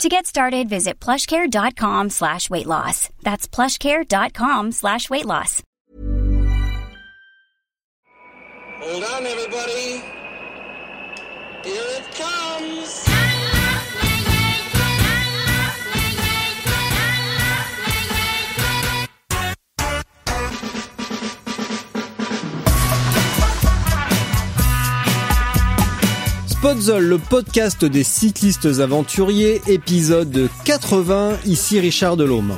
To get started, visit plushcare.com slash weight loss. That's plushcare.com slash weight loss. Hold on, everybody. Here it comes. Podzol, le podcast des cyclistes aventuriers, épisode 80, ici Richard Delhomme.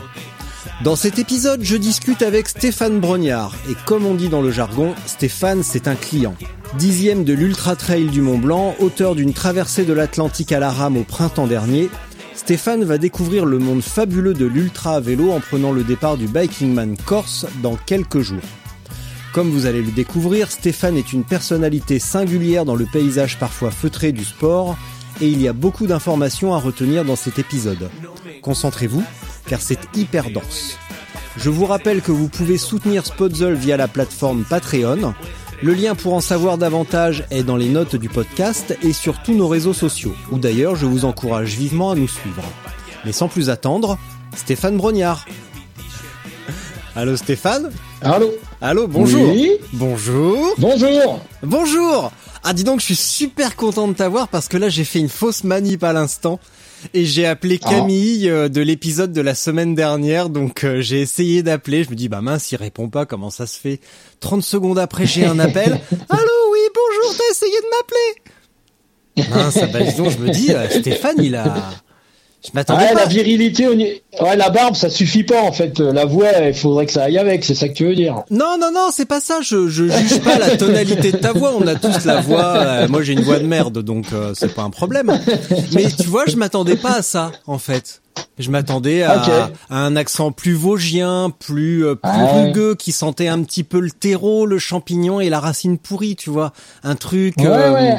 Dans cet épisode, je discute avec Stéphane Brognard, et comme on dit dans le jargon, Stéphane c'est un client. Dixième de l'Ultra Trail du Mont Blanc, auteur d'une traversée de l'Atlantique à la rame au printemps dernier, Stéphane va découvrir le monde fabuleux de l'ultra à vélo en prenant le départ du Bikingman Corse dans quelques jours. Comme vous allez le découvrir, Stéphane est une personnalité singulière dans le paysage parfois feutré du sport et il y a beaucoup d'informations à retenir dans cet épisode. Concentrez-vous, car c'est hyper dense. Je vous rappelle que vous pouvez soutenir Spotzel via la plateforme Patreon. Le lien pour en savoir davantage est dans les notes du podcast et sur tous nos réseaux sociaux, où d'ailleurs je vous encourage vivement à nous suivre. Mais sans plus attendre, Stéphane Brognard. Allô Stéphane? Allô Allô, bonjour. Oui Bonjour. Bonjour. Bonjour. Ah, dis donc, je suis super content de t'avoir parce que là, j'ai fait une fausse manip à l'instant. Et j'ai appelé Ah. Camille euh, de l'épisode de la semaine dernière, donc euh, j'ai essayé d'appeler, je me dis bah mince il répond pas, comment ça se fait? 30 secondes après j'ai un appel, allô oui bonjour t'as essayé de m'appeler? Mince bah dis donc je me dis euh, Stéphane il a... Je m'attendais Ouais, pas la virilité, ouais, la barbe, ça suffit pas en fait. La voix, il faudrait que ça aille avec. C'est ça que tu veux dire Non, non, non, c'est pas ça. Je, je juge pas la tonalité de ta voix. On a tous la voix. euh, moi, j'ai une voix de merde, donc euh, c'est pas un problème. Mais tu vois, je m'attendais pas à ça, en fait. Je m'attendais à, un accent plus vosgien, plus euh, plus Ouais. rugueux, qui sentait un petit peu le terreau, le champignon et la racine pourrie. Tu vois, un truc. Ouais, euh, ouais.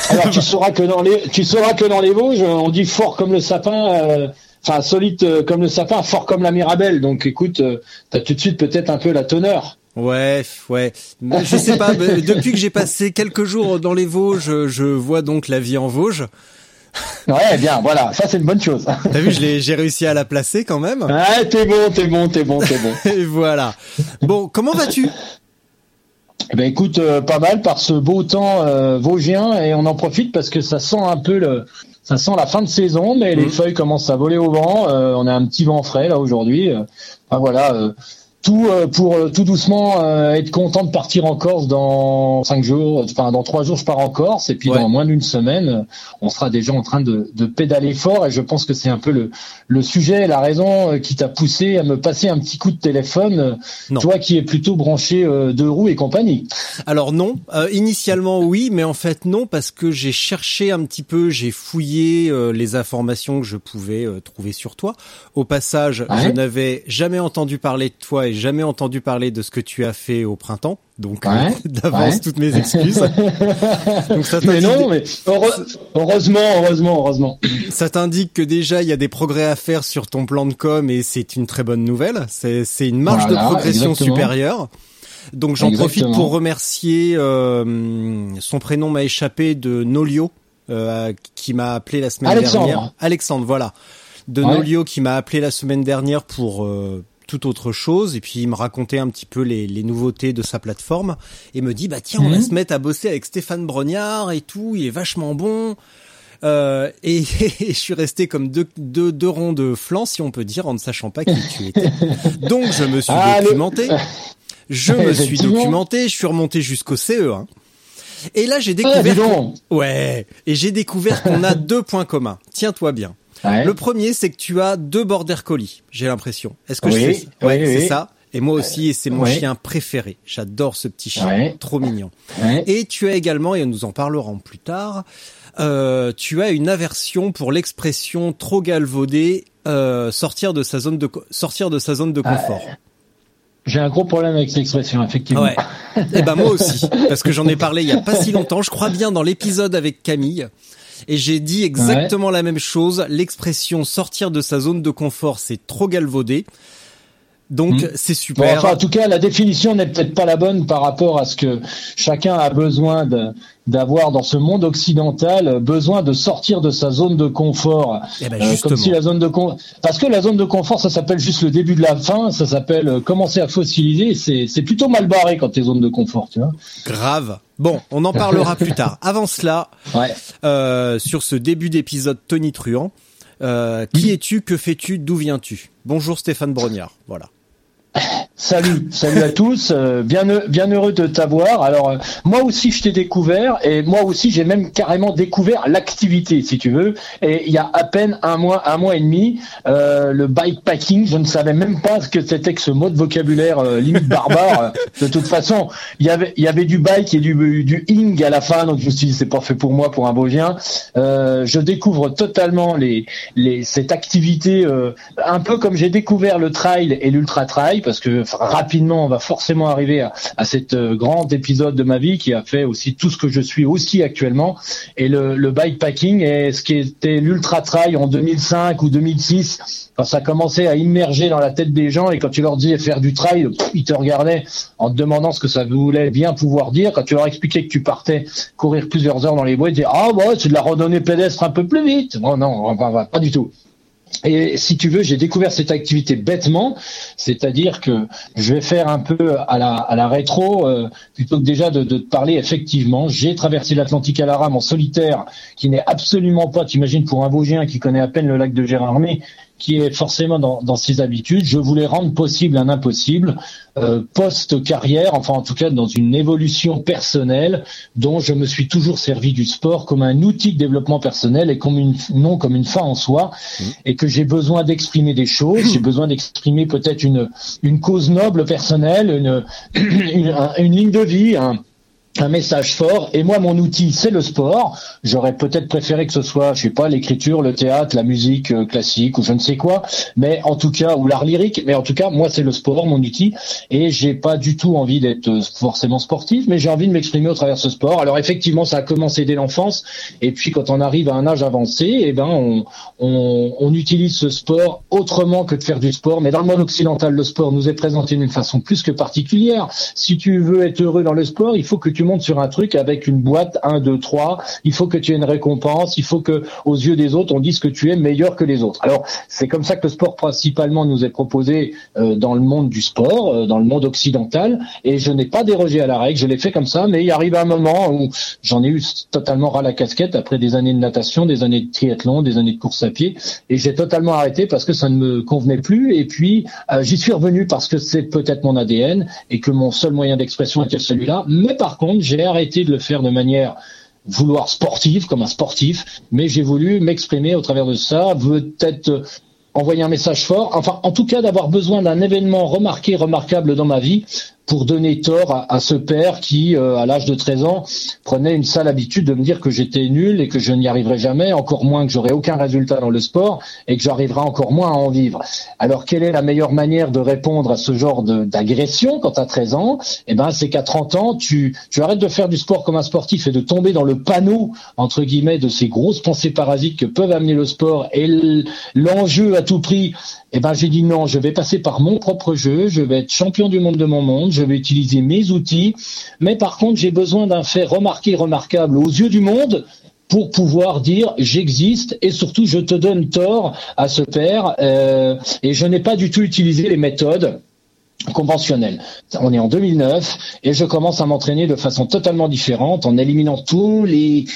Alors tu sauras que dans les, tu sauras que dans les Vosges, on dit fort comme le sapin. euh, Enfin, solide euh, comme le sapin, fort comme la Mirabelle. Donc, écoute, euh, t'as tout de suite peut-être un peu la teneur. Ouais, ouais. Je sais pas. depuis que j'ai passé quelques jours dans les Vosges, je, vois donc la vie en Vosges. Ouais, bien, voilà, ça c'est une bonne chose. T'as vu, j'ai réussi à la placer quand même. Ouais, t'es bon, t'es bon, t'es bon, t'es bon. Et voilà. Bon, comment vas-tu? Eh ben écoute, euh, pas mal par ce beau temps euh, vosgien et on en profite parce que ça sent un peu le, ça sent la fin de saison, mais les Mhm. feuilles commencent à voler au vent. euh, on a un petit vent frais là aujourd'hui. euh, enfin, voilà, euh, tout euh, pour euh, tout doucement euh, être content de partir en Corse dans cinq jours, enfin dans trois jours je pars en Corse et puis Ouais. dans moins d'une semaine on sera déjà en train de, de pédaler fort et je pense que c'est un peu le, le sujet, la raison qui t'a poussé à me passer un petit coup de téléphone, Non. toi qui es plutôt branché euh, deux roues et compagnie. Alors non, euh, initialement oui, mais en fait non parce que j'ai cherché un petit peu, j'ai fouillé euh, les informations que je pouvais euh, trouver sur toi. Au passage, Ouais. je n'avais jamais entendu parler de toi et jamais entendu parler de ce que tu as fait au printemps. Donc euh, d'avance Ouais. toutes mes excuses. donc ça Mais non, mais heureusement, heureusement, heureusement. ça t'indique que déjà il y a des progrès à faire sur ton plan de com et c'est une très bonne nouvelle. C'est c'est une marge Voilà, de progression exactement. supérieure. Donc j'en profite pour remercier euh, son prénom m'a échappé de Nolio euh, qui m'a appelé la semaine Alexandre. dernière. Alexandre, voilà. De Ouais. Nolio qui m'a appelé la semaine dernière pour toute autre chose et puis il me racontait un petit peu les, les nouveautés de sa plateforme et me dit bah tiens on va Mhm. se mettre à bosser avec Stéphane Brognard et tout, il est vachement bon. Euh, et, je suis resté comme deux, deux, deux ronds de flanc, si on peut dire, en ne sachant pas qui tu étais. Donc je me suis Ah, le- documenté. Je me suis documenté, je suis remonté jusqu'au CE1. Et là, j'ai Ah, découvert. donc. ouais. Et j'ai découvert qu'on a deux points communs. Tiens-toi bien. Ouais. Le premier, c'est que tu as deux border collies. J'ai l'impression. Est-ce que je fais ça Ouais, oui, c'est oui. ça. Et moi aussi, et c'est mon chien préféré. J'adore ce petit chien, trop mignon. Et tu as également, et nous en parlerons plus tard, euh, tu as une aversion pour l'expression trop galvaudée, euh, sortir de sa zone de sortir de sa zone de confort. J'ai un gros problème avec cette expression, effectivement. Ouais. Eh ben moi aussi, parce que j'en ai parlé il y a pas si longtemps, je crois bien dans l'épisode avec Camille. Et j'ai dit exactement la même chose. L'expression sortir de sa zone de confort, c'est trop galvaudé. Donc Hmm. c'est Bon, super. enfin, en tout cas, la définition n'est peut-être pas la bonne par rapport à ce que chacun a besoin d'avoir dans ce monde occidental, euh, besoin de sortir de sa zone de confort. Eh ben, Euh, comme si la zone de con... parce que la zone de confort, ça s'appelle juste le début de la fin, ça s'appelle euh, commencer à fossiliser. C'est c'est plutôt mal barré quand t'es zone de confort, tu vois. Grave. Bon, on en parlera plus tard. Avant cela, Ouais. euh, sur ce début d'épisode Tony Truant, euh, qui es-tu, que fais-tu, d'où viens-tu? Bonjour Stéphane Brognard. Voilà. Salut, salut à tous. euh, bien, bien heureux de t'avoir. Alors, euh, moi aussi, je t'ai découvert et moi aussi, j'ai même carrément découvert l'activité, si tu veux. Et il y a à peine un mois, un mois et demi, euh, le bikepacking, je ne savais même pas ce que c'était que ce mot de vocabulaire euh, limite barbare. de toute façon, il y avait, il y avait du bike et du, du ing à la fin, donc je me suis dit, c'est pas fait pour moi, pour un Vosgien. Euh, je découvre totalement les, les, cette activité, euh, un peu comme j'ai découvert le trail et l'ultra trail, parce que rapidement on va forcément arriver à, à cet euh, grand épisode de ma vie qui a fait aussi tout ce que je suis aussi actuellement. Et le, bikepacking et ce qui était l'ultra trail en 2005 ou 2006, quand ça commençait à immerger dans la tête des gens et quand tu leur disais faire du trail, ils te regardaient en te demandant ce que ça voulait bien pouvoir dire. Quand tu leur expliquais que tu partais courir plusieurs heures dans les bois, ils disaient ah ouais c'est de la randonnée pédestre un peu plus vite. Non, enfin, pas du tout. Et si tu veux, j'ai découvert cette activité bêtement, c'est-à-dire que je vais faire un peu à la, rétro, euh, plutôt que déjà de, parler effectivement. J'ai traversé l'Atlantique à la rame en solitaire, qui n'est absolument pas, t'imagines, pour un Vosgien qui connaît à peine le lac de Gérardmer, qui est forcément dans, dans ses habitudes. Je voulais rendre possible un impossible, euh, post-carrière, enfin en tout cas dans une évolution personnelle dont je me suis toujours servi du sport comme un outil de développement personnel et comme une, non comme une fin en soi, et que j'ai besoin d'exprimer des choses, j'ai besoin d'exprimer peut-être une, une cause noble personnelle, une, une, un- une ligne de vie, un, un message fort. Et moi, mon outil, c'est le sport. J'aurais peut-être préféré que ce soit, je sais pas, l'écriture, le théâtre, la musique euh, classique ou je ne sais quoi, mais en tout cas, ou l'art lyrique. Mais en tout cas, moi, c'est le sport, mon outil. Et j'ai pas du tout envie d'être euh, forcément sportif, mais j'ai envie de m'exprimer au travers de ce sport. Alors effectivement, ça a commencé dès l'enfance. Et puis, quand on arrive à un âge avancé, eh ben, on, on, on utilise ce sport autrement que de faire du sport. Mais dans le monde occidental, le sport nous est présenté d'une façon plus que particulière. Si tu veux être heureux dans le sport, il faut que tu montes sur un truc avec une boîte 1, 2, 3. Il faut que tu aies une récompense. Il faut que, aux yeux des autres, on dise que tu es meilleur que les autres. Alors, c'est comme ça que le sport principalement nous est proposé euh, dans le monde du sport, euh, dans le monde occidental. Et je n'ai pas dérogé à la règle. Je l'ai fait comme ça. Mais il arrive un moment où j'en ai eu totalement ras la casquette après des années de natation, des années de triathlon, des années de course à pied. Et j'ai totalement arrêté parce que ça ne me convenait plus. Et puis, euh, j'y suis revenu parce que c'est peut-être mon ADN et que mon seul moyen d'expression était celui-là. Mais par contre, j'ai arrêté de le faire de manière vouloir sportive, comme un sportif, mais j'ai voulu m'exprimer au travers de ça, peut-être euh, envoyer un message fort, enfin en tout cas d'avoir besoin d'un événement remarqué, remarquable dans ma vie pour donner tort à, ce père qui, euh, à l'âge de 13 ans, prenait une sale habitude de me dire que j'étais nul et que je n'y arriverais jamais, encore moins que j'aurais aucun résultat dans le sport et que j'arriverai encore moins à en vivre. Alors, quelle est la meilleure manière de répondre à ce genre d'agression quand tu as 13 ans? Eh ben, c'est qu'à 30 ans, tu, tu arrêtes de faire du sport comme un sportif et de tomber dans le panneau, entre guillemets, de ces grosses pensées parasites que peuvent amener le sport et l'enjeu à tout prix. Eh ben, j'ai dit non, je vais passer par mon propre jeu, je vais être champion du monde de mon monde, je vais utiliser mes outils, mais par contre, j'ai besoin d'un fait remarqué, remarquable aux yeux du monde pour pouvoir dire j'existe et surtout je te donne tort à ce père euh, et je n'ai pas du tout utilisé les méthodes conventionnelles. On est en 2009 et je commence à m'entraîner de façon totalement différente en éliminant tous les,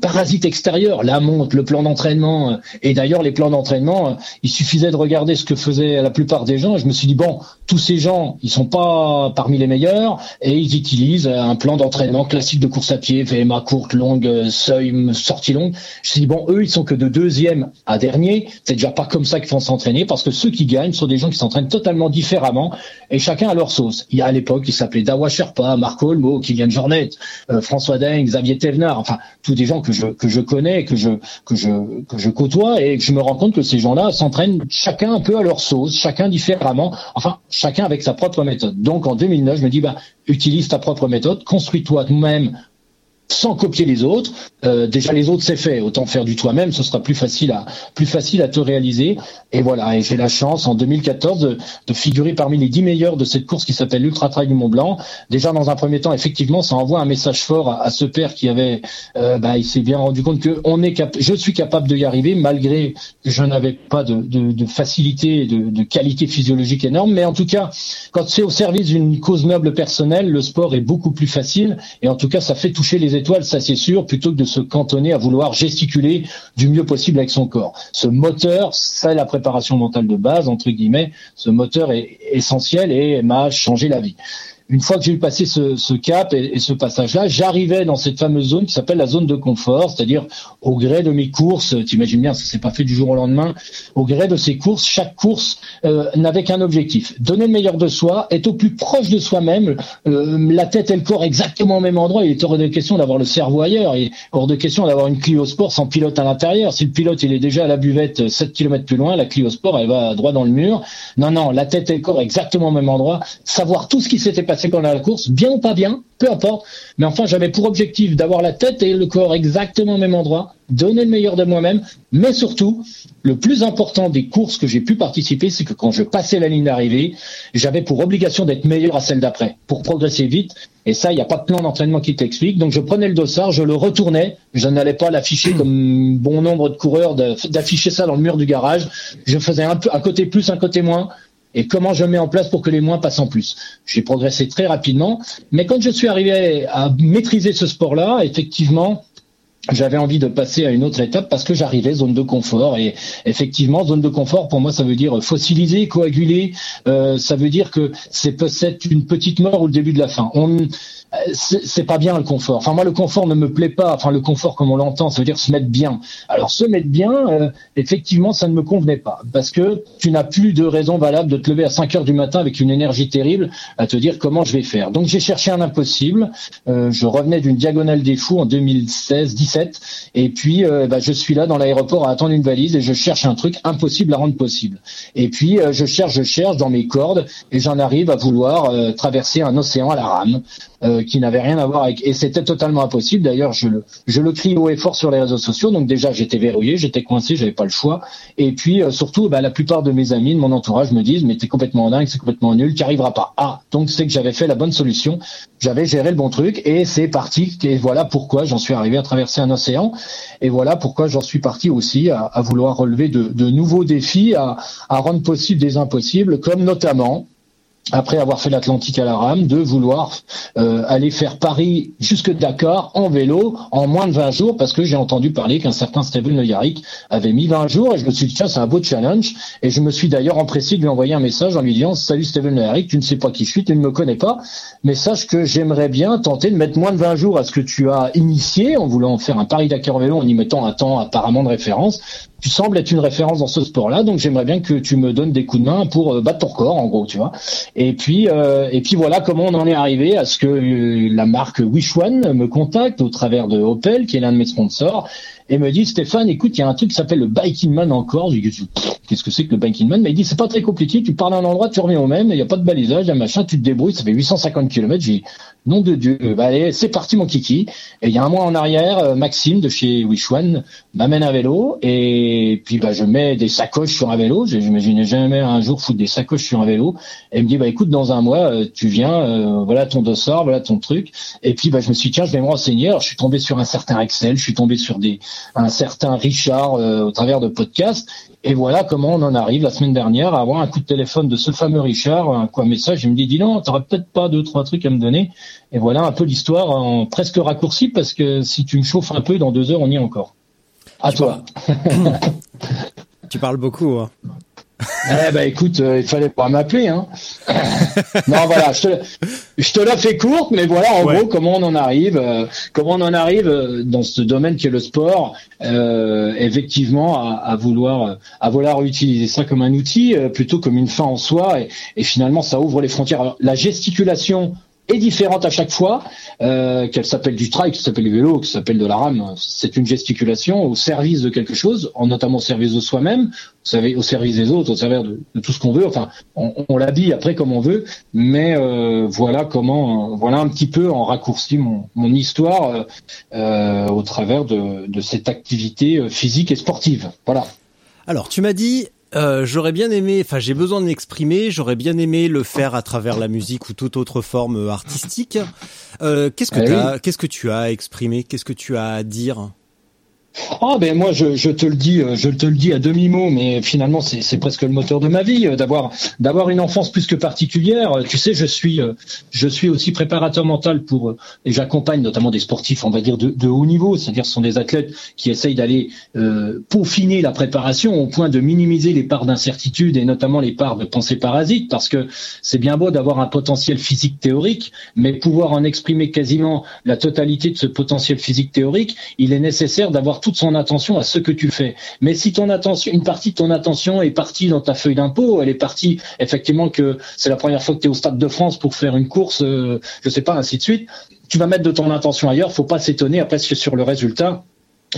parasites extérieurs, la montre, le plan d'entraînement. euh, Et d'ailleurs, les plans d'entraînement, euh, il suffisait de regarder ce que faisaient la plupart des gens. Et je me suis dit, bon, tous ces gens, ils sont pas parmi les meilleurs et ils utilisent un plan d'entraînement classique de course à pied, VMA courte, longue, euh, seuil, sortie longue. Je me suis dit, bon, eux, ils sont que de deuxième à dernier. C'est déjà pas comme ça qu'ils vont s'entraîner parce que ceux qui gagnent sont des gens qui s'entraînent totalement différemment et chacun a leur sauce. Il y a à l'époque, il s'appelait Dawa Sherpa, Marco Olmo, Kylian Jornet, euh, François Deng, Xavier Thévenard, enfin tous des gens que je que je connais, que je que je que côtoie et je me rends compte que ces gens-là s'entraînent chacun un peu à leur sauce, chacun différemment, enfin chacun avec sa propre méthode. Donc en 2009, je me dis bah utilise ta propre méthode, construis-toi toi-même sans copier les autres. Euh, déjà les autres c'est fait, autant faire du toi-même, ce sera plus facile à plus facile à te réaliser. Et voilà, et j'ai la chance en 2014 de, figurer parmi les dix meilleurs de cette course qui s'appelle l'Ultra Trail du Mont Blanc. Déjà dans un premier temps, effectivement, ça envoie un message fort à, ce père qui avait, euh, bah, il s'est bien rendu compte que on est cap je suis capable de y arriver malgré que je n'avais pas de, facilité, de, de qualité physiologique énorme. Mais en tout cas, quand c'est au service d'une cause noble personnelle, le sport est beaucoup plus facile et en tout cas, ça fait toucher les étoiles, ça c'est sûr, plutôt que de se cantonner à vouloir gesticuler du mieux possible avec son corps. Ce moteur, c'est la préparation mentale de base, entre guillemets. Ce moteur est essentiel et m'a changé la vie une fois que j'ai eu passé ce, ce cap et, ce passage-là, j'arrivais dans cette fameuse zone qui s'appelle la zone de confort, c'est-à-dire au gré de mes courses, t'imagines bien, ça s'est pas fait du jour au lendemain, au gré de ces courses, chaque course euh, n'avait qu'un objectif, donner le meilleur de soi, être au plus proche de soi-même, euh, la tête et le corps exactement au même endroit, il est hors de question d'avoir le cerveau ailleurs, et hors de question d'avoir une Clio Sport sans pilote à l'intérieur, si le pilote il est déjà à la buvette 7 km plus loin, la Clio Sport elle va droit dans le mur, non, non, la tête et le corps exactement au même endroit, savoir tout ce qui s'était passé pendant la course, bien ou pas bien, peu importe. Mais enfin, j'avais pour objectif d'avoir la tête et le corps exactement au même endroit, donner le meilleur de moi-même, mais surtout, le plus important des courses que j'ai pu participer, c'est que quand je passais la ligne d'arrivée, j'avais pour obligation d'être meilleur à celle d'après, pour progresser vite. Et ça, il n'y a pas de plan d'entraînement qui t'explique. Donc je prenais le dossard, je le retournais, je n'allais pas l'afficher comme bon nombre de coureurs, d'afficher ça dans le mur du garage. Je faisais un côté plus, un côté moins et comment je mets en place pour que les moins passent en plus. J'ai progressé très rapidement, mais quand je suis arrivé à maîtriser ce sport-là, effectivement, j'avais envie de passer à une autre étape parce que j'arrivais zone de confort et effectivement zone de confort pour moi ça veut dire fossiliser, coaguler, euh, ça veut dire que c'est peut-être une petite mort ou le début de la fin. C'est pas bien le confort. Enfin moi le confort ne me plaît pas. Enfin le confort comme on l'entend, ça veut dire se mettre bien. Alors se mettre bien, euh, effectivement ça ne me convenait pas parce que tu n'as plus de raison valable de te lever à 5 heures du matin avec une énergie terrible à te dire comment je vais faire. Donc j'ai cherché un impossible. Euh, je revenais d'une diagonale des fous en 2016-17 et puis euh, bah, je suis là dans l'aéroport à attendre une valise et je cherche un truc impossible à rendre possible. Et puis je cherche, je cherche dans mes cordes et j'en arrive à vouloir traverser un océan à la rame. Qui n'avait rien à voir avec et c'était totalement impossible. D'ailleurs je le je le crie haut et fort sur les réseaux sociaux. Donc déjà j'étais verrouillé j'étais coincé j'avais pas le choix. Et puis euh, surtout bah, la plupart de mes amis de mon entourage me disent mais t'es complètement dingue c'est complètement nul tu arriveras pas. Ah donc c'est que j'avais fait la bonne solution. J'avais géré le bon truc et c'est parti. Et voilà pourquoi j'en suis arrivé à traverser un océan. Et voilà pourquoi j'en suis parti aussi à, à vouloir relever de, de nouveaux défis à, à rendre possible des impossibles comme notamment après avoir fait l'Atlantique à la rame, de vouloir euh, aller faire Paris jusque Dakar en vélo en moins de 20 jours, parce que j'ai entendu parler qu'un certain Steven Le Yarrick avait mis 20 jours, et je me suis dit, tiens, c'est un beau challenge, et je me suis d'ailleurs empressé de lui envoyer un message en lui disant, salut Steven Le Yarrick, tu ne sais pas qui je suis, tu ne me connais pas, mais sache que j'aimerais bien tenter de mettre moins de 20 jours. À ce que tu as initié, en voulant faire un Paris-Dakar en vélo, en y mettant un temps apparemment de référence, tu sembles être une référence dans ce sport-là, donc j'aimerais bien que tu me donnes des coups de main pour euh, battre ton record, en gros, tu vois. Et puis, euh, et puis voilà comment on en est arrivé à ce que euh, la marque Wish One me contacte au travers de Opel, qui est l'un de mes sponsors, et me dit Stéphane, écoute, il y a un truc qui s'appelle le Biking Man encore. Je dis qu'est-ce que c'est que le Biking Man? Mais il dit c'est pas très compliqué. Tu parles à un endroit, tu reviens au même. Il n'y a pas de balisage, un machin. Tu te débrouilles. Ça fait 850 km. J'ai nom de Dieu. Bah, allez, c'est parti mon kiki. Et il y a un mois en arrière, euh, Maxime de chez Wishwan m'amène un vélo et puis bah je mets des sacoches sur un vélo. J'imaginais jamais un jour foutre des sacoches sur un vélo. Et il me dit bah écoute, dans un mois, euh, tu viens, euh, voilà ton dossard, voilà ton truc. Et puis bah je me suis dit, tiens, je vais me renseigner. Alors je suis tombé sur un certain Excel, je suis tombé sur des un certain Richard au travers de podcasts. Et voilà comment on en arrive la semaine dernière à avoir un coup de téléphone de ce fameux Richard, un quoi message. Il me dit, dis non, t'aurais peut-être pas deux trois trucs à me donner. Et voilà un peu l'histoire en presque raccourci parce que si tu me chauffes un peu, dans deux heures, on y est encore. À tu toi. tu parles beaucoup. Hein. Eh ben écoute, euh, il fallait pas m'appeler. Hein. non voilà, je te, je te la fais courte, mais voilà en gros comment on en arrive, euh, comment on en arrive euh, dans ce domaine qui est le sport, effectivement à, à, vouloir à vouloir utiliser ça comme un outil plutôt comme une fin en soi, et, et finalement ça ouvre les frontières. Alors, la gesticulation est différente à chaque fois, euh, qu'elle s'appelle du trail, qu'elle s'appelle du vélo, qu'elle s'appelle de la rame. C'est une gesticulation au service de quelque chose, en notamment au service de soi-même, au service des autres, au service de, tout ce qu'on veut. Enfin, on, on l'habille après comme on veut, mais euh, voilà comment, voilà un petit peu en raccourci mon, mon histoire euh, euh au travers de, de cette activité euh, physique et sportive. Voilà. Alors, tu m'as dit euh, j'aurais bien aimé, enfin j'ai besoin de m'exprimer, j'aurais bien aimé le faire à travers la musique ou toute autre forme artistique. Euh, qu'est-ce que eh qu'est-ce que tu as à exprimer, qu'est-ce que tu as à dire? Ah ben moi je, te le dis, euh, je te le dis à demi mot, mais finalement c'est presque le moteur de ma vie euh, d'avoir d'avoir une enfance plus que particulière. Euh, tu sais, je suis je suis aussi préparateur mental pour et j'accompagne notamment des sportifs, on va dire de, haut niveau, c'est-à-dire ce sont des athlètes qui essayent d'aller peaufiner la préparation au point de minimiser les parts d'incertitude et notamment les parts de pensée parasite, parce que c'est bien beau d'avoir un potentiel physique théorique, mais pouvoir en exprimer quasiment la totalité de ce potentiel physique théorique, il est nécessaire d'avoir toute son attention à ce que tu fais. Mais si une partie de ton attention est partie dans ta feuille d'impôt, elle est partie effectivement que c'est la première fois que tu es au Stade de France pour faire une course, euh, je sais pas, ainsi de suite, tu vas mettre de ton attention ailleurs. Faut pas s'étonner après sur le résultat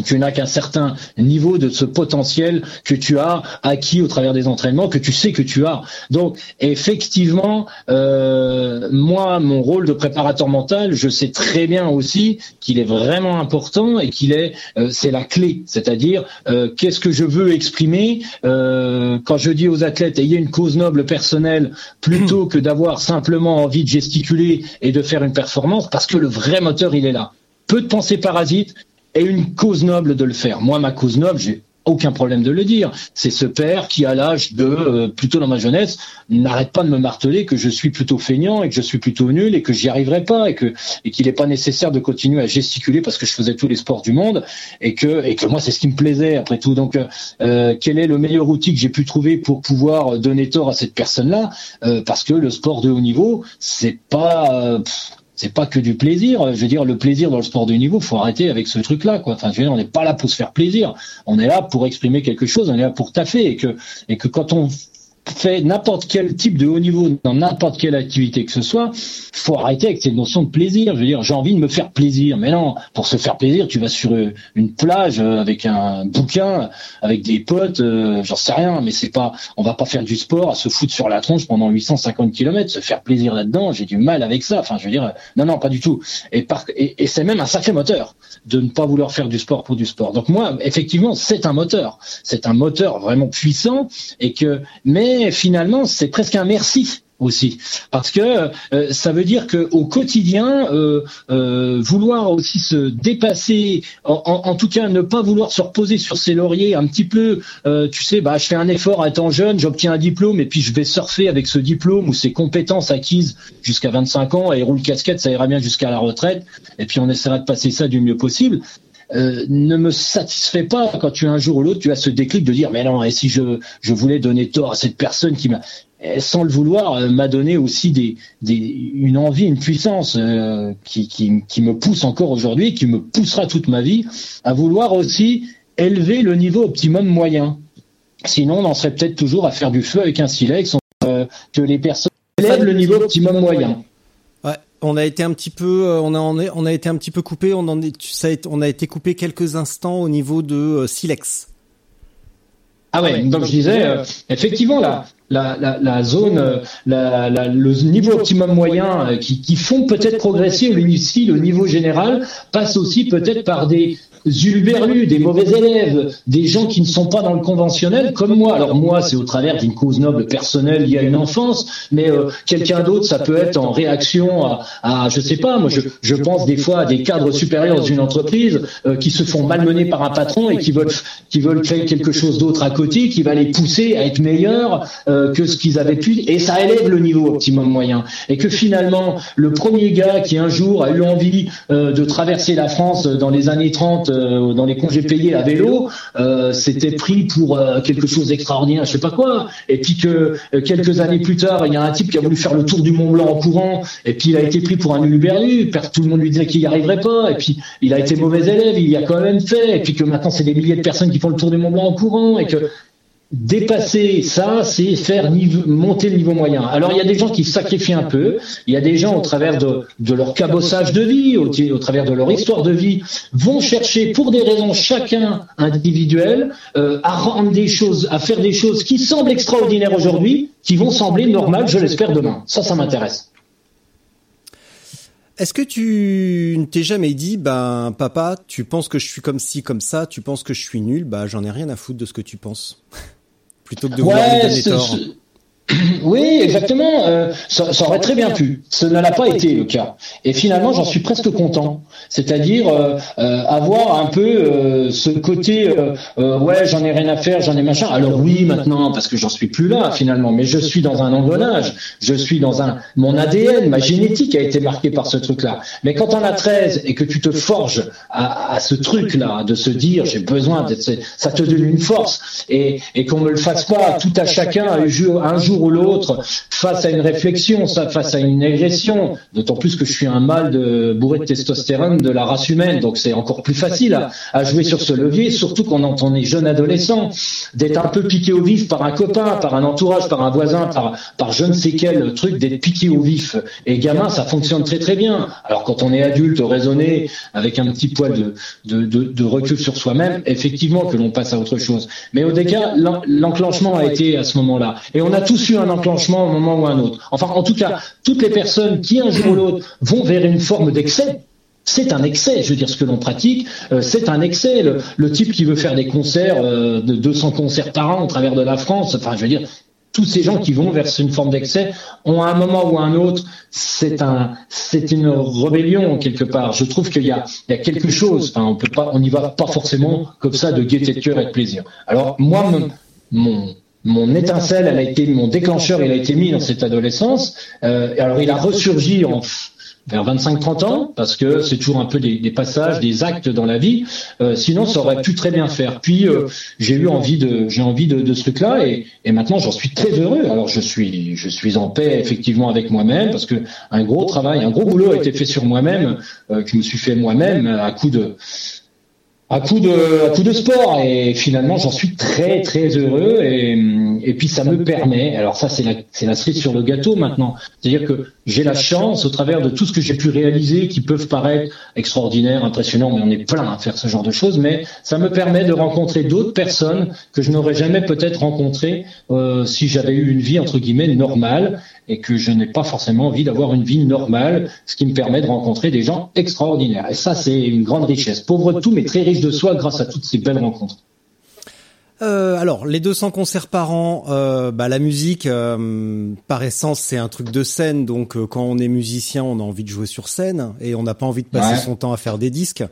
tu n'as qu'un certain niveau de ce potentiel que tu as acquis au travers des entraînements, que tu sais que tu as. Donc, effectivement, euh, moi, mon rôle de préparateur mental, je sais très bien aussi qu'il est vraiment important et qu'il est, euh, c'est la clé. C'est-à-dire, euh, qu'est-ce que je veux exprimer quand je dis aux athlètes ayez une cause noble personnelle plutôt que d'avoir simplement envie de gesticuler et de faire une performance, parce que le vrai moteur, il est là peu de pensées parasites, et une cause noble de le faire. Moi, ma cause noble, j'ai aucun problème de le dire. C'est ce père qui, à l'âge de, euh, plutôt dans ma jeunesse, n'arrête pas de me marteler que je suis plutôt feignant et que je suis plutôt nul et que j'y arriverai pas et que et qu'il n'est pas nécessaire de continuer à gesticuler parce que je faisais tous les sports du monde et que et que moi c'est ce qui me plaisait après tout. Donc, euh, quel est le meilleur outil que j'ai pu trouver pour pouvoir donner tort à cette personne-là? Euh, Parce que le sport de haut niveau, c'est pas c'est pas que du plaisir. Je veux dire, le plaisir dans le sport de niveau, faut arrêter avec ce truc-là, quoi. Enfin, je veux on n'est pas là pour se faire plaisir. On est là pour exprimer quelque chose. On est là pour taffer et que et que quand on fait n'importe quel type de haut niveau dans n'importe quelle activité que ce soit, faut arrêter avec cette notion de plaisir. Je veux dire, j'ai envie de me faire plaisir, mais non, pour se faire plaisir, tu vas sur une plage avec un bouquin, avec des potes, euh, j'en sais rien, mais c'est pas, on va pas faire du sport à se foutre sur la tronche pendant 850 km, se faire plaisir là-dedans. J'ai du mal avec ça. Enfin, je veux dire, non, non, pas du tout. Et, et c'est même un sacré moteur de ne pas vouloir faire du sport pour du sport. Donc moi, effectivement, c'est un moteur, c'est un moteur vraiment puissant et que, mais finalement, c'est presque un merci aussi. Parce que euh, ça veut dire que au quotidien euh, euh, vouloir aussi se dépasser en, tout cas ne pas vouloir se reposer sur ses lauriers un petit peu tu sais bah je fais un effort étant jeune j'obtiens un diplôme et puis je vais surfer avec ce diplôme ou ces compétences acquises jusqu'à 25 ans et roule casquette ça ira bien jusqu'à la retraite. Et puis on essaiera de passer ça du mieux possible euh, ne me satisfait pas quand tu un jour ou l'autre tu as ce déclic de dire mais non et si je je voulais donner tort à cette personne qui m'a sans le vouloir euh, m'a donné aussi des, des une envie une puissance euh, qui, qui qui me pousse encore aujourd'hui qui me poussera toute ma vie à vouloir aussi élever le niveau optimum moyen. Sinon on en serait peut-être toujours à faire du feu avec un silex que les personnes élèvent le niveau optimum moyen on a été un petit peu, euh, on a, on a été un petit peu coupé. On en est, ça on a été coupé quelques instants au niveau de euh, Silex. Ah ouais, donc je disais, euh, effectivement, la, la, la, la zone, la, le niveau optimum moyen qui, qui font peut-être progresser ici le niveau général passe aussi peut-être par des Des mauvais élèves, des gens qui ne sont pas dans le conventionnel, comme moi. Alors moi, c'est au travers d'une cause noble personnelle liée à une enfance, mais euh, quelqu'un d'autre, ça peut être en réaction à, à, je sais pas, moi, je, pense des fois à des cadres supérieurs dans une entreprise euh, qui se font malmener par un patron et qui veulent, qui veulent créer quelque chose d'autre à côté, qui va les pousser à être meilleurs euh, que ce qu'ils avaient pu, et ça élève le niveau optimum moyen. Et que finalement, le premier gars qui un jour a eu envie de traverser la France dans les années 30 euh, dans les congés payés à vélo, euh, c'était pris pour quelque chose d'extraordinaire, je sais pas quoi. Et puis que quelques années plus tard, il y a un type qui a voulu faire le tour du Mont Blanc en courant, et puis il a été pris pour un uluberlu. Tout le monde lui disait qu'il n'y arriverait pas, et puis il a été mauvais élève, il y a quand même fait, et puis que maintenant c'est des milliers de personnes qui font le tour du Mont Blanc en courant, et que Dépasser ça, c'est faire monter le niveau moyen. Alors il y a des gens qui sacrifient un peu, il y a des gens au travers de, leur cabossage de vie, au, travers de leur histoire de vie, vont chercher pour des raisons chacun individuelles euh, à rendre des choses, à faire des choses qui semblent extraordinaires aujourd'hui, qui vont sembler normales, je l'espère demain. Ça, ça m'intéresse. Est-ce que tu ne t'es jamais dit, ben papa, tu penses que je suis comme ci, comme ça, tu penses que je suis nul, bah j'en ai rien à foutre de ce que tu penses plutôt que de vouloir me donner tort. Oui, exactement. Euh, ça, ça, aurait très bien pu. Ce ne l'a pas été le cas. Et finalement, j'en suis presque content. C'est-à-dire euh, euh, avoir un peu ce côté, ouais, j'en ai rien à faire, j'en ai machin. Alors oui, maintenant, parce que j'en suis plus là finalement, mais je suis dans un engrenage. Je suis dans un, mon ADN, ma génétique a été marquée par ce truc-là. Mais quand on a 13 et que tu te forges à, à ce truc-là, de se dire, j'ai besoin d'être, ça te donne une force et, et qu'on me le fasse pas tout à chacun un jour, jour ou l'autre face à une réflexion, face à une agression, d'autant plus que je suis un mâle de, bourré de testostérone de la race humaine, donc c'est encore plus facile à, jouer sur ce levier, surtout quand on est jeune adolescent, d'être un peu piqué au vif par un copain, par un entourage, par un voisin, par, par je ne sais quel truc, d'être piqué au vif. Et gamin, ça fonctionne très très bien. Alors quand on est adulte, raisonné, avec un petit poil de, de, de, de recul sur soi-même, effectivement que l'on passe à autre chose. Mais au dégât, l'enclenchement a été à ce moment-là. Et on a tous un enclenchement au moment ou un autre. Enfin, en tout cas, toutes les personnes qui un jour ou l'autre vont vers une forme d'excès, c'est un excès, je veux dire, ce que l'on pratique, euh, c'est un excès. Le, type qui veut faire des concerts, euh, de 200 concerts par an au travers de la France, enfin, je veux dire, tous ces gens qui vont vers une forme d'excès ont à un moment ou à un autre, c'est un, c'est une rébellion quelque part. Je trouve qu'il y a, il y a quelque chose. Enfin, on peut pas, on n'y va pas forcément comme ça de gaieté de cœur et de plaisir. Alors moi, mon mon étincelle, elle a été, mon déclencheur, il a été mis dans cette adolescence. Euh, alors il a ressurgi en, vers 25-30 ans, parce que c'est toujours un peu des, des, passages, des actes dans la vie. Euh, sinon, ça aurait pu très bien faire. Puis euh, j'ai eu envie de, j'ai envie de, de ce truc-là, et, et, maintenant j'en suis très heureux. Alors je suis, je suis en paix effectivement avec moi-même, parce que un gros travail, un gros boulot a été fait sur moi-même, euh, que je me suis fait moi-même à coup de à coup de à coup de sport. Et finalement j'en suis très très heureux. Et, et puis ça me permet. Alors ça c'est la c'est la cerise sur le gâteau maintenant. C'est-à-dire que j'ai la chance au travers de tout ce que j'ai pu réaliser qui peuvent paraître extraordinaires impressionnants mais on est plein à faire ce genre de choses. Mais ça me permet de rencontrer d'autres personnes que je n'aurais jamais peut-être rencontrées euh, si j'avais eu une vie entre guillemets normale et que je n'ai pas forcément envie d'avoir une vie normale, ce qui me permet de rencontrer des gens extraordinaires. Et ça, c'est une grande richesse. Pauvre de tout, mais très riche de soi grâce à toutes ces belles rencontres. Euh, alors, les 200 concerts par an, euh, bah, la musique, euh, par essence, c'est un truc de scène. Donc, euh, quand on est musicien, on a envie de jouer sur scène et on n'a pas envie de passer son temps à faire des disques.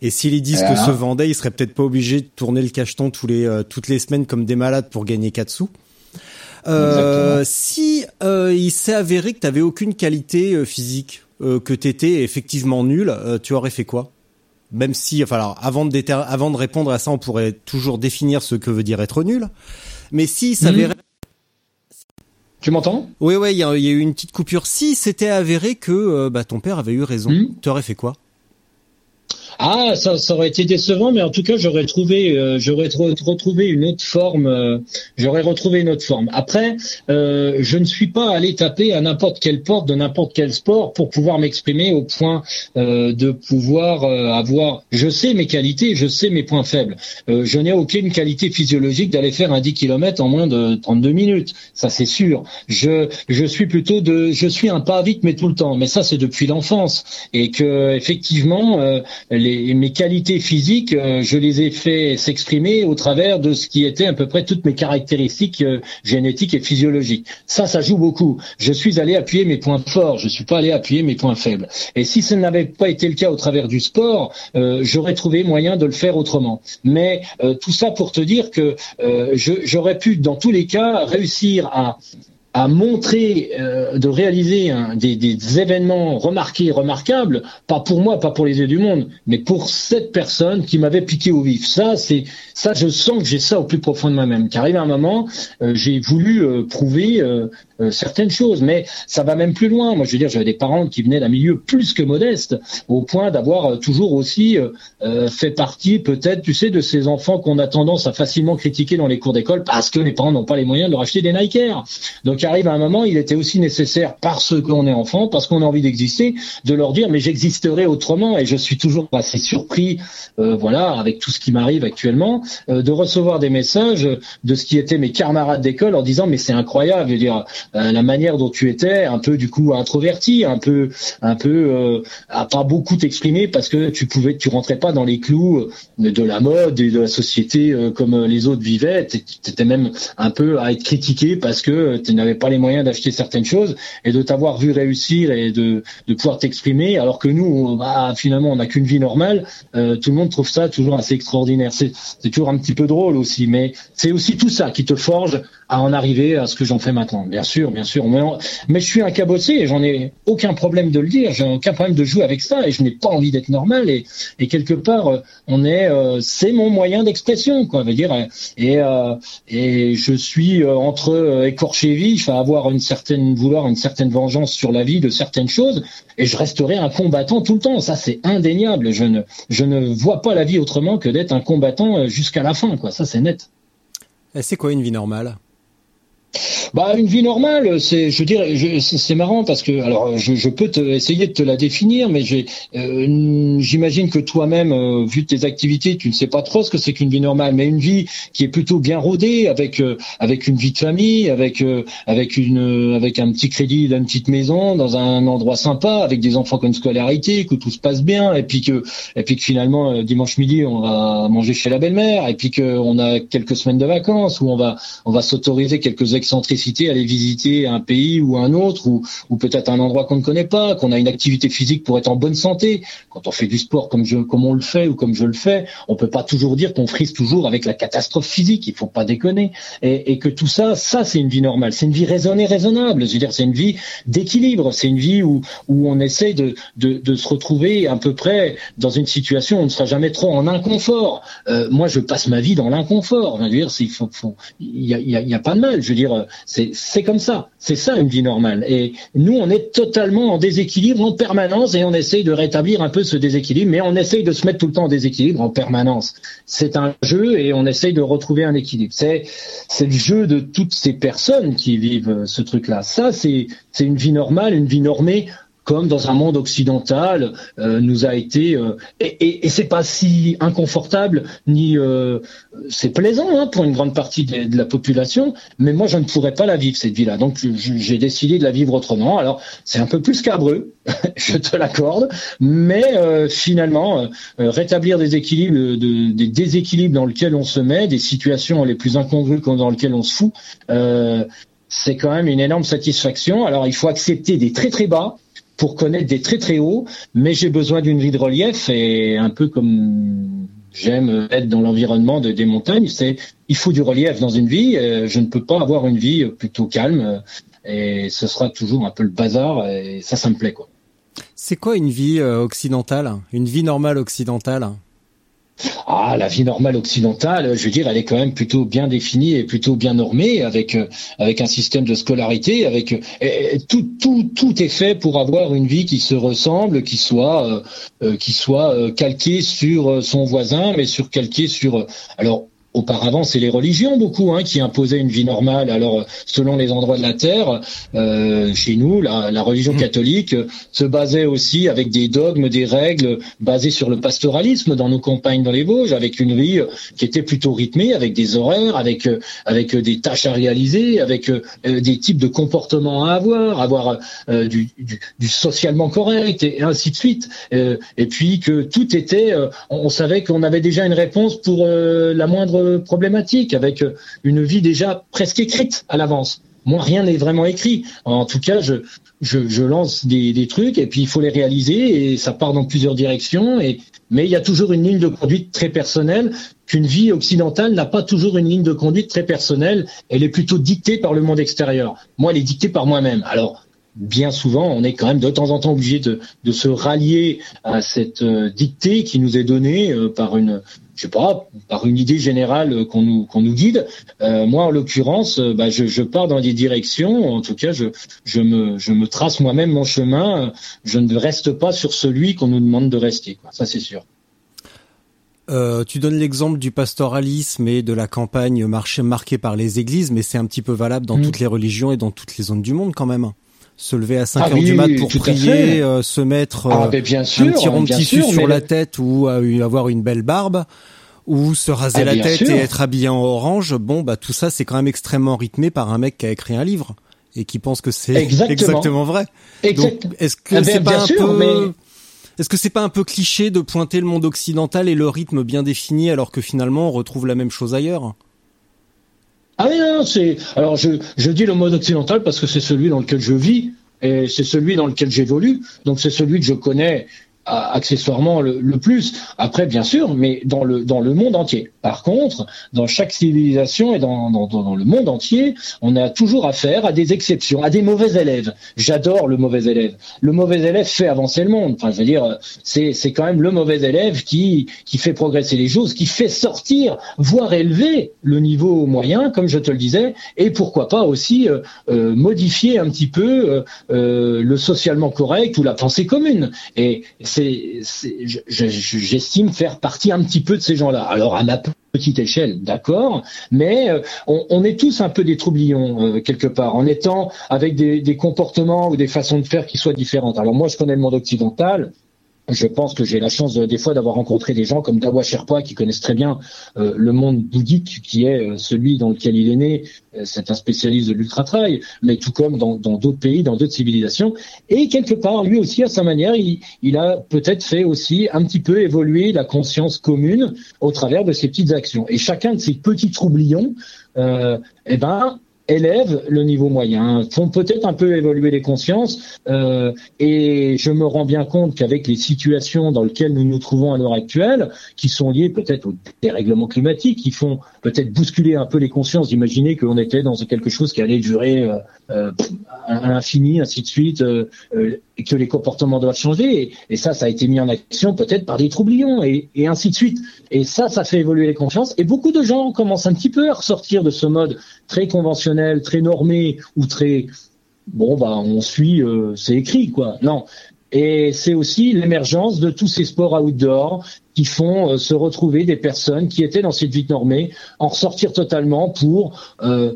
Et si les disques se vendaient, ils seraient peut-être pas obligés de tourner le cacheton tous les toutes les semaines comme des malades pour gagner 4 sous. Euh, si euh, il s'est avéré que tu avais aucune qualité euh, physique, euh, que tu étais effectivement nul, tu aurais fait quoi? Même si, enfin, alors, avant de, avant de répondre à ça, on pourrait toujours définir ce que veut dire être nul. Mais si il s'avérait... Tu m'entends? Oui, oui, il y, a eu une petite coupure. Si c'était avéré que bah, ton père avait eu raison, hmm tu aurais fait quoi? Ah, ça, ça aurait été décevant, mais en tout cas, j'aurais trouvé, euh, j'aurais retrouvé une autre forme. Euh, j'aurais retrouvé une autre forme. Après, euh, je ne suis pas allé taper à n'importe quelle porte de n'importe quel sport pour pouvoir m'exprimer au point de pouvoir avoir. Je sais mes qualités, je sais mes points faibles. je n'ai aucune qualité physiologique d'aller faire un 10 km en moins de 32 minutes. Ça, c'est sûr. Je, je suis plutôt de, je suis un pas vite, mais tout le temps. Mais ça, c'est depuis l'enfance, et que effectivement mes qualités physiques, euh, je les ai fait s'exprimer au travers de ce qui était à peu près toutes mes caractéristiques euh, génétiques et physiologiques. Ça, ça joue beaucoup. Je suis allé appuyer mes points forts, je suis pas allé appuyer mes points faibles. Et si ce n'avait pas été le cas au travers du sport, euh, j'aurais trouvé moyen de le faire autrement. Mais tout ça pour te dire que j'aurais pu, dans tous les cas, réussir à à montrer, euh, de réaliser un, des, des, événements remarqués, remarquables, pas pour moi, pas pour les yeux du monde, mais pour cette personne qui m'avait piqué au vif. Ça, c'est ça, je sens que j'ai ça au plus profond de moi-même. Qu'arrive un moment, euh, j'ai voulu euh, prouver certaines choses, mais ça va même plus loin. Moi, je veux dire, j'avais des parents qui venaient d'un milieu plus que modeste, au point d'avoir toujours aussi fait partie, peut-être, tu sais, de ces enfants qu'on a tendance à facilement critiquer dans les cours d'école parce que les parents n'ont pas les moyens de leur acheter des Nike Air. Donc arrive un moment, il était aussi nécessaire, parce qu'on est enfant, parce qu'on a envie d'exister, de leur dire mais j'existerai autrement. Et je suis toujours assez surpris, euh, voilà, avec tout ce qui m'arrive actuellement, euh, de recevoir des messages de ce qui étaient mes camarades d'école en disant mais c'est incroyable, je veux dire euh, la manière dont tu étais, un peu du coup introverti, un peu, un peu à pas beaucoup t'exprimer parce que tu pouvais, tu rentrais pas dans les clous de la mode et de la société comme les autres vivaient. Tu étais même un peu à être critiqué parce que tu n'avais pas les moyens d'acheter certaines choses et de t'avoir vu réussir et de, de pouvoir t'exprimer, alors que nous, bah, finalement, on n'a qu'une vie normale. Euh, tout le monde trouve ça toujours assez extraordinaire. C'est toujours un petit peu drôle aussi, mais c'est aussi tout ça qui te forge à en arriver à ce que j'en fais maintenant. Bien sûr, bien sûr. Mais, je suis un cabossé et j'en ai aucun problème de le dire. J'ai aucun problème de jouer avec ça et je n'ai pas envie d'être normal. Et, quelque part, euh, on est, euh, c'est mon moyen d'expression, quoi. Veut dire. Et euh, et je suis entre écorché vif à avoir une certaine vouloir une certaine vengeance sur la vie de certaines choses et je resterai un combattant tout le temps. Ça, c'est indéniable. Je ne je ne vois pas la vie autrement que d'être un combattant jusqu'à la fin, quoi. Ça, c'est net. C'est quoi une vie normale? Bah, une vie normale, c'est, je dirais, c'est marrant parce que, alors, je, je, peux te, essayer de te la définir, mais j'ai, euh, j'imagine que toi-même, euh, vu tes activités, tu ne sais pas trop ce que c'est qu'une vie normale, mais une vie qui est plutôt bien rodée, avec euh, avec une vie de famille, avec avec une avec un petit crédit d'une petite maison, dans un endroit sympa, avec des enfants qui ont une scolarité, que tout se passe bien, et puis que et puis que finalement dimanche midi on va manger chez la belle-mère, et puis que on a quelques semaines de vacances où on va on va s'autoriser quelques excentricité, aller visiter un pays ou un autre, ou, peut-être un endroit qu'on ne connaît pas, qu'on a une activité physique pour être en bonne santé. Quand on fait du sport comme on le fait ou comme je le fais, on peut pas toujours dire qu'on frise toujours avec la catastrophe physique. Il faut pas déconner. Et, que tout ça, ça c'est une vie normale. C'est une vie raisonnée, raisonnable. Je veux dire, c'est une vie d'équilibre. C'est une vie où, on essaye de, se retrouver à peu près dans une situation où on ne sera jamais trop en inconfort. Euh, moi, je passe ma vie dans l'inconfort. Il faut, faut, y a pas de mal. Je veux dire, c'est comme ça. C'est ça une vie normale. Et nous, on est totalement en déséquilibre en permanence et on essaye de rétablir un peu ce déséquilibre, mais on essaye de se mettre tout le temps en déséquilibre en permanence. C'est un jeu et on essaye de retrouver un équilibre. C'est le jeu de toutes ces personnes qui vivent ce truc-là. Ça, c'est une vie normale, une vie normée comme dans un monde occidental euh, nous a été euh, et, et, et c'est pas si inconfortable ni euh, c'est plaisant hein, pour une grande partie de, la population mais moi je ne pourrais pas la vivre cette vie là donc j'ai décidé de la vivre autrement. Alors c'est un peu plus cabreux je te l'accorde mais euh, finalement euh, rétablir des équilibres de, des déséquilibres dans lesquels on se met des situations les plus incongrues dans lesquelles on se fout c'est quand même une énorme satisfaction. Alors il faut accepter des très très bas pour connaître des très très hauts, mais j'ai besoin d'une vie de relief et un peu comme j'aime être dans l'environnement de, des montagnes, c'est il faut du relief dans une vie. Euh, je ne peux pas avoir une vie plutôt calme et ce sera toujours un peu le bazar et ça, ça me plaît quoi. C'est quoi une vie euh, occidentale? Une vie normale occidentale? Ah, la vie normale occidentale, je veux dire, elle est quand même plutôt bien définie et plutôt bien normée, avec euh, avec un système de scolarité, avec euh, tout tout tout est fait pour avoir une vie qui se ressemble, qui soit euh, qui soit calquée sur son voisin, mais sur calquée sur alors Auparavant, c'est les religions beaucoup hein, qui imposaient une vie normale. Alors, selon les endroits de la terre, euh, chez nous, la, la religion mmh. catholique se basait aussi avec des dogmes, des règles basées sur le pastoralisme dans nos campagnes dans les Vosges, avec une vie qui était plutôt rythmée, avec des horaires, avec avec des tâches à réaliser, avec euh, des types de comportements à avoir, avoir euh, du, du, du, socialement correct et ainsi de suite. Euh, et puis que tout était, euh, on savait qu'on avait déjà une réponse pour la moindre problématique, avec une vie déjà presque écrite à l'avance. Moi, rien n'est vraiment écrit. En tout cas, je, lance des, trucs et puis il faut les réaliser et ça part dans plusieurs directions. Mais il y a toujours une ligne de conduite très personnelle qu'une vie occidentale n'a pas toujours une ligne de conduite très personnelle. Elle est plutôt dictée par le monde extérieur. Moi, elle est dictée par moi-même. Alors bien souvent, on est quand même de temps en temps obligé de, de se rallier à cette euh, dictée qui nous est donnée euh, par une, je sais pas, par une idée générale qu'on nous qu'on nous guide. Euh, moi, en l'occurrence, bah, je, je, pars dans des directions. En tout cas, je je me je me trace moi-même mon chemin. Je ne reste pas sur celui qu'on nous demande de rester. Quoi. Ça, c'est sûr. Euh, tu donnes l'exemple du pastoralisme et de la campagne marquée par les églises, mais c'est un petit peu valable dans mmh. toutes les religions et dans toutes les zones du monde quand même se lever à 5 ah heures du mat pour prier, euh, se mettre ah, euh, bien sûr, un petit rond de tissu sur la tête ou avoir une belle barbe ou se raser ah, la tête et être habillé en orange. Bon, bah tout ça c'est quand même extrêmement rythmé par un mec qui a écrit un livre et qui pense que c'est exactement. vrai. Exact. est-ce que c'est pas un peu Est-ce que c'est pas un peu cliché de pointer le monde occidental et le rythme bien défini alors que finalement on retrouve la même chose ailleurs? Ah non, c'est. Alors je, je dis le mode occidental parce que c'est celui dans lequel je vis et c'est celui dans lequel j'évolue. Donc c'est celui que je connais accessoirement le, plus. Après, bien sûr, mais dans le dans le monde entier. Par contre, dans chaque civilisation et dans, le monde entier, on a toujours affaire à des exceptions, à des mauvais élèves. J'adore le mauvais élève. Le mauvais élève fait avancer le monde. C'est quand même le mauvais élève qui fait progresser les choses, qui fait sortir, voire élever le niveau moyen, comme je te le disais, et pourquoi pas aussi euh, euh, modifier un petit peu euh le socialement correct ou la pensée commune. Et c'est, j'estime faire partie un petit peu de ces gens-là. Alors à ma petite échelle, d'accord, mais euh, on, est tous un peu des troublions euh, quelque part, en étant avec des, des comportements ou des façons de faire qui soient différentes. Alors moi, je connais le monde occidental je pense que j'ai la chance des fois d'avoir rencontré des gens comme Dawa Sherpa qui connaissent très bien euh, le monde bouddhique qui est euh, celui dans lequel il est né. Euh, c'est un spécialiste de l'ultra trail, mais tout comme dans d'autres pays, dans d'autres civilisations. Et quelque part, lui aussi à sa manière, il, il a peut-être fait aussi un petit peu évoluer la conscience commune au travers de ses petites actions. Et chacun de ces petits troublions, eh ben élèvent le niveau moyen, font peut-être un peu évoluer les consciences. Euh, et je me rends bien compte qu'avec les situations dans lesquelles nous nous trouvons à l'heure actuelle, qui sont liées peut-être au dérèglement climatique, qui font peut-être bousculer un peu les consciences, d'imaginer qu'on était dans quelque chose qui allait durer euh, euh à l'infini, ainsi de suite, euh, euh, que les comportements doivent changer. Et, ça, ça a été mis en action peut-être par des troublions, et, et ainsi de suite. Et ça, ça fait évoluer les consciences. Et beaucoup de gens commencent un petit peu à ressortir de ce mode très conventionnel, très normé, ou très bon bah on suit, euh, c'est écrit quoi. Non. Et c'est aussi l'émergence de tous ces sports outdoor qui font euh, se retrouver des personnes qui étaient dans cette vie normée en ressortir totalement pour euh,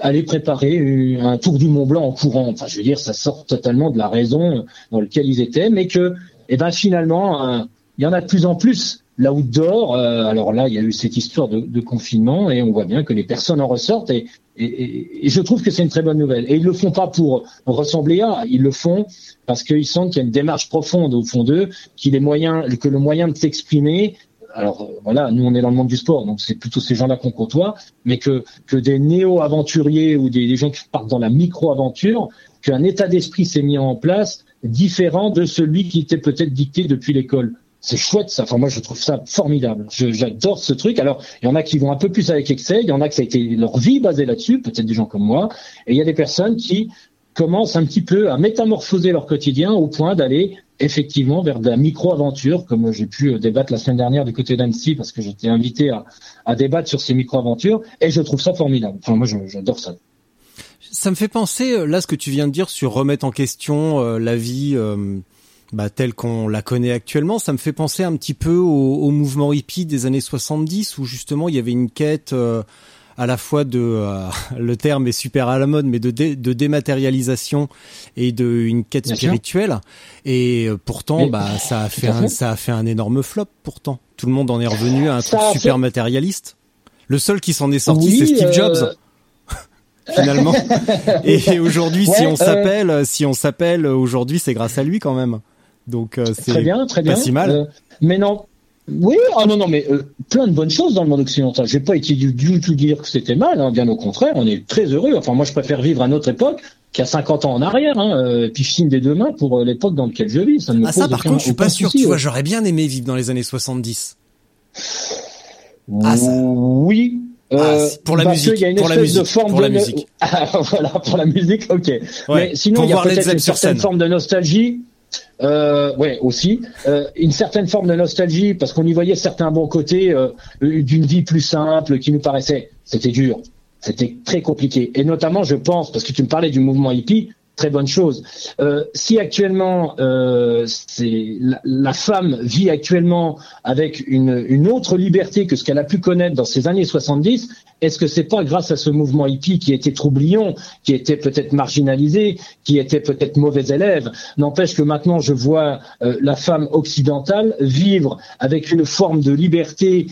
aller préparer un tour du Mont Blanc en courant. Enfin, je veux dire, ça sort totalement de la raison dans laquelle ils étaient, mais que, eh ben, finalement, il y en a de plus en plus L'outdoor, euh, alors là, il y a eu cette histoire de, confinement et on voit bien que les personnes en ressortent et, je trouve que c'est une très bonne nouvelle. Et ils le font pas pour ressembler à, ils le font parce qu'ils sentent qu'il y a une démarche profonde au fond d'eux, qu'il est moyen, que le moyen de s'exprimer. Alors euh, voilà, nous on est dans le monde du sport, donc c'est plutôt ces gens-là qu'on côtoie, mais que que des néo-aventuriers ou des, gens qui partent dans la micro-aventure, qu'un état d'esprit s'est mis en place différent de celui qui était peut-être dicté depuis l'école c'est chouette ça. Enfin moi je trouve ça formidable. J'adore ce truc. Alors il y en a qui vont un peu plus avec excès, il y en a que ça a été leur vie basée là-dessus, peut-être des gens comme moi, et il y a des personnes qui commencent un petit peu à métamorphoser leur quotidien au point d'aller effectivement vers de la micro-aventure, comme j'ai pu débattre la semaine dernière du côté d'Annecy, parce que j'étais invité à, à, débattre sur ces micro-aventures, et je trouve ça formidable. Enfin moi j'adore ça. Ça me fait penser, euh, là, ce que tu viens de dire sur remettre en question euh, la vie euh, bah, telle qu'on la connaît actuellement, ça me fait penser un petit peu au, mouvement hippie des années 70 où justement il y avait une quête euh, à la fois de euh, le terme est super à la mode mais de, de dématérialisation et de une quête spirituelle. Et euh, pourtant bah ça a fait un, ça a fait un énorme flop pourtant. Tout le monde en est revenu à un truc super matérialiste. Le seul qui s'en est sorti c'est Steve Jobs. Finalement. Et aujourd'hui si on s'appelle si on s'appelle aujourd'hui c'est grâce à lui quand même. Donc euh, c'est très bien, très bien. Pas si mal. Euh, mais non, Oui, ah non, non, mais euh, plein de bonnes choses dans le monde occidental. J'ai pas été du, du tout dire que c'était mal, hein, bien au contraire, on est très heureux. Enfin, moi, je préfère vivre à notre époque qu'à 50 ans en arrière. Hein, euh, puis signe des deux mains pour euh, l'époque dans laquelle je vis. Ça ne me Ah pose ça par aucun- contre je suis pas sûr, souci, tu vois, ouais. j'aurais bien aimé vivre dans les années 70. Ah, ça- Oui. Ah, Euh, c'est pour la parce musique, y a une pour la espèce de musique, forme pour de la musique. Ah, voilà, pour la musique, ok. Ouais, Mais sinon, pour il y a peut-être une certaine scène. forme de nostalgie. Euh, ouais, aussi euh, une certaine forme de nostalgie parce qu'on y voyait certains bons côtés euh, d'une vie plus simple qui nous paraissait. C'était dur, c'était très compliqué. Et notamment, je pense, parce que tu me parlais du mouvement hippie, très bonne chose. Euh, si actuellement euh, la, femme vit actuellement avec une, une autre liberté que ce qu'elle a pu connaître dans ces années 70, est-ce que c'est pas grâce à ce mouvement hippie qui était troublion, qui était peut-être marginalisé, qui était peut-être mauvais élève? N'empêche que maintenant je vois euh, la femme occidentale vivre avec une forme de liberté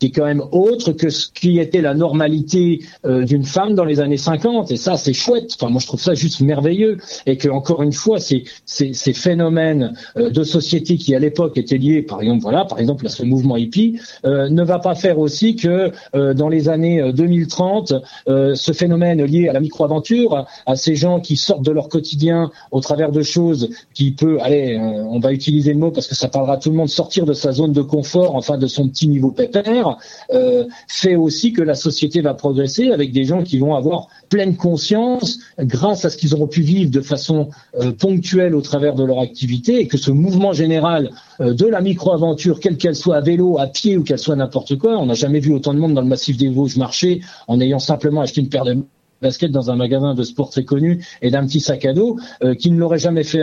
qui est quand même autre que ce qui était la normalité euh, d'une femme dans les années 50 et ça c'est chouette. Enfin moi je trouve ça juste merveilleux. Et que encore une fois ces ces, ces phénomènes euh, de société qui à l'époque étaient liés par exemple voilà par exemple à ce mouvement hippie euh, ne va pas faire aussi que euh, dans les années euh, 2030 euh, ce phénomène lié à la micro-aventure à ces gens qui sortent de leur quotidien au travers de choses qui peut allez euh, on va utiliser le mot parce que ça parlera à tout le monde sortir de sa zone de confort enfin de son petit niveau pépère euh, fait aussi que la société va progresser avec des gens qui vont avoir pleine conscience grâce à ce qu'ils auront pu vivre de façon euh, ponctuelle au travers de leur activité et que ce mouvement général euh, de la micro-aventure, quelle qu'elle soit à vélo, à pied ou qu'elle soit n'importe quoi, on n'a jamais vu autant de monde dans le massif des Vosges marcher en ayant simplement acheté une paire de basket dans un magasin de sport très connu et d'un petit sac à dos qui ne l'aurait jamais fait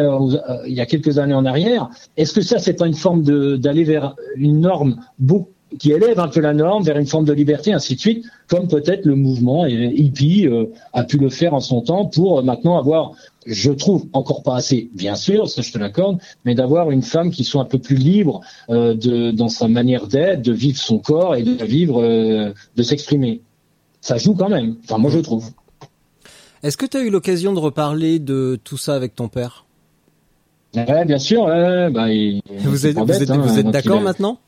il y a quelques années en arrière. Est-ce que ça c'est pas une forme d'aller vers une norme beaucoup qui élève un peu la norme vers une forme de liberté, ainsi de suite, comme peut-être le mouvement hippie euh, a pu le faire en son temps pour euh, maintenant avoir, je trouve, encore pas assez, bien sûr, ça je te l'accorde, mais d'avoir une femme qui soit un peu plus libre euh, de, dans sa manière d'être, de vivre son corps et de vivre, euh, de s'exprimer. Ça joue quand même, enfin moi je trouve. Est-ce que tu as eu l'occasion de reparler de tout ça avec ton père? Ouais, bien sûr, ouais, bah, il, Vous êtes, vous hein, vous d'accord maintenant?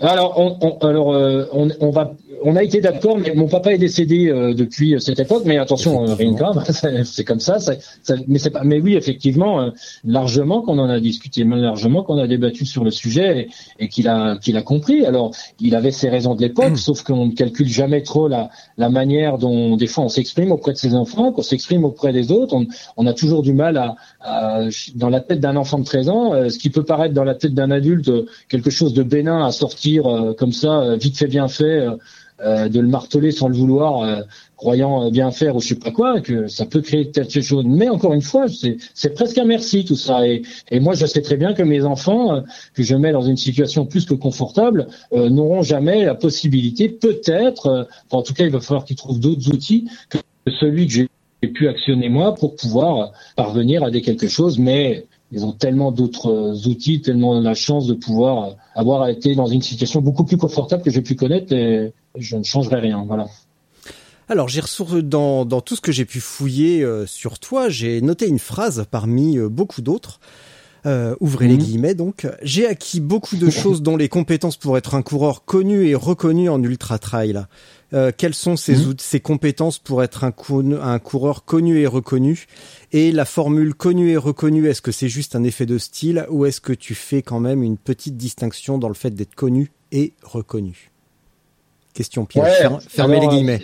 Alors, on, on- alors euh, on, on va, on a été d'accord, mais mon papa est décédé euh, depuis cette époque. Mais attention, euh, rien de grave, c'est- comme ça. ça- ça- mais c'est pas, mais oui, effectivement, euh, largement qu'on en a discuté, largement qu'on a débattu sur le sujet et, et qu'il a, qu'il a compris. Alors, il avait ses raisons de l'époque, sauf qu'on ne calcule jamais trop la, la manière dont des fois on s'exprime auprès de ses enfants, qu'on s'exprime auprès des autres. On, on a toujours du mal à, à- dans la tête d'un enfant de 13 ans, euh, ce qui peut paraître dans la tête d'un adulte euh, quelque chose de bénin à sortir euh, comme ça, euh, vite fait bien fait, euh, euh, de le marteler sans le vouloir, euh, croyant euh, bien faire ou je sais pas quoi, que ça peut créer quelque chose. Mais encore une fois, c'est presque un merci tout ça. Et, et moi, je sais très bien que mes enfants, euh, que je mets dans une situation plus que confortable, euh, n'auront jamais la possibilité, peut-être, euh, en tout cas, il va falloir qu'ils trouvent d'autres outils que celui que j'ai pu actionner moi pour pouvoir parvenir à des quelque chose. Mais ils ont tellement d'autres euh, outils, tellement la chance de pouvoir euh, avoir été dans une situation beaucoup plus confortable que j'ai pu connaître et je ne changerai rien. Voilà. Alors, j'ai dans, dans tout ce que j'ai pu fouiller euh, sur toi, j'ai noté une phrase parmi euh, beaucoup d'autres. Euh, ouvrez les Mhm. guillemets donc. J'ai acquis beaucoup de choses dont les compétences pour être un coureur connu et reconnu en ultra trail. Euh, quelles sont ces, Mhm. ces compétences pour être un, cou- un coureur connu et reconnu? Et la formule connu et reconnu, est-ce que c'est juste un effet de style ou est-ce que tu fais quand même une petite distinction dans le fait d'être connu et reconnu? Question piège. Ouais, Fer- Fermez alors, les guillemets.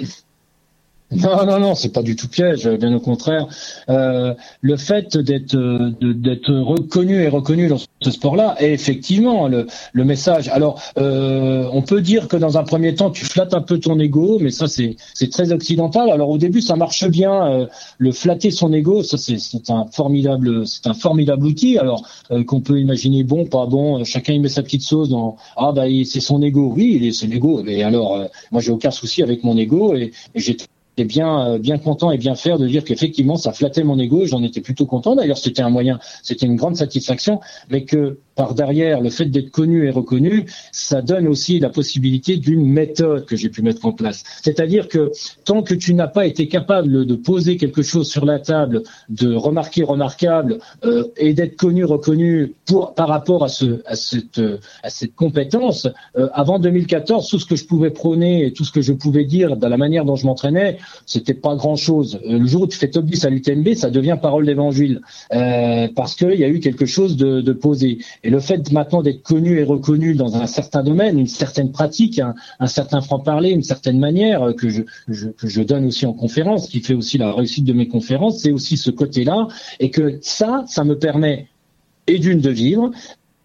Non, non, non, c'est pas du tout piège, bien au contraire. Euh, le fait d'être d'être reconnu et reconnu dans ce sport-là est effectivement le, le message. Alors, euh, on peut dire que dans un premier temps, tu flattes un peu ton ego, mais ça, c'est c'est très occidental. Alors, au début, ça marche bien. euh, le flatter son ego, ça, c'est c'est un formidable, c'est un formidable outil. Alors, euh, qu'on peut imaginer bon, pas bon, euh, chacun y met sa petite sauce dans. Ah bah, c'est son ego. Oui, c'est l'ego. Mais alors, euh, moi, j'ai aucun souci avec mon ego et, et j'ai J'étais bien euh, bien content et bien fier de dire qu'effectivement ça flattait mon ego. J'en étais plutôt content. D'ailleurs, c'était un moyen, c'était une grande satisfaction, mais que par derrière, le fait d'être connu et reconnu, ça donne aussi la possibilité d'une méthode que j'ai pu mettre en place. C'est-à-dire que tant que tu n'as pas été capable de poser quelque chose sur la table, de remarquer remarquable euh, et d'être connu reconnu pour par rapport à ce à cette à cette compétence, euh, avant 2014, tout ce que je pouvais prôner et tout ce que je pouvais dire dans la manière dont je m'entraînais, c'était pas grand-chose. Euh, le jour où tu fais top 10 à l'UTMB, ça devient parole d'évangile parce qu'il y a eu quelque chose de, de posé. Et le fait maintenant d'être connu et reconnu dans un certain domaine, une certaine pratique, un, certain franc-parler, une certaine manière euh, que je, donne aussi en conférence, qui fait aussi la réussite de mes conférences, c'est aussi ce côté-là. Et que ça, ça me permet et d'une de vivre,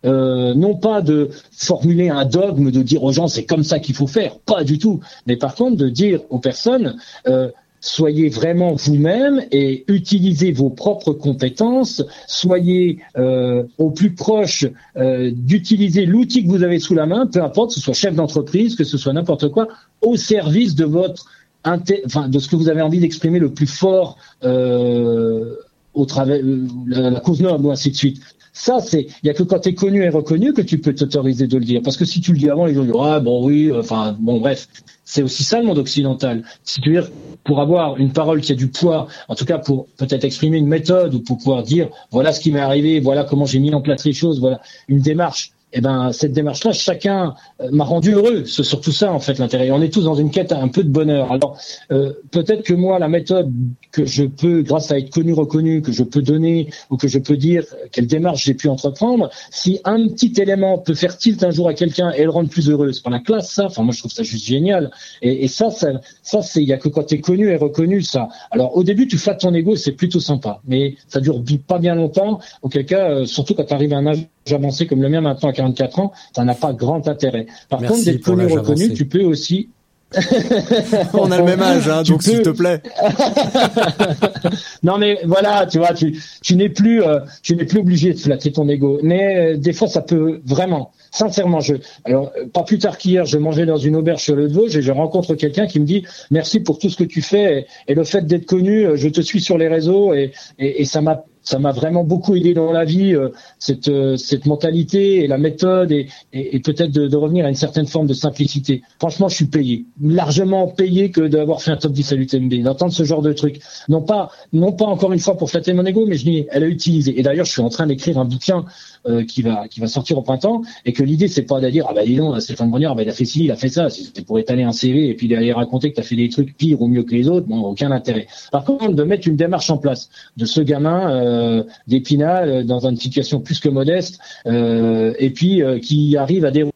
euh, non pas de formuler un dogme, de dire aux gens c'est comme ça qu'il faut faire, pas du tout, mais par contre de dire aux personnes euh, soyez vraiment vous-même et utilisez vos propres compétences, soyez euh, au plus proche euh, d'utiliser l'outil que vous avez sous la main, peu importe, que ce soit chef d'entreprise, que ce soit n'importe quoi, au service de votre enfin, de ce que vous avez envie d'exprimer le plus fort euh, au travers la, la, cause noble ou ainsi de suite. Ça, c'est, il y a que quand tu es connu et reconnu que tu peux t'autoriser de le dire. Parce que si tu le dis avant, les gens disent, ah, bon, oui, enfin, bon, bref. C'est aussi ça le monde occidental. Si tu veux dire, pour avoir une parole qui a du poids, en tout cas pour peut-être exprimer une méthode ou pour pouvoir dire, voilà ce qui m'est arrivé, voilà comment j'ai mis en place les choses, voilà une démarche eh ben cette démarche-là, chacun euh, m'a rendu heureux. C'est surtout ça en fait l'intérêt. On est tous dans une quête un peu de bonheur. Alors euh, peut-être que moi, la méthode que je peux, grâce à être connu, reconnu, que je peux donner ou que je peux dire quelle démarche j'ai pu entreprendre, si un petit élément peut faire tilt un jour à quelqu'un et le rendre plus heureux, c'est pas la classe ça. Enfin moi je trouve ça juste génial. Et, et ça, ça, ça c'est il y a que quand tu es connu et reconnu ça. Alors au début tu flattes ton ego, c'est plutôt sympa, mais ça dure pas bien longtemps. Auquel cas, euh, surtout quand tu arrives à un âge avancé comme le mien maintenant à 44 ans, ça n'a pas grand intérêt. Par contre, d'être connu, reconnu, tu peux aussi On a le même âge, hein, donc s'il te plaît. non mais voilà, tu vois, tu, tu n'es plus, euh, tu n'es plus obligé de flatter ton ego. Mais euh, des fois, ça peut vraiment, sincèrement, je, alors pas plus tard qu'hier, je mangeais dans une auberge sur le Vosges et je rencontre quelqu'un qui me dit merci pour tout ce que tu fais et, le fait d'être connu, euh, je te suis sur les réseaux et, et ça m'a ça m'a vraiment beaucoup aidé dans la vie euh, cette euh, cette mentalité et la méthode et, et, peut-être de, de, revenir à une certaine forme de simplicité. Franchement, je suis payé, largement payé que d'avoir fait un top 10 à l'UTMB, d'entendre ce genre de truc. Non pas non pas encore une fois pour flatter mon ego, mais je dis elle a utilisé. Et d'ailleurs, je suis en train d'écrire un bouquin euh, qui va qui va sortir au printemps et que l'idée c'est pas de dire ah bah dis donc Stéphane Brognard bah, il a fait ci, il a fait ça, c'était pour étaler un CV et puis d'aller raconter que tu as fait des trucs pires ou mieux que les autres, bon aucun intérêt. Par contre, de mettre une démarche en place de ce gamin euh, d'Épinal euh, dans une situation plus que modeste euh, et puis euh, qui arrive à dérouler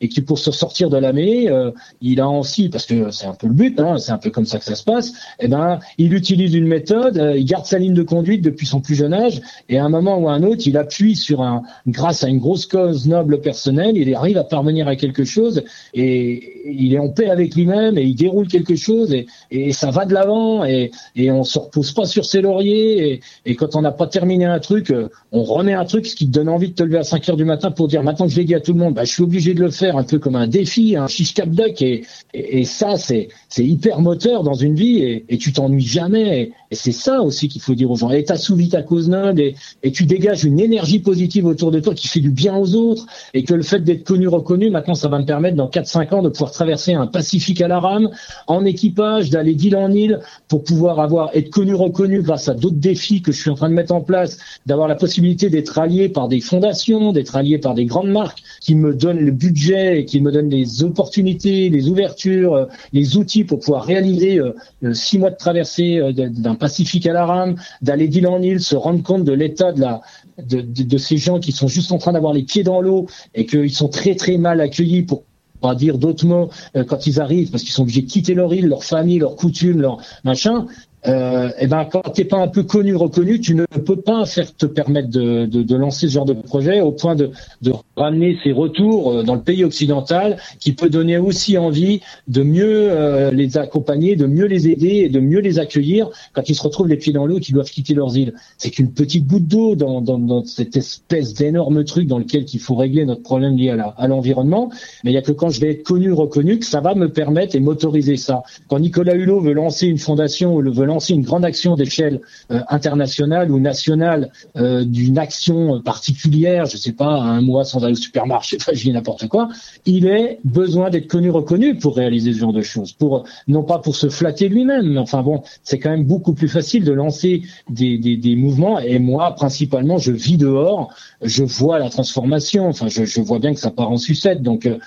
et qui pour se sortir de la mêlée, euh, il a aussi, parce que c'est un peu le but, hein, c'est un peu comme ça que ça se passe, eh ben, il utilise une méthode, euh, il garde sa ligne de conduite depuis son plus jeune âge, et à un moment ou à un autre, il appuie sur un, grâce à une grosse cause noble personnelle, il arrive à parvenir à quelque chose, et il est en paix avec lui-même, et il déroule quelque chose, et, et ça va de l'avant, et, et on se repose pas sur ses lauriers, et, et quand on n'a pas terminé un truc, euh, on remet un truc, ce qui te donne envie de te lever à 5 heures du matin pour dire, maintenant que je l'ai dit à tout le monde, bah, je suis obligé de le faire un peu comme un défi, un shish duck, et, et, ça, c'est c'est hyper moteur dans une vie, et, et tu t'ennuies jamais. Et, c'est ça aussi qu'il faut dire aux gens. Et t'assouvis ta cause noble, et, et tu dégages une énergie positive autour de toi qui fait du bien aux autres, et que le fait d'être connu, reconnu, maintenant, ça va me permettre dans 4-5 ans de pouvoir traverser un Pacifique à la rame, en équipage, d'aller d'île en île, pour pouvoir avoir être connu, reconnu grâce à d'autres défis que je suis en train de mettre en place, d'avoir la possibilité d'être allié par des fondations, d'être allié par des grandes marques qui me donnent le budget et qui me donnent les opportunités, les ouvertures, euh, les outils pour pouvoir réaliser euh, euh, six mois de traversée d'un Pacifique à la rame, d'aller d'île en île, se rendre compte de l'état de la de, de, ces gens qui sont juste en train d'avoir les pieds dans l'eau et qu'ils sont très très mal accueillis pour pas dire d'autres mots quand ils arrivent parce qu'ils sont obligés de quitter leur île, leur famille, leurs coutumes, leur machin euh, et eh ben quand t'es pas un peu connu reconnu, tu ne peux pas faire te permettre de, de, de lancer ce genre de projet au point de, de ramener ces retours euh, dans le pays occidental, qui peut donner aussi envie de mieux euh, les accompagner, de mieux les aider et de mieux les accueillir quand ils se retrouvent les pieds dans l'eau, qu'ils doivent quitter leurs îles. C'est qu'une petite goutte d'eau dans, dans, dans, cette espèce d'énorme truc dans lequel il faut régler notre problème lié à l'environnement. Mais il y a que quand je vais être connu reconnu que ça va me permettre et m'autoriser ça. Quand Nicolas Hulot veut lancer une fondation ou le veut lancer une grande action d'échelle euh, internationale ou nationale euh, d'une action particulière, je sais pas, un mois sans aller au supermarché, enfin je dis n'importe quoi, il est besoin d'être connu reconnu pour réaliser ce genre de choses, pour non pas pour se flatter lui-même, mais enfin bon, c'est quand même beaucoup plus facile de lancer des, des, mouvements. Et moi, principalement, je vis dehors, je vois la transformation. Enfin, je, je vois bien que ça part en sucette. Donc, euh,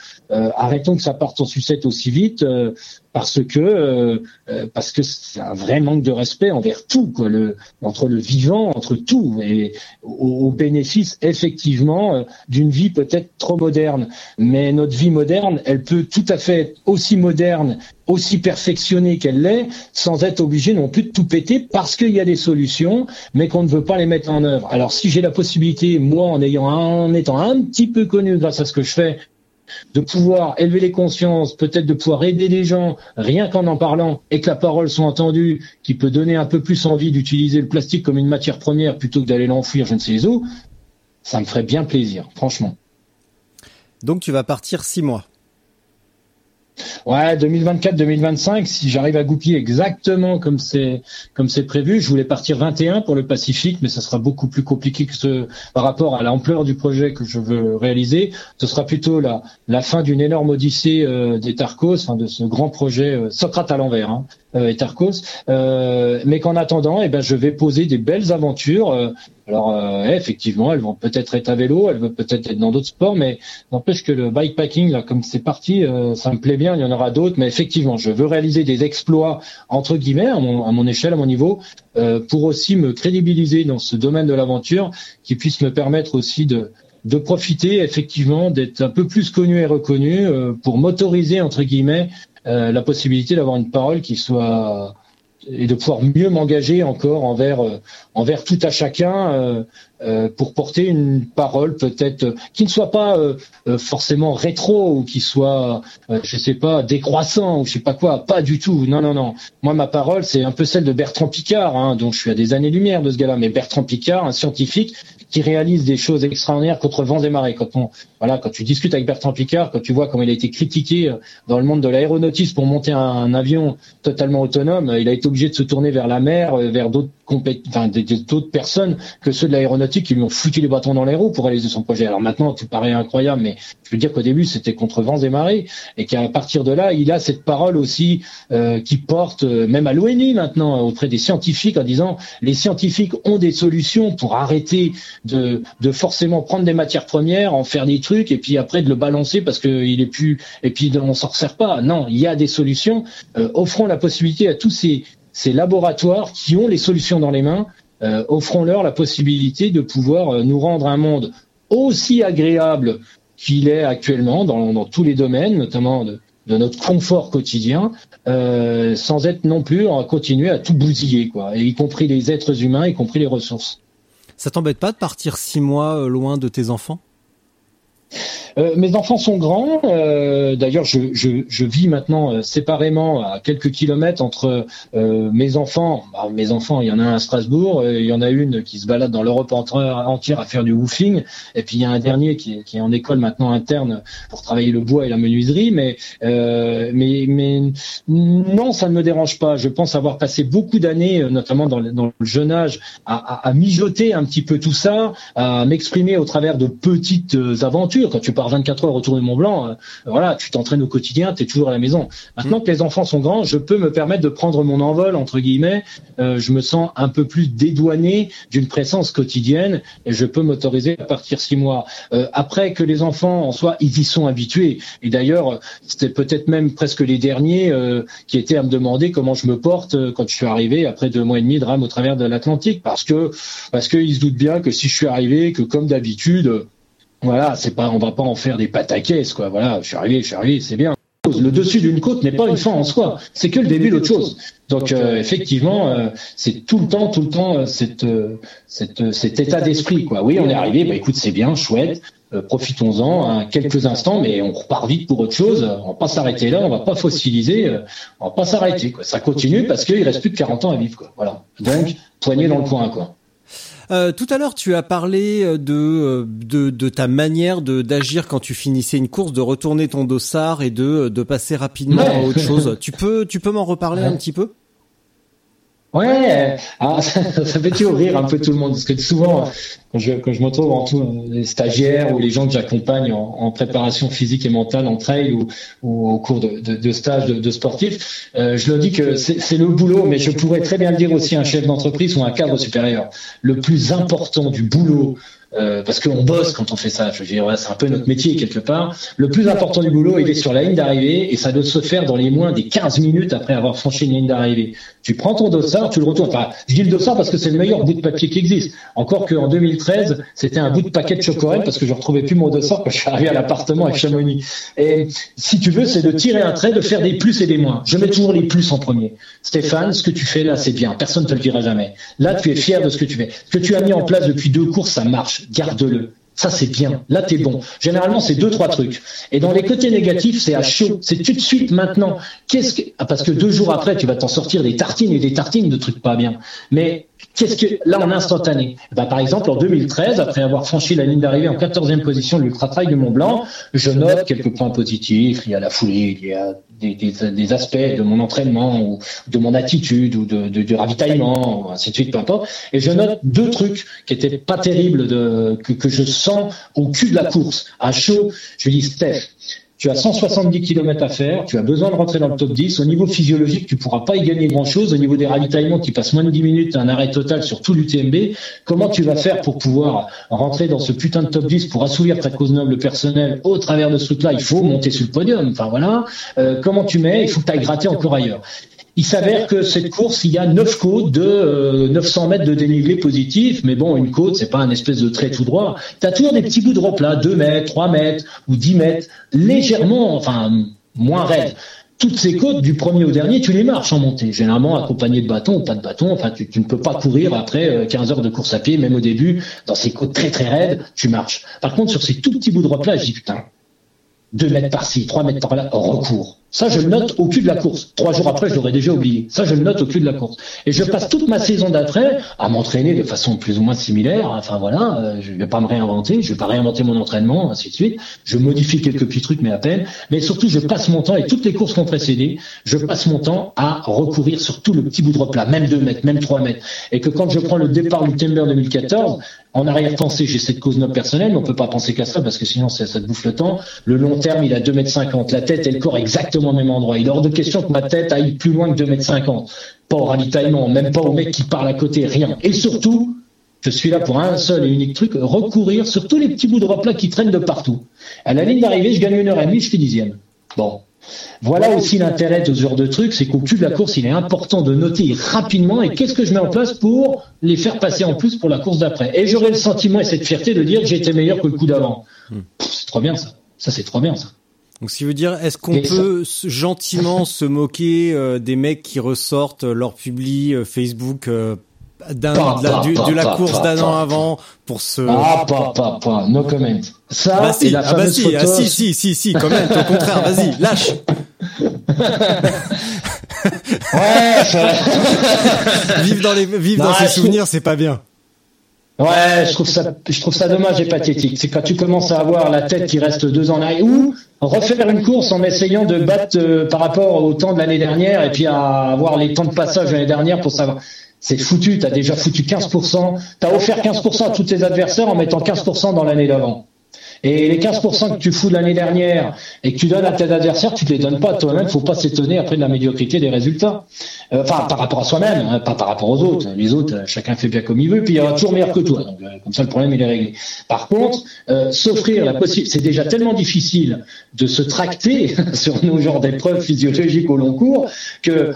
arrêtons que ça parte en sucette aussi vite parce que euh, euh, parce que c'est un vrai manque de respect envers tout quoi, le, entre le vivant, entre tout et au, bénéfice effectivement euh, d'une vie peut-être trop moderne. Mais notre vie moderne, elle peut tout à fait être aussi moderne, aussi perfectionnée qu'elle l'est, sans être obligée non plus de tout péter parce qu'il y a des solutions, mais qu'on ne veut pas les mettre en œuvre. Alors si j'ai la possibilité, moi en ayant en étant un petit peu connu grâce à ce que je fais, de pouvoir élever les consciences, peut-être de pouvoir aider les gens, rien qu'en en parlant, et que la parole soit entendue, qui peut donner un peu plus envie d'utiliser le plastique comme une matière première plutôt que d'aller l'enfouir je ne sais où, ça me ferait bien plaisir, franchement. Donc tu vas partir six mois. Ouais, 2024-2025, si j'arrive à goupiller exactement comme c'est comme c'est prévu, je voulais partir 21 pour le Pacifique, mais ça sera beaucoup plus compliqué que ce par rapport à l'ampleur du projet que je veux réaliser. Ce sera plutôt la fin d'une énorme odyssée euh, des enfin de ce grand projet euh, Socrate à l'envers, hein, euh, et Tarcos. Euh, mais qu'en attendant, eh ben je vais poser des belles aventures. Euh, alors effectivement, elles vont peut-être être à vélo, elles vont peut-être être dans d'autres sports, mais n'empêche que le bikepacking, là, comme c'est parti, ça me plaît bien. Il y en aura d'autres, mais effectivement, je veux réaliser des exploits entre guillemets à mon, à mon échelle, à mon niveau, pour aussi me crédibiliser dans ce domaine de l'aventure, qui puisse me permettre aussi de de profiter effectivement d'être un peu plus connu et reconnu pour m'autoriser entre guillemets euh, la possibilité d'avoir une parole qui soit et de pouvoir mieux m'engager encore envers euh, envers tout à chacun euh, euh, pour porter une parole peut-être qui ne soit pas forcément rétro ou qui soit je sais pas décroissant ou je sais pas quoi. Pas du tout. Non non non. Moi ma parole c'est un peu celle de Bertrand Picard hein, dont je suis à des années lumière de ce gars-là. Mais Bertrand Picard un scientifique qui réalise des choses extraordinaires contre vents et marées quand on voilà quand tu discutes avec Bertrand Picard quand tu vois comment il a été critiqué dans le monde de l'aéronautisme pour monter un, avion totalement autonome il a été obligé de se tourner vers la mer vers d'autres d'autres personnes que ceux de l'aéronautique qui lui ont foutu les bâtons dans les roues pour réaliser son projet. Alors maintenant, tu parais incroyable, mais je veux dire qu'au début, c'était contre vents et marées, et qu'à partir de là, il a cette parole aussi euh, qui porte euh, même à l'ONU maintenant auprès des scientifiques en disant les scientifiques ont des solutions pour arrêter de, de forcément prendre des matières premières, en faire des trucs, et puis après de le balancer parce qu'il est plus, et puis on s'en sert pas. Non, il y a des solutions. Euh, offrons la possibilité à tous ces ces laboratoires qui ont les solutions dans les mains, euh, offrons-leur la possibilité de pouvoir euh, nous rendre un monde aussi agréable qu'il est actuellement dans, tous les domaines, notamment de, notre confort quotidien, euh, sans être non plus à continuer à tout bousiller, quoi, y compris les êtres humains, y compris les ressources. Ça t'embête pas de partir six mois loin de tes enfants? Euh, mes enfants sont grands. Euh, d'ailleurs, je, vis maintenant euh, séparément à quelques kilomètres entre mes enfants. Bah, mes enfants, il y en a un à Strasbourg, il y en a une qui se balade dans l'Europe entière à faire du woofing, et puis il y a un dernier qui est, en école maintenant interne pour travailler le bois et la menuiserie. Mais, non, ça ne me dérange pas. Je pense avoir passé beaucoup d'années, notamment dans, le jeune âge, à mijoter un petit peu tout ça, à m'exprimer au travers de petites aventures. Quand tu 24 heures autour du Mont Blanc, euh, voilà, tu t'entraînes au quotidien, tu es toujours à la maison. Maintenant mm. que les enfants sont grands, je peux me permettre de prendre mon envol entre guillemets. Euh, je me sens un peu plus dédouané d'une présence quotidienne et je peux m'autoriser à partir six mois. Euh, après que les enfants en soi, ils y sont habitués. Et d'ailleurs, c'était peut-être même presque les derniers qui étaient à me demander comment je me porte quand je suis arrivé après deux mois et demi de rame au travers de l'Atlantique, parce que parce qu'ils se doutent bien que si je suis arrivé, que comme d'habitude voilà, c'est pas, on va pas en faire des pâtes à caisse, quoi. Voilà, je suis arrivé, je suis arrivé, c'est bien. Le dessus d'une côte n'est pas une fin en soi, c'est que le début d'autre chose. Donc euh, effectivement, euh, c'est tout le temps, tout le temps euh, cette, cette, cet état d'esprit, quoi. Oui, on est arrivé, bah écoute, c'est bien, chouette. Profitons-en hein, quelques instants, mais on repart vite pour autre chose. On va pas s'arrêter là, on va pas fossiliser, on va pas s'arrêter. Ça continue parce qu'il reste plus de 40 ans à vivre. Quoi. Voilà. Donc, poignée dans le coin. Quoi. Euh, tout à l'heure, tu as parlé euh, de, euh, de, de ta manière de d'agir quand tu finissais une course, de retourner ton dossard et de, de passer rapidement à autre chose. Tu peux, tu peux m'en reparler un petit peu? Ouais, ah, ça, fait toujours rire un peu tout le monde parce que souvent quand je, quand je me retrouve en tout les stagiaires ou les gens que j'accompagne en, préparation physique et mentale en trail ou, ou au cours de, de, de stage de, de sportifs, euh, je leur dis que c'est le boulot, mais je pourrais très bien le dire aussi à un chef d'entreprise ou un cadre supérieur. Le plus important du boulot euh, parce qu'on bosse quand on fait ça. Je veux dire, c'est un peu notre métier quelque part. Le plus important du boulot, il est sur la ligne d'arrivée et ça doit se faire dans les moins des 15 minutes après avoir franchi une ligne d'arrivée. Tu prends ton dossard, tu le retournes. Enfin, je dis le dossard parce que c'est le meilleur bout de papier qui existe. Encore qu'en 2013, c'était un bout de paquet de chocolat parce que je retrouvais plus mon dossard quand je suis arrivé à l'appartement avec Chamonix. Et si tu veux, c'est de tirer un trait, de faire des plus et des moins. Je mets toujours les plus en premier. Stéphane, ce que tu fais là, c'est bien. Personne ne te le dira jamais. Là, tu es fier de ce que tu fais. Ce que tu as mis en place depuis deux courses, ça marche garde-le. Ça, c'est bien. Là, t'es bon. Généralement, c'est deux, trois trucs. Et dans les côtés négatifs, c'est à chaud. C'est tout de suite maintenant. Qu'est-ce que, ah, parce que deux jours après, tu vas t'en sortir des tartines et des tartines de trucs pas bien. Mais qu'est-ce que, là, en instantané? Bah, par exemple, en 2013, après avoir franchi la ligne d'arrivée en 14e position de l'Ultra Trail du Mont Blanc, je note quelques points positifs. Il y a la foulée, il y a des, aspects de mon entraînement ou de mon attitude ou de, du ravitaillement, ou ainsi de suite, peu importe. Et je note deux trucs qui étaient pas terribles que, que je sens au cul de la course, à chaud. Je lui dis, Steph, tu as 170 km à faire, tu as besoin de rentrer dans le top 10. Au niveau physiologique, tu pourras pas y gagner grand-chose. Au niveau des ravitaillements, qui passent moins de 10 minutes, un arrêt total sur tout l'UTMB. Comment tu vas faire pour pouvoir rentrer dans ce putain de top 10 pour assouvir ta cause noble personnelle au travers de ce truc-là? Il faut monter sur le podium. Enfin voilà. Euh, comment tu mets? Il faut que tu ailles gratter encore ailleurs. Il s'avère que cette course, il y a neuf côtes de 900 euh, mètres de dénivelé positif, mais bon, une côte, c'est pas un espèce de trait tout droit. Tu as toujours des petits bouts de replat, 2 mètres, 3 mètres ou 10 mètres, légèrement, enfin, moins raides. Toutes ces côtes, du premier au dernier, tu les marches en montée, généralement accompagné de bâton ou pas de bâton. Enfin, tu, tu, ne peux pas courir après 15 euh, heures de course à pied, même au début, dans ces côtes très très raides, tu marches. Par contre, sur ces tout petits bouts de replat, je dis putain, 2 mètres par-ci, 3 mètres par-là, recours. Ça, je le note au cul de la course. Trois jours après, je l'aurais déjà oublié. Ça, je le note au cul de la course. Et je passe toute ma saison d'après à m'entraîner de façon plus ou moins similaire. Enfin voilà, euh, je vais pas me réinventer, je vais pas réinventer mon entraînement, ainsi de suite. Je modifie quelques petits trucs, mais à peine. Mais surtout, je passe mon temps, et toutes les courses qui ont précédé, je passe mon temps à recourir sur tout le petit bout de replat, même 2 mètres, même 3 mètres. Et que quand je prends le départ du Timber 2014, en arrière-pensée, j'ai cette cause non personnelle, mais on peut pas penser qu'à ça parce que sinon ça, te bouffe le temps. Le long terme, il a 2 mètres 50. La tête et le corps exactement au même endroit. Il est hors de question que ma tête aille plus loin que 2 mètres 50. Pas au ravitaillement, même pas au mec qui parle à côté, rien. Et surtout, je suis là pour un seul et unique truc, recourir sur tous les petits bouts de replat qui traînent de partout. À la ligne d'arrivée, je gagne une heure et demie, je suis dixième. Bon. Voilà aussi l'intérêt de ce genre de truc, c'est qu'au cul de la course, il est important de noter rapidement et qu'est-ce que je mets en place pour les faire passer en plus pour la course d'après. Et j'aurai le sentiment et cette fierté de dire que j'étais meilleur que le coup d'avant. C'est trop bien ça. Ça c'est trop bien ça. Donc, ce qui veut dire, est-ce qu'on peut gentiment se moquer euh, des mecs qui ressortent leur publi euh, Facebook euh, d'un, de, la, de la course d'un an avant pour se... Ah, pas, pas, pas, no comment. Ça, bah si, la ah bah si, ah si, si, si, si, comment, au contraire, vas-y, lâche. ouais, ça... vivre dans les, vivre dans ses souvenirs, c'est pas bien. Ouais, je trouve ça, je trouve ça dommage et pathétique. C'est quand tu commences à avoir la tête qui reste deux ans arrière, ou refaire une course en essayant de battre euh, par rapport au temps de l'année dernière et puis à avoir les temps de passage l'année dernière pour savoir. C'est foutu, t'as déjà foutu 15%, t'as offert 15% à tous tes adversaires en mettant 15% dans l'année d'avant. Et les 15% que tu fous l'année dernière et que tu donnes à tes adversaires, tu te les donnes pas toi-même. Faut pas s'étonner après de la médiocrité des résultats. Euh, enfin, par rapport à soi-même, hein, pas par rapport aux autres. Les autres, euh, chacun fait bien comme il veut, puis il y aura toujours meilleur que toi. Donc, euh, comme ça, le problème il est réglé. Par contre, s'offrir la possibilité, c'est déjà tellement difficile de se tracter sur nos genres d'épreuves physiologiques au long cours que,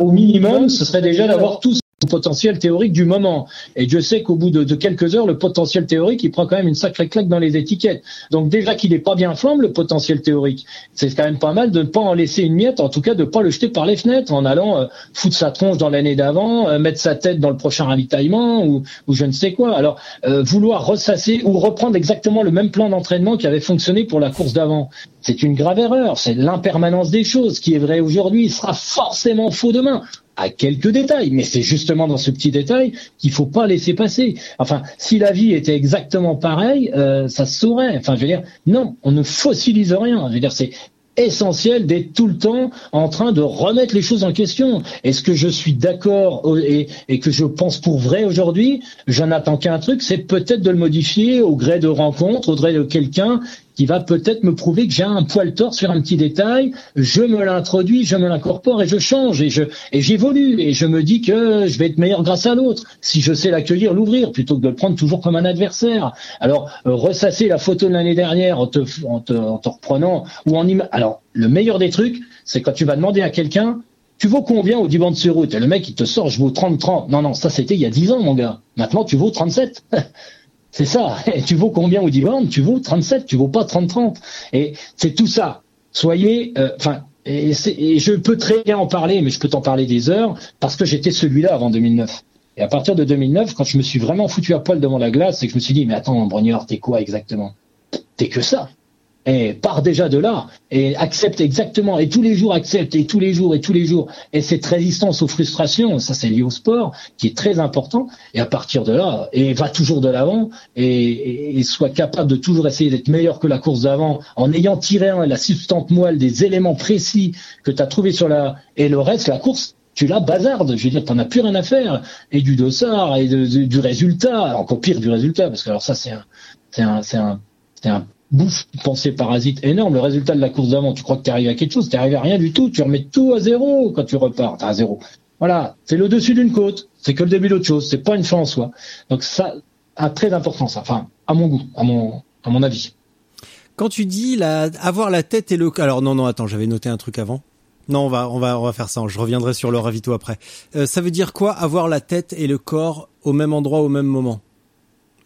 au minimum, ce serait déjà d'avoir tous potentiel théorique du moment. Et Dieu sait qu'au bout de, quelques heures, le potentiel théorique, il prend quand même une sacrée claque dans les étiquettes. Donc déjà qu'il n'est pas bien flamme, le potentiel théorique, c'est quand même pas mal de ne pas en laisser une miette, en tout cas de ne pas le jeter par les fenêtres en allant euh, foutre sa tronche dans l'année d'avant, euh, mettre sa tête dans le prochain ravitaillement ou, ou je ne sais quoi. Alors euh, vouloir ressasser ou reprendre exactement le même plan d'entraînement qui avait fonctionné pour la course d'avant, c'est une grave erreur. C'est l'impermanence des choses. Qui est vrai aujourd'hui sera forcément faux demain à quelques détails, mais c'est justement dans ce petit détail qu'il faut pas laisser passer. Enfin, si la vie était exactement pareille, euh, ça se saurait. Enfin, je veux dire, non, on ne fossilise rien. Je veux dire, c'est essentiel d'être tout le temps en train de remettre les choses en question. Est-ce que je suis d'accord et, et, que je pense pour vrai aujourd'hui? J'en attends qu'un truc, c'est peut-être de le modifier au gré de rencontres, au gré de quelqu'un qui va peut-être me prouver que j'ai un poil tort sur un petit détail, je me l'introduis, je me l'incorpore et je change et je et j'évolue et je me dis que je vais être meilleur grâce à l'autre si je sais l'accueillir, l'ouvrir plutôt que de le prendre toujours comme un adversaire. Alors euh, ressasser la photo de l'année dernière en te, en te, en te reprenant ou en alors le meilleur des trucs, c'est quand tu vas demander à quelqu'un tu vaux combien au divan de sur route Et le mec, il te sort, je vaux 30-30. Non, non, ça c'était il y a 10 ans, mon gars. Maintenant, tu vaux 37. C'est ça. Et tu vaux combien au divan Tu vaux 37, tu vaux pas 30-30. Et c'est tout ça. Soyez, euh, enfin, et, et, je peux très bien en parler, mais je peux t'en parler des heures parce que j'étais celui-là avant 2009. Et à partir de 2009, quand je me suis vraiment foutu à poil devant la glace, c'est que je me suis dit, mais attends, Brognard, t'es quoi exactement? T'es que ça et part déjà de là et accepte exactement et tous les jours accepte et tous les jours et tous les jours. Et cette résistance aux frustrations ça c'est lié au sport qui est très important. Et à partir de là et va toujours de l'avant et, et, soit capable de toujours essayer d'être meilleur que la course d'avant en ayant tiré la substante moelle des éléments précis que tu as trouvé sur la et le reste la course tu la bazardes, je veux dire, t'en as plus rien à faire, et du dossard, et du résultat, encore pire du résultat, parce que alors ça c'est un, un, c'est un, c'est un bouffe pensée parasite énorme. Le résultat de la course d'avant, tu crois que tu arrives à quelque chose, tu arrives à rien du tout. Tu remets tout à zéro quand tu repars. à zéro. Voilà, c'est le dessus d'une côte. C'est que le début d'autre chose. C'est pas une fin en soi. Donc ça a très important ça. Enfin, à mon goût, à mon à mon avis. Quand tu dis la, avoir la tête et le alors non non attends j'avais noté un truc avant. Non, on va, on va, on va faire ça. Je reviendrai sur le ravito après. Euh, ça veut dire quoi avoir la tête et le corps au même endroit au même moment?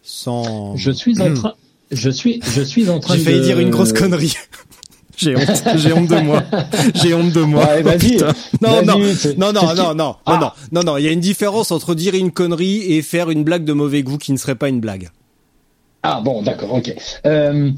Sans. Je suis en train, je suis, je suis en train de. J'ai failli dire une grosse connerie. J'ai honte, j'ai honte de moi. J'ai honte de moi. Ouais, non, non, non, non, non, non, ah. non, non, non, Il y a une différence entre dire une connerie et faire une blague de mauvais goût qui ne serait pas une blague. Ah bon, d'accord, ok. Euh,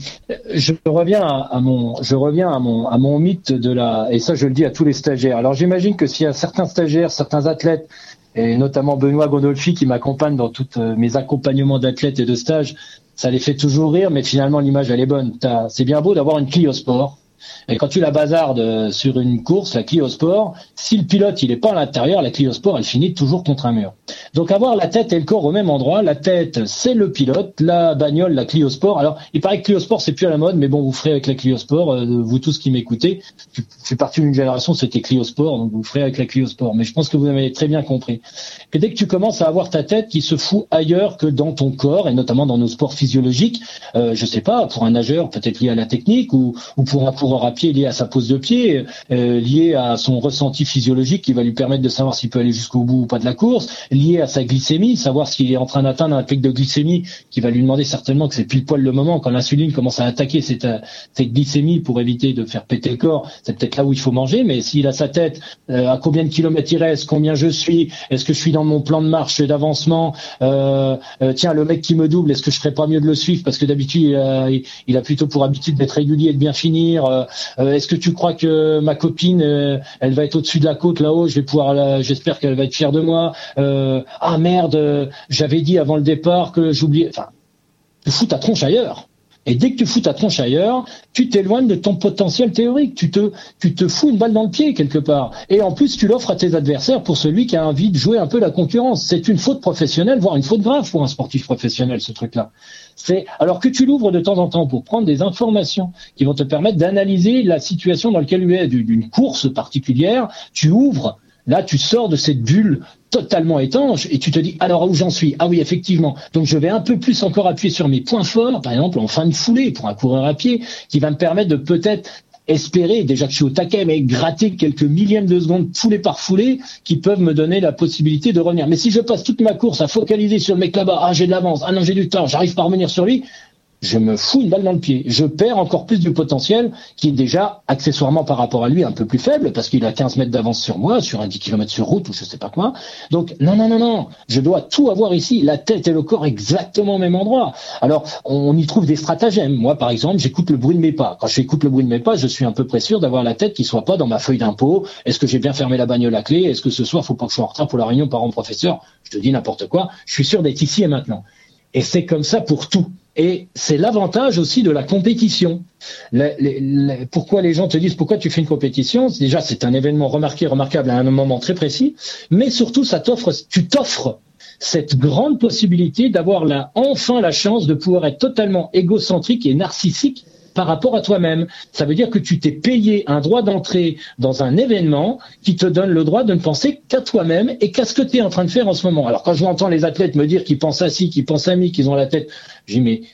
je reviens à, mon, je reviens à mon, à mon mythe de la, et ça je le dis à tous les stagiaires. Alors j'imagine que s'il y a certains stagiaires, certains athlètes, et notamment Benoît Gondolfi qui m'accompagne dans tous euh, mes accompagnements d'athlètes et de stages, ça les fait toujours rire, mais finalement l'image elle est bonne. C'est bien beau d'avoir une Clio Sport, et quand tu la bazardes sur une course, la Clio Sport, si le pilote il est pas à l'intérieur, la Clio Sport elle finit toujours contre un mur. Donc avoir la tête et le corps au même endroit, la tête c'est le pilote, la bagnole, la Clio Sport. Alors il paraît que Clio Sport c'est plus à la mode, mais bon vous ferez avec la Clio Sport, euh, vous tous qui m'écoutez, je fais partie d'une génération c'était Clio Sport, donc vous ferez avec la Clio Sport. Mais je pense que vous avez très bien compris que dès que tu commences à avoir ta tête qui se fout ailleurs que dans ton corps et notamment dans nos sports physiologiques, euh, je sais pas pour un nageur peut-être lié à la technique ou pour un à pied lié à sa pose de pied, euh, lié à son ressenti physiologique qui va lui permettre de savoir s'il peut aller jusqu'au bout ou pas de la course, lié à sa glycémie, savoir s'il est en train d'atteindre un pic de glycémie qui va lui demander certainement que c'est pile poil le moment quand l'insuline commence à attaquer cette, cette glycémie pour éviter de faire péter le corps. C'est peut-être là où il faut manger, mais s'il a sa tête, euh, à combien de kilomètres il reste, combien je suis, est-ce que je suis dans mon plan de marche d'avancement, euh, tiens le mec qui me double, est-ce que je ferais pas mieux de le suivre parce que d'habitude il, a plutôt pour habitude d'être régulier et de bien finir. Euh, est-ce que tu crois que ma copine, euh, elle va être au-dessus de la côte là-haut? Je vais pouvoir, j'espère qu'elle va être fière de moi. Euh, ah merde, j'avais dit avant le départ que j'oubliais. Enfin, tu fous ta tronche ailleurs. Et dès que tu fous ta tronche ailleurs, tu t'éloignes de ton potentiel théorique. Tu te, tu te fous une balle dans le pied quelque part. Et en plus, tu l'offres à tes adversaires pour celui qui a envie de jouer un peu la concurrence. C'est une faute professionnelle, voire une faute grave pour un sportif professionnel, ce truc-là. C'est alors que tu l'ouvres de temps en temps pour prendre des informations qui vont te permettre d'analyser la situation dans laquelle tu es d'une course particulière. Tu ouvres Là, tu sors de cette bulle totalement étanche et tu te dis alors où j'en suis? Ah oui, effectivement. Donc je vais un peu plus encore appuyer sur mes points forts, par exemple en fin de foulée pour un coureur à pied, qui va me permettre de peut-être espérer, déjà que je suis au taquet, mais gratter quelques millièmes de secondes foulée par foulée qui peuvent me donner la possibilité de revenir. Mais si je passe toute ma course à focaliser sur le mec là-bas, ah j'ai de l'avance, ah non j'ai du temps, j'arrive pas à revenir sur lui, je me fous une balle dans le pied. Je perds encore plus du potentiel qui est déjà accessoirement par rapport à lui un peu plus faible parce qu'il a 15 mètres d'avance sur moi, sur un 10 km sur route ou je sais pas quoi. Donc non, non, non, non, je dois tout avoir ici, la tête et le corps exactement au même endroit. Alors on y trouve des stratagèmes. Moi par exemple, j'écoute le bruit de mes pas. Quand j'écoute le bruit de mes pas, je suis un peu près d'avoir la tête qui soit pas dans ma feuille d'impôt. Est-ce que j'ai bien fermé la bagnole à clé? Est-ce que ce soir faut pas que je sois en retard pour la réunion parents-professeurs Je te dis n'importe quoi. Je suis sûr d'être ici et maintenant. Et c'est comme ça pour tout. Et c'est l'avantage aussi de la compétition. pourquoi les gens te disent pourquoi tu fais une compétition? Déjà, c'est un événement remarqué, remarquable à un moment très précis, mais surtout, ça t'offre, tu t'offres cette grande possibilité d'avoir enfin la chance de pouvoir être totalement égocentrique et narcissique par rapport à toi-même. Ça veut dire que tu t'es payé un droit d'entrée dans un événement qui te donne le droit de ne penser qu'à toi-même et qu'à ce que tu es en train de faire en ce moment? Alors quand je entends les athlètes me dire qu'ils pensent à qu'ils pensent à mi, qu'ils ont la tête, je dis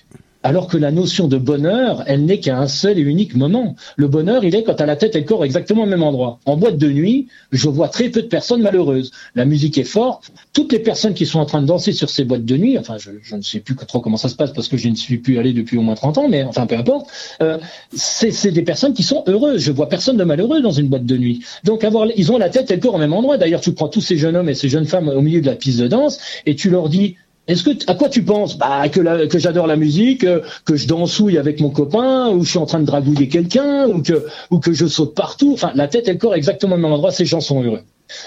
alors que la notion de bonheur, elle n'est qu'à un seul et unique moment. Le bonheur, il est quand à la tête et le corps exactement au même endroit. En boîte de nuit, je vois très peu de personnes malheureuses. La musique est forte. Toutes les personnes qui sont en train de danser sur ces boîtes de nuit, enfin, je, ne sais plus trop comment ça se passe parce que je ne suis plus allé depuis au moins 30 ans, mais enfin, peu importe, euh, c'est des personnes qui sont heureuses. Je vois personne de malheureux dans une boîte de nuit. Donc, avoir, ils ont la tête et le corps au même endroit. D'ailleurs, tu prends tous ces jeunes hommes et ces jeunes femmes au milieu de la piste de danse et tu leur dis, est-ce que à quoi tu penses? Bah que, j'adore la musique, euh, que je dansouille avec mon copain, ou je suis en train de dragouiller quelqu'un, ou que je saute partout. Enfin, la tête et le corps exactement au même endroit. Ces gens sont heureux.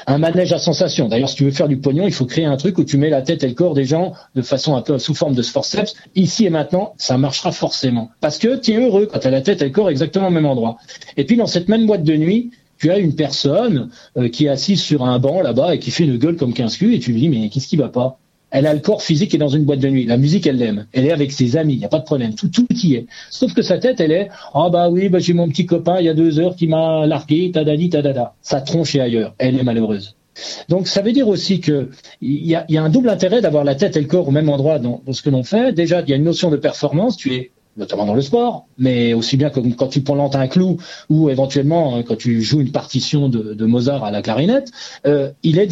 Un manège à sensation. D'ailleurs, si tu veux faire du pognon, il faut créer un truc où tu mets la tête et le corps des gens de façon un peu sous forme de forceps. Ici et maintenant, ça marchera forcément parce que tu es heureux quand tu as la tête et le corps exactement au même endroit. Et puis dans cette même boîte de nuit, tu as une personne euh, qui est assise sur un banc là-bas et qui fait une gueule comme 15 culs et tu lui dis mais qu'est-ce qui va pas? Elle a le corps physique et dans une boîte de nuit. La musique, elle l'aime. Elle est avec ses amis. Il n'y a pas de problème. Tout, tout y est. Sauf que sa tête, elle est, ah bah oui, bah j'ai mon petit copain il y a deux heures qui m'a largué, tadadi, tadada. Ça tronche ailleurs. Elle est malheureuse. Donc ça veut dire aussi que il y a, y a, un double intérêt d'avoir la tête et le corps au même endroit dans, ce que l'on fait. Déjà, il y a une notion de performance. Tu es notamment dans le sport, mais aussi bien que quand tu plantes un clou ou éventuellement hein, quand tu joues une partition de, Mozart à la clarinette, euh, il est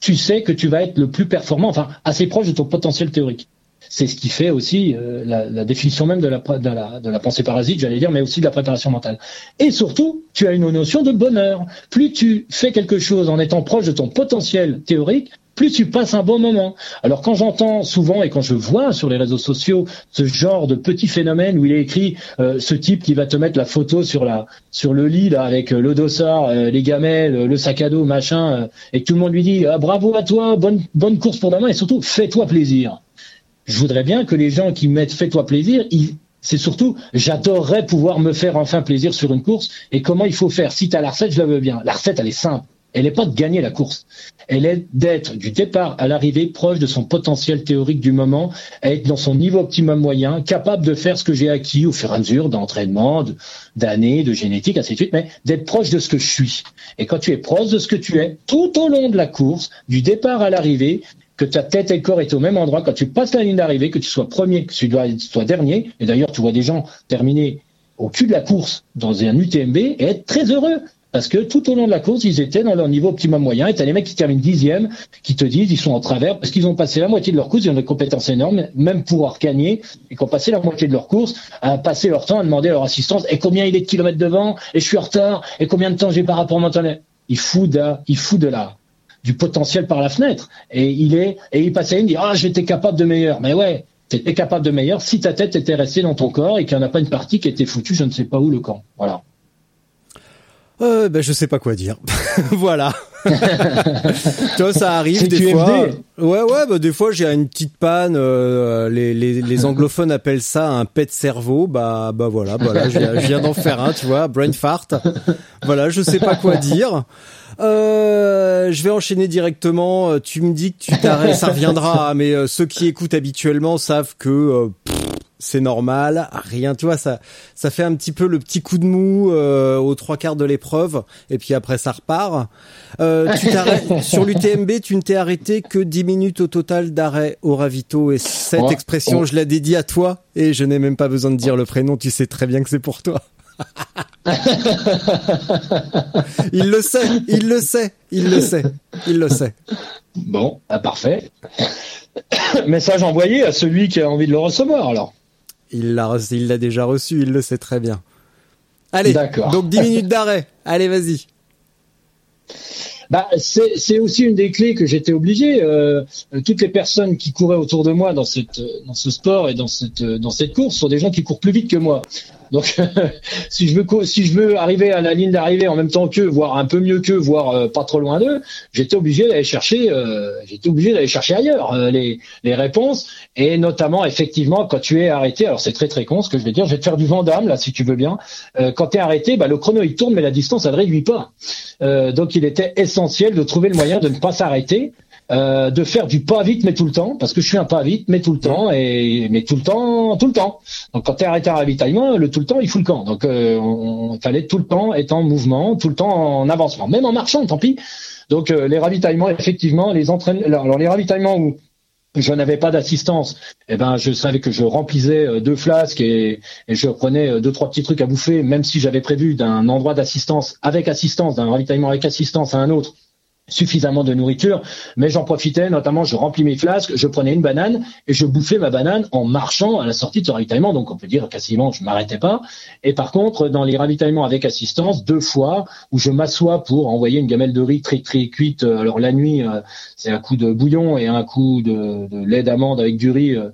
tu sais que tu vas être le plus performant, enfin assez proche de ton potentiel théorique. C'est ce qui fait aussi euh, la, définition même de la, de la, pensée parasite, j'allais dire, mais aussi de la préparation mentale. Et surtout, tu as une notion de bonheur. Plus tu fais quelque chose en étant proche de ton potentiel théorique, plus tu passes un bon moment. Alors quand j'entends souvent et quand je vois sur les réseaux sociaux ce genre de petit phénomène où il est écrit euh, ce type qui va te mettre la photo sur la sur le lit là avec euh, le dossard, euh, les gamelles, le sac à dos, machin, et que tout le monde lui dit ah, bravo à toi, bonne bonne course pour demain et surtout fais-toi plaisir. Je voudrais bien que les gens qui mettent fais-toi plaisir, c'est surtout, j'adorerais pouvoir me faire enfin plaisir sur une course. Et comment il faut faire Si tu as la recette, je la veux bien. La recette, elle est simple elle n'est pas de gagner la course. Elle est d'être du départ à l'arrivée proche de son potentiel théorique du moment, être dans son niveau optimum moyen, capable de faire ce que j'ai acquis au fur et à mesure d'entraînement, d'années, de, génétique, ainsi de suite, mais d'être proche de ce que je suis. Et quand tu es proche de ce que tu es, tout au long de la course, du départ à l'arrivée, que ta tête et le corps est au même endroit, quand tu passes la ligne d'arrivée, que tu sois premier, que tu sois dernier, et d'ailleurs tu vois des gens terminer au cul de la course dans un UTMB et être très heureux parce que tout au long de la course, ils étaient dans leur niveau optimum moyen. Et t'as les mecs qui terminent dixième, qui te disent ils sont en travers parce qu'ils ont passé la moitié de leur course, ils ont des compétences énormes, même pour gagner, et qui ont passé la moitié de leur course à passer leur temps à demander à leur assistance et combien il est de kilomètres devant, et je suis en retard, et combien de temps j'ai par rapport à mon temps? Il fout de, il fout de la, du potentiel par la fenêtre. Et il est, et il passait, il dit, ah, j'étais capable de meilleur. Mais ouais, t'étais capable de meilleur si ta tête était restée dans ton corps et qu'il n'y en a pas une partie qui était foutue, je ne sais pas où le camp. Voilà. Euh, ben je sais pas quoi dire. voilà. Toi, ça arrive des fois. Ouais, ouais, bah des fois j'ai une petite panne. Euh, les, les, les, anglophones appellent ça un pet cerveau. Bah, bah voilà, voilà. Je viens, d'en faire un, tu vois, brain fart. Voilà, je sais pas quoi dire. Euh, je vais enchaîner directement. Tu me dis que tu t'arrêtes, ça reviendra. Mais euh, ceux qui écoutent habituellement savent que euh, c'est normal, rien, tu vois, ça, ça fait un petit peu le petit coup de mou euh, aux trois quarts de l'épreuve, et puis après ça repart. Euh, tu sur l'UTMB, tu ne t'es arrêté que 10 minutes au total d'arrêt au ravito, et cette expression, je la dédie à toi, et je n'ai même pas besoin de dire le prénom, tu sais très bien que c'est pour toi. il le sait, il le sait, il le sait, il le sait. Bon, ah, parfait. Message envoyé à celui qui a envie de le recevoir alors. Il l'a, il l'a déjà reçu, il le sait très bien. Allez, donc 10 minutes d'arrêt. Allez, vas-y. Bah, c'est aussi une des clés que j'étais obligé. Euh, toutes les personnes qui couraient autour de moi dans, cette, dans ce sport et dans cette, dans cette course sont des gens qui courent plus vite que moi. Donc, si je veux si je veux arriver à la ligne d'arrivée en même temps qu'eux, voire un peu mieux qu'eux, voire euh, pas trop loin d'eux, j'étais obligé d'aller chercher, euh, j'étais obligé d'aller chercher ailleurs euh, les, les réponses, et notamment effectivement quand tu es arrêté. Alors c'est très très con ce que je vais dire. Je vais te faire du Vandame là, si tu veux bien. quand tu es arrêté, bah, le chrono il tourne, mais la distance elle ne réduit pas. donc il était essentiel de trouver le moyen de ne pas s'arrêter. Euh, de faire du pas vite mais tout le temps, parce que je suis un pas vite mais tout le temps et mais tout le temps, tout le temps. Donc quand tu es arrêté à ravitaillement, le tout le temps il fout le camp. Donc euh, on, fallait tout le temps être en mouvement, tout le temps en avancement, même en marchant, tant pis. Donc euh, les ravitaillements, effectivement, les entraînements, alors les ravitaillements où je n'avais pas d'assistance, eh ben je savais que je remplissais deux flasques et, et, je prenais deux trois petits trucs à bouffer, même si j'avais prévu d'un endroit d'assistance avec assistance, d'un ravitaillement avec assistance à un autre suffisamment de nourriture, mais j'en profitais, notamment je remplis mes flasques, je prenais une banane et je bouffais ma banane en marchant à la sortie de ce ravitaillement, donc on peut dire quasiment je m'arrêtais pas. Et par contre, dans les ravitaillements avec assistance, deux fois où je m'assois pour envoyer une gamelle de riz très très cuite, euh, alors la nuit euh, c'est un coup de bouillon et un coup de, lait d'amande avec du riz euh,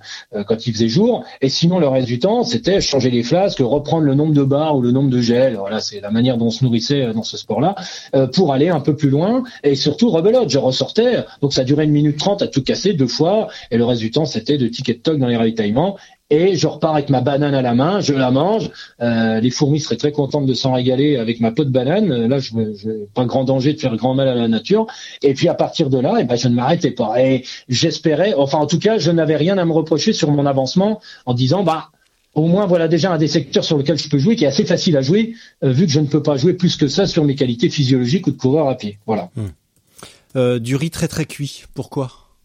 quand il faisait jour, et sinon le reste du temps c'était changer les flasques, reprendre le nombre de barres ou le nombre de gels, voilà c'est la manière dont on se nourrissait dans ce sport-là, pour aller un peu plus loin. Et surtout rebelote. Je ressortais, donc ça durait une minute trente à tout casser deux fois, et le reste du temps c'était de ticket toc dans les ravitaillements. Et je repars avec ma banane à la main, je la mange. Euh, les fourmis seraient très contentes de s'en régaler avec ma peau de banane. Là, je n'ai pas grand danger de faire grand mal à la nature. Et puis à partir de là, eh ben, je ne m'arrêtais pas. Et j'espérais, enfin en tout cas, je n'avais rien à me reprocher sur mon avancement en disant, bah au moins voilà déjà un des secteurs sur lequel je peux jouer qui est assez facile à jouer, euh, vu que je ne peux pas jouer plus que ça sur mes qualités physiologiques ou de coureur à pied. Voilà. Hmm. Euh, du riz très très cuit. Pourquoi?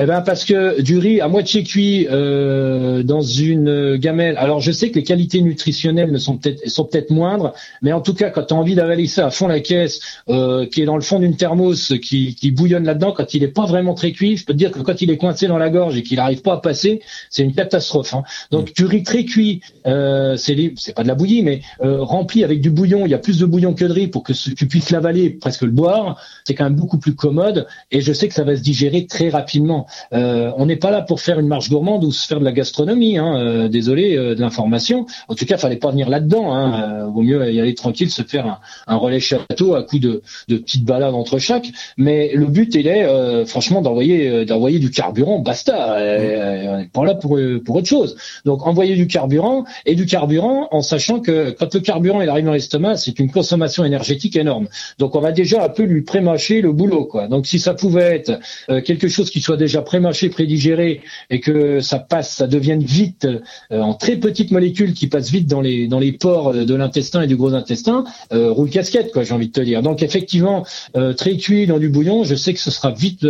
Eh ben parce que du riz à moitié cuit euh, dans une gamelle. Alors je sais que les qualités nutritionnelles ne sont peut-être sont peut-être moindres, mais en tout cas quand tu as envie d'avaler ça à fond la caisse, euh, qui est dans le fond d'une thermos, qui, qui bouillonne là-dedans, quand il est pas vraiment très cuit, je peux te dire que quand il est coincé dans la gorge et qu'il n'arrive pas à passer, c'est une catastrophe. Hein. Donc du riz très cuit, euh, c'est c'est pas de la bouillie, mais euh, rempli avec du bouillon. Il y a plus de bouillon que de riz pour que tu puisses l'avaler, presque le boire. C'est quand même beaucoup plus commode, et je sais que ça va se digérer très rapidement. Euh, on n'est pas là pour faire une marche gourmande ou se faire de la gastronomie. Hein, euh, désolé euh, de l'information. En tout cas, fallait pas venir là-dedans. Hein, vaut mieux y aller tranquille, se faire un, relais château à coup de, petites balades entre chaque. Mais le but, il est franchement d'envoyer du carburant. Basta. on n'est pas là pour autre chose. Donc envoyer du carburant et du carburant en sachant que quand le carburant arrive dans l'estomac, c'est une consommation énergétique énorme. Donc on va déjà un peu lui prémâcher le boulot. Donc si ça pouvait être quelque chose qui soit déjà prémâché, prédigéré, et que ça passe, ça devienne vite euh, en très petites molécules qui passent vite dans les dans les pores de l'intestin et du gros intestin, euh, roule casquette quoi, j'ai envie de te dire. Donc effectivement, euh, très cuit dans du bouillon, je sais que ce sera vite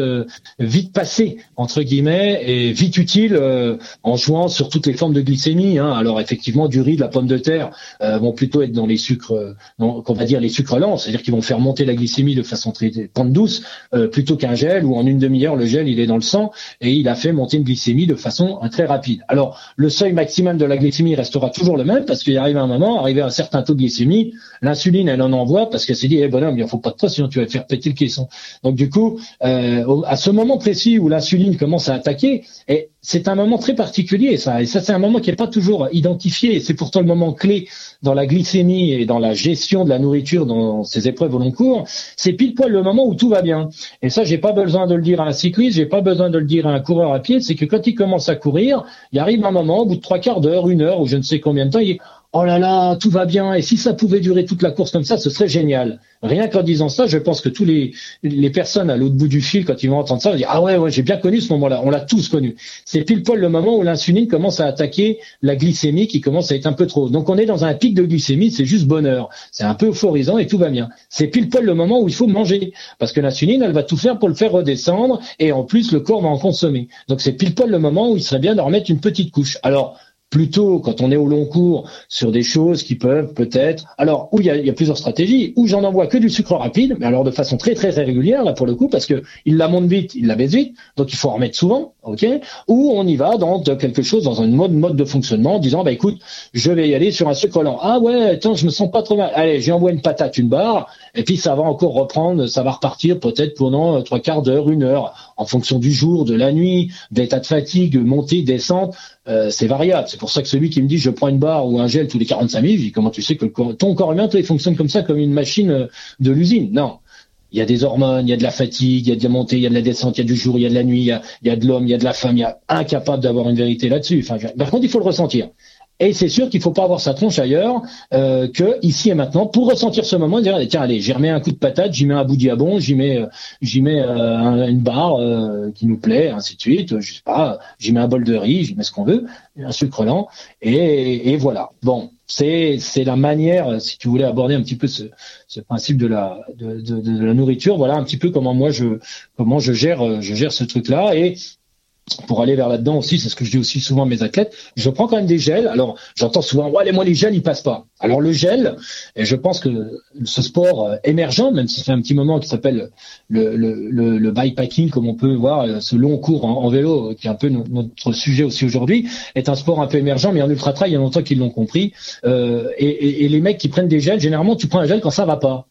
vite passé entre guillemets et vite utile en jouant sur toutes les formes de glycémie. Hein. Alors effectivement, du riz, de la pomme de terre vont plutôt être dans les sucres, qu'on va dire les sucres lents, c'est-à-dire qu'ils vont faire monter la glycémie de façon très pente douce, plutôt qu'un gel où en une demi-heure le gel il est dans le sang et il a fait monter une glycémie de façon très rapide. Alors, le seuil maximum de la glycémie restera toujours le même parce qu'il arrive un moment, arrivé à un certain taux de glycémie, l'insuline, elle en envoie parce qu'elle s'est dit, eh bonhomme, il ne faut pas de toi sinon tu vas faire péter le caisson. Donc, du coup, euh, à ce moment précis où l'insuline commence à attaquer, c'est un moment très particulier, ça. Et ça, c'est un moment qui n'est pas toujours identifié. C'est pourtant le moment clé dans la glycémie et dans la gestion de la nourriture dans ces épreuves au long cours. C'est pile poil le moment où tout va bien. Et ça, j'ai pas besoin de le dire à un cycliste, j'ai pas besoin de le dire à un coureur à pied. C'est que quand il commence à courir, il arrive un moment, au bout de trois quarts d'heure, une heure ou je ne sais combien de temps, il oh là là, tout va bien, et si ça pouvait durer toute la course comme ça, ce serait génial. Rien qu'en disant ça, je pense que tous les, les personnes à l'autre bout du fil, quand ils vont entendre ça, vont dire ah ouais, ouais, j'ai bien connu ce moment-là, on l'a tous connu. C'est pile poil le moment où l'insuline commence à attaquer la glycémie qui commence à être un peu trop. Donc on est dans un pic de glycémie, c'est juste bonheur, c'est un peu euphorisant et tout va bien. C'est pile poil le moment où il faut manger, parce que l'insuline, elle va tout faire pour le faire redescendre, et en plus le corps va en consommer. Donc c'est pile poil le moment où il serait bien de remettre une petite couche. Alors plutôt quand on est au long cours sur des choses qui peuvent peut-être alors où il y a, plusieurs stratégies où j'en envoie que du sucre rapide mais alors de façon très très régulière là pour le coup parce que il la monte vite il la baisse vite donc il faut en remettre souvent ok? Ou on y va dans quelque chose, dans un mode mode de fonctionnement, en disant bah écoute, je vais y aller sur un sucre lent. Ah ouais, attends, je me sens pas trop mal. Allez, j'envoie une patate, une barre, et puis ça va encore reprendre, ça va repartir peut-être pendant euh, trois quarts d'heure, une heure, en fonction du jour, de la nuit, d'état de fatigue, montée, descente. Euh, c'est variable. C'est pour ça que celui qui me dit je prends une barre ou un gel tous les 45 minutes, je dis comment tu sais que ton corps humain, toi, il fonctionne comme ça, comme une machine euh, de l'usine? Non. Il y a des hormones, il y a de la fatigue, il y a de la montée, il y a de la descente, il y a du jour, il y a de la nuit, il y a, de l'homme, il y a de la femme, il y a incapable d'avoir une vérité là-dessus. Par contre, il faut le ressentir. Et c'est sûr qu'il faut pas avoir sa tronche ailleurs euh, que ici et maintenant pour ressentir ce moment, dire tiens allez, j'y remets un coup de patate, j'y mets un bout de j'y mets euh, j'y mets euh, une barre euh, qui nous plaît, ainsi de suite. Je sais pas, j'y mets un bol de riz, j'y mets ce qu'on veut, un sucre lent, et, et voilà. Bon, c'est c'est la manière, si tu voulais aborder un petit peu ce, ce principe de la de, de, de, la nourriture, voilà un petit peu comment moi je comment je gère je gère ce truc là et pour aller vers là-dedans aussi, c'est ce que je dis aussi souvent à mes athlètes, je prends quand même des gels. Alors, j'entends souvent, ouais, moi, les gels, ils passent pas. Alors, le gel, et je pense que ce sport euh, émergent, même si fait un petit moment qui s'appelle le, le, le, le, bikepacking, comme on peut voir, euh, ce long cours en, vélo, qui est un peu notre sujet aussi aujourd'hui, est un sport un peu émergent, mais en ultra-trail, il y a longtemps qu'ils l'ont compris. Euh, et, et, et les mecs qui prennent des gels, généralement, tu prends un gel quand ça va pas.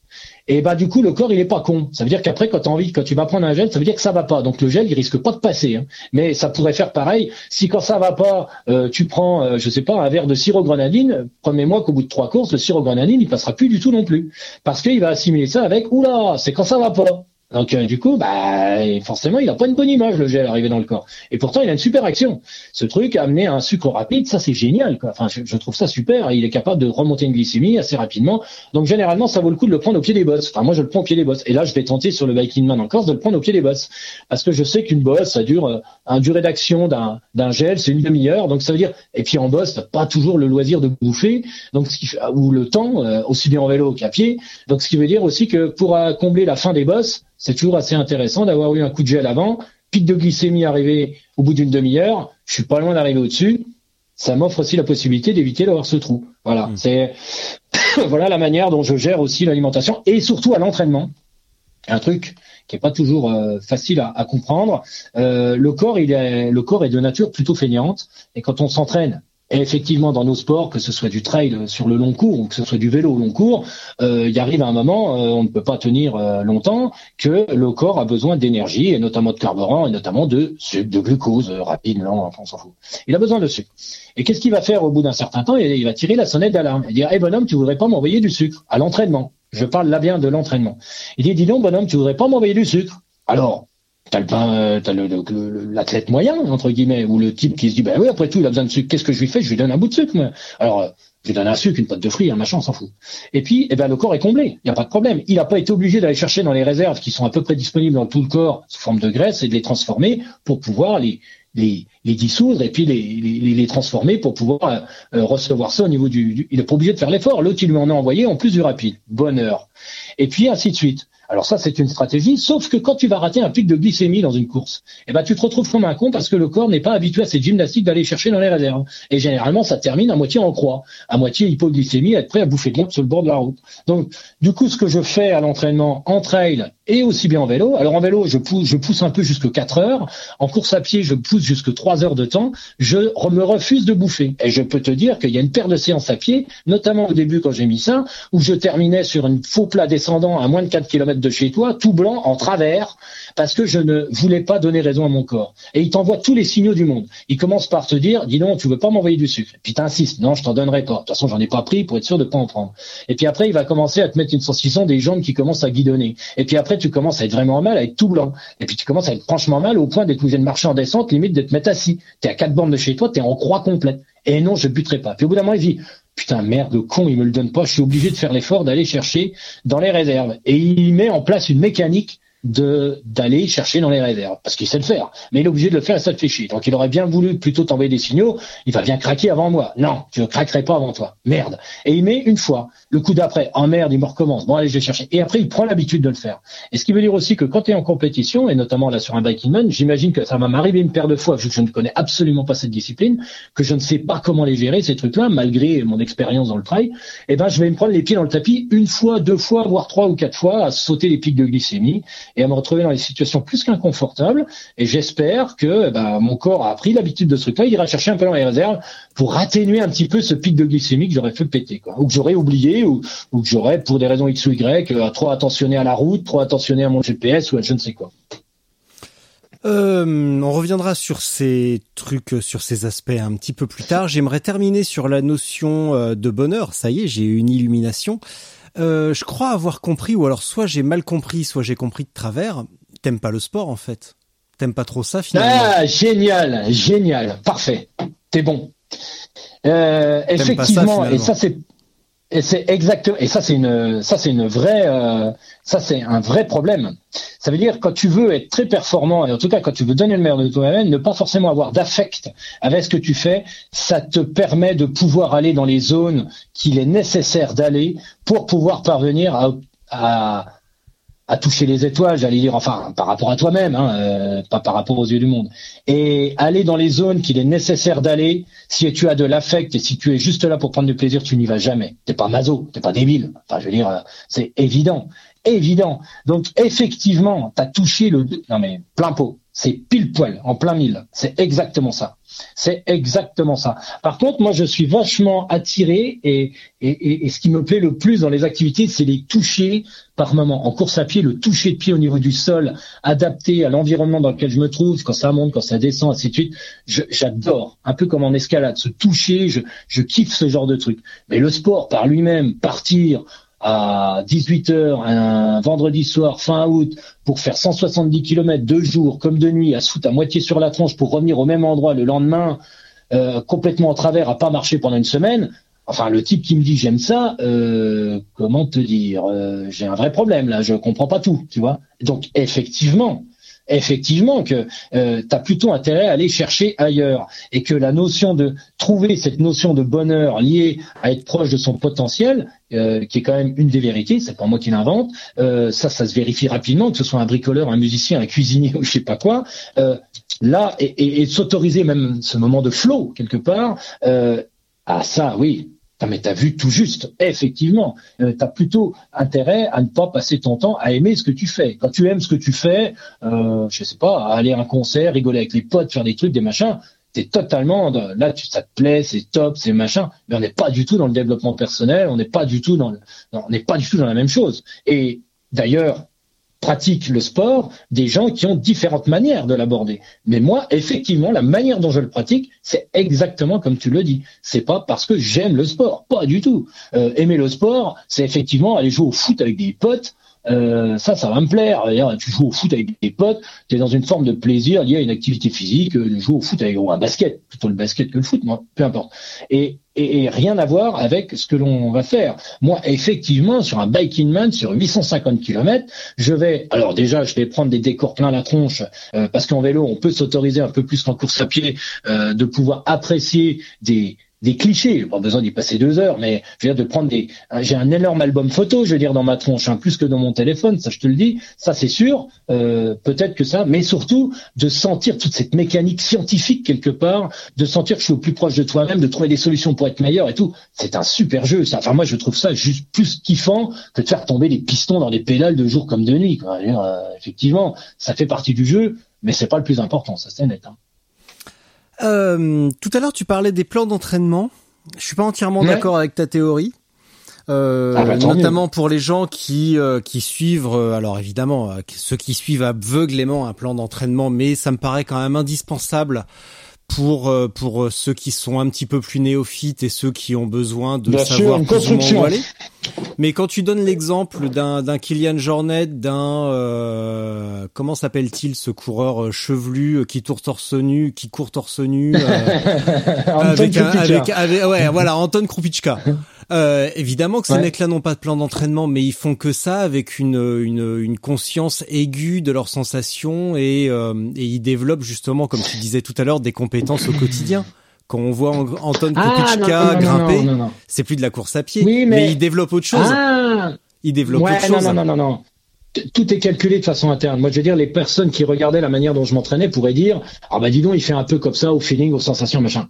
Et bah du coup le corps il est pas con. Ça veut dire qu'après quand tu envie, quand tu vas prendre un gel, ça veut dire que ça va pas. Donc le gel il risque pas de passer. Hein. Mais ça pourrait faire pareil si quand ça va pas, euh, tu prends, euh, je sais pas, un verre de sirop grenadine. Promets-moi qu'au bout de trois courses, le sirop grenadine il passera plus du tout non plus, parce qu'il va assimiler ça avec oula, c'est quand ça va pas. Donc euh, du coup, bah forcément, il n'a pas une bonne image le gel arrivé dans le corps. Et pourtant, il a une super action. Ce truc a amené un sucre rapide, ça c'est génial. Quoi. Enfin, je, trouve ça super. Il est capable de remonter une glycémie assez rapidement. Donc généralement, ça vaut le coup de le prendre au pied des bosses. Enfin, moi, je le prends au pied des bosses. Et là, je vais tenter sur le Viking Man en Corse de le prendre au pied des bosses, parce que je sais qu'une bosse, ça dure euh, un durée d'action d'un d'un gel, c'est une demi-heure. Donc ça veut dire. Et puis en bosse, t'as pas toujours le loisir de bouffer, donc ce qui ou le temps, euh, aussi bien en vélo qu'à pied. Donc ce qui veut dire aussi que pour combler la fin des bosses c'est toujours assez intéressant d'avoir eu un coup de gel avant, pic de glycémie arrivé au bout d'une demi-heure, je suis pas loin d'arriver au-dessus. Ça m'offre aussi la possibilité d'éviter d'avoir ce trou. Voilà, mmh. c'est voilà la manière dont je gère aussi l'alimentation et surtout à l'entraînement. Un truc qui est pas toujours euh, facile à, comprendre. Euh, le corps, il est, le corps est de nature plutôt feignante et quand on s'entraîne et effectivement, dans nos sports, que ce soit du trail sur le long cours ou que ce soit du vélo au long cours, euh, il arrive un moment, euh, on ne peut pas tenir euh, longtemps, que le corps a besoin d'énergie, et notamment de carburant, et notamment de sucre, de glucose, rapide, lent, on s'en fout. Il a besoin de sucre. Et qu'est-ce qu'il va faire au bout d'un certain temps? Il va tirer la sonnette d'alarme et dire, hé bonhomme, tu voudrais pas m'envoyer du sucre à l'entraînement Je parle là bien de l'entraînement. Il dit, dis donc bonhomme, tu voudrais pas m'envoyer du sucre Alors, T'as le pain, t'as le, l'athlète moyen entre guillemets, ou le type qui se dit ben oui après tout il a besoin de sucre, qu'est-ce que je lui fais? Je lui donne un bout de sucre. Moi. Alors euh, je lui donne un sucre, une pâte de fruits, un machin, on s'en fout. Et puis eh ben le corps est comblé, il n'y a pas de problème. Il n'a pas été obligé d'aller chercher dans les réserves qui sont à peu près disponibles dans tout le corps sous forme de graisse et de les transformer pour pouvoir les les, dissoudre et puis les, les, transformer pour pouvoir euh, recevoir ça au niveau du, du il est pas obligé de faire l'effort. L'autre il lui en a envoyé en plus du rapide. Bonheur. Et puis ainsi de suite. Alors ça, c'est une stratégie, sauf que quand tu vas rater un pic de glycémie dans une course, eh ben, tu te retrouves comme un con parce que le corps n'est pas habitué à cette gymnastique d'aller chercher dans les réserves. Et généralement, ça termine à moitié en croix, à moitié hypoglycémie, à être prêt à bouffer de l'herbe sur le bord de la route. Donc, du coup, ce que je fais à l'entraînement en trail et aussi bien en vélo. Alors en vélo, je pousse, je pousse un peu jusque 4 heures. En course à pied, je pousse jusque 3 heures de temps. Je me refuse de bouffer. Et je peux te dire qu'il y a une paire de séances à pied, notamment au début quand j'ai mis ça, où je terminais sur un faux plat descendant à moins de 4 km de chez toi, tout blanc, en travers, parce que je ne voulais pas donner raison à mon corps. Et il t'envoie tous les signaux du monde. Il commence par te dire, dis non, tu veux pas m'envoyer du sucre. puis t'insistes, non, je t'en donnerai pas. De toute façon, j'en ai pas pris pour être sûr de pas en prendre. Et puis après, il va commencer à te mettre une sensation des jambes qui commencent à guidonner. Et puis après, tu commences à être vraiment mal, à être tout blanc. Et puis tu commences à être franchement mal au point d'être obligé de marcher en descente, limite de te mettre assis. T'es à quatre bornes de chez toi, t'es en croix complète. Et non, je buterai pas. Puis au bout d'un moment, il dit, putain, merde, con, il me le donne pas, je suis obligé de faire l'effort d'aller chercher dans les réserves. Et il met en place une mécanique de d'aller chercher dans les réserves parce qu'il sait le faire. Mais il est obligé de le faire et ça le fait chier. Donc il aurait bien voulu plutôt t'envoyer des signaux il va bien craquer avant moi. Non tu ne craquerais pas avant toi. Merde. Et il met une fois le coup d'après en oh merde il me recommence. Bon allez je vais chercher. Et après il prend l'habitude de le faire. Et ce qui veut dire aussi que quand tu es en compétition et notamment là sur un biking man j'imagine que ça va m'arriver une paire de fois vu que je ne connais absolument pas cette discipline que je ne sais pas comment les gérer ces trucs là malgré mon expérience dans le trail et eh ben je vais me prendre les pieds dans le tapis une fois deux fois voire trois ou quatre fois à sauter les pics de glycémie et à me retrouver dans des situations plus qu'inconfortables. Et j'espère que bah, mon corps a pris l'habitude de ce truc-là. Il ira chercher un peu dans les réserves pour atténuer un petit peu ce pic de glycémie que j'aurais fait péter, ou que j'aurais oublié, ou, que j'aurais, pour des raisons X ou Y, euh, trop attentionné à la route, trop attentionné à mon GPS ou à je ne sais quoi. Euh, on reviendra sur ces trucs, sur ces aspects un petit peu plus tard. J'aimerais terminer sur la notion euh, de bonheur. Ça y est, j'ai eu une illumination. Euh, je crois avoir compris, ou alors soit j'ai mal compris, soit j'ai compris de travers. T'aimes pas le sport en fait. T'aimes pas trop ça finalement. Ah, génial, génial, parfait. T'es bon. Euh, effectivement, et ça c'est et c'est exactement et ça c'est une ça c'est une vraie euh, ça c'est un vrai problème. Ça veut dire quand tu veux être très performant et en tout cas quand tu veux donner le meilleur de toi-même, ne pas forcément avoir d'affect avec ce que tu fais, ça te permet de pouvoir aller dans les zones qu'il est nécessaire d'aller pour pouvoir parvenir à, à à toucher les étoiles, j'allais dire, enfin, par rapport à toi-même, hein, euh, pas par rapport aux yeux du monde. Et aller dans les zones qu'il est nécessaire d'aller, si tu as de l'affect et si tu es juste là pour prendre du plaisir, tu n'y vas jamais. T'es pas maso, t'es pas débile. Enfin, je veux dire, euh, c'est évident, évident. Donc, effectivement, t'as touché le, non mais plein pot. C'est pile poil, en plein mille. C'est exactement ça. C'est exactement ça. Par contre, moi, je suis vachement attiré et, et, et, ce qui me plaît le plus dans les activités, c'est les toucher par moment. En course à pied, le toucher de pied au niveau du sol, adapté à l'environnement dans lequel je me trouve, quand ça monte, quand ça descend, ainsi de suite. J'adore. Un peu comme en escalade, se toucher, je, je kiffe ce genre de truc. Mais le sport par lui-même, partir, à 18h un vendredi soir fin août pour faire 170 km deux jours comme de nuit à se foutre à moitié sur la tronche pour revenir au même endroit le lendemain euh, complètement en travers à pas marcher pendant une semaine. Enfin le type qui me dit j'aime ça euh, comment te dire euh, j'ai un vrai problème là je comprends pas tout tu vois. Donc effectivement effectivement que euh, tu as plutôt intérêt à aller chercher ailleurs et que la notion de trouver cette notion de bonheur liée à être proche de son potentiel, euh, qui est quand même une des vérités, c'est pas moi qui l'invente, euh, ça, ça se vérifie rapidement, que ce soit un bricoleur, un musicien, un cuisinier ou je sais pas quoi. Euh, là, et, s'autoriser même ce moment de flow quelque part, ah ça, oui, ah, mais t'as vu tout juste, effectivement. T'as plutôt intérêt à ne pas passer ton temps à aimer ce que tu fais. Quand tu aimes ce que tu fais, euh, je sais pas, aller à un concert, rigoler avec les potes, faire des trucs, des machins, t'es totalement là, tu, ça te plaît, c'est top, c'est machin. Mais on n'est pas du tout dans le développement personnel, on n'est pas du tout dans, on n'est pas du tout dans la même chose. Et d'ailleurs, pratiquent le sport des gens qui ont différentes manières de l'aborder. Mais moi, effectivement, la manière dont je le pratique, c'est exactement comme tu le dis. C'est pas parce que j'aime le sport, pas du tout. Euh, aimer le sport, c'est effectivement aller jouer au foot avec des potes. Euh, ça, ça va me plaire. Tu joues au foot avec des potes, tu es dans une forme de plaisir lié à une activité physique, euh, de jouer au foot avec ou un basket, plutôt le basket que le foot, moi, peu importe. Et et, rien à voir avec ce que l'on va faire. Moi, effectivement, sur un biking man, sur 850 km, je vais, alors déjà, je vais prendre des décors plein la tronche, euh, parce qu'en vélo, on peut s'autoriser un peu plus qu'en course à pied, euh, de pouvoir apprécier des, des clichés. J'ai pas besoin d'y passer deux heures, mais je veux dire de prendre des. J'ai un énorme album photo, je veux dire dans ma tronche, hein, plus que dans mon téléphone, ça je te le dis. Ça c'est sûr. Euh, Peut-être que ça, mais surtout de sentir toute cette mécanique scientifique quelque part, de sentir que je suis au plus proche de toi-même, de trouver des solutions pour être meilleur et tout. C'est un super jeu. Ça. Enfin moi je trouve ça juste plus kiffant que de faire tomber des pistons dans des pédales de jour comme de nuit. Quoi. Dire, euh, effectivement, ça fait partie du jeu, mais c'est pas le plus important. Ça c'est net. Hein. Euh, tout à l'heure, tu parlais des plans d'entraînement. Je suis pas entièrement d'accord avec ta théorie. Euh, ah bah, notamment pour les gens qui euh, qui suivent euh, alors évidemment ceux qui suivent aveuglément un plan d'entraînement mais ça me paraît quand même indispensable pour pour ceux qui sont un petit peu plus néophytes et ceux qui ont besoin de savoir plus où aller. Mais quand tu donnes l'exemple d'un d'un Kylian Jornet, d'un euh, comment s'appelle-t-il ce coureur euh, chevelu euh, qui tourne torse nu, qui court torse nu avec, avec, avec, ouais voilà Anton Krupichka. Euh, évidemment que ces mecs-là n'ont pas de plan d'entraînement, mais ils font que ça avec une, une, une conscience aiguë de leurs sensations et, euh, et ils développent justement, comme tu disais tout à l'heure, des compétences au quotidien. Quand on voit Anton ah, grimper, c'est plus de la course à pied, mais... il développe autre chose. Ah. Il développe autre chose. Non, non, non, non, Tout est calculé de façon interne. Moi, je veux dire, les personnes qui regardaient la manière dont je m'entraînais pourraient dire, ah bah dis donc, il fait un peu comme ça, au feeling, aux sensations, machin.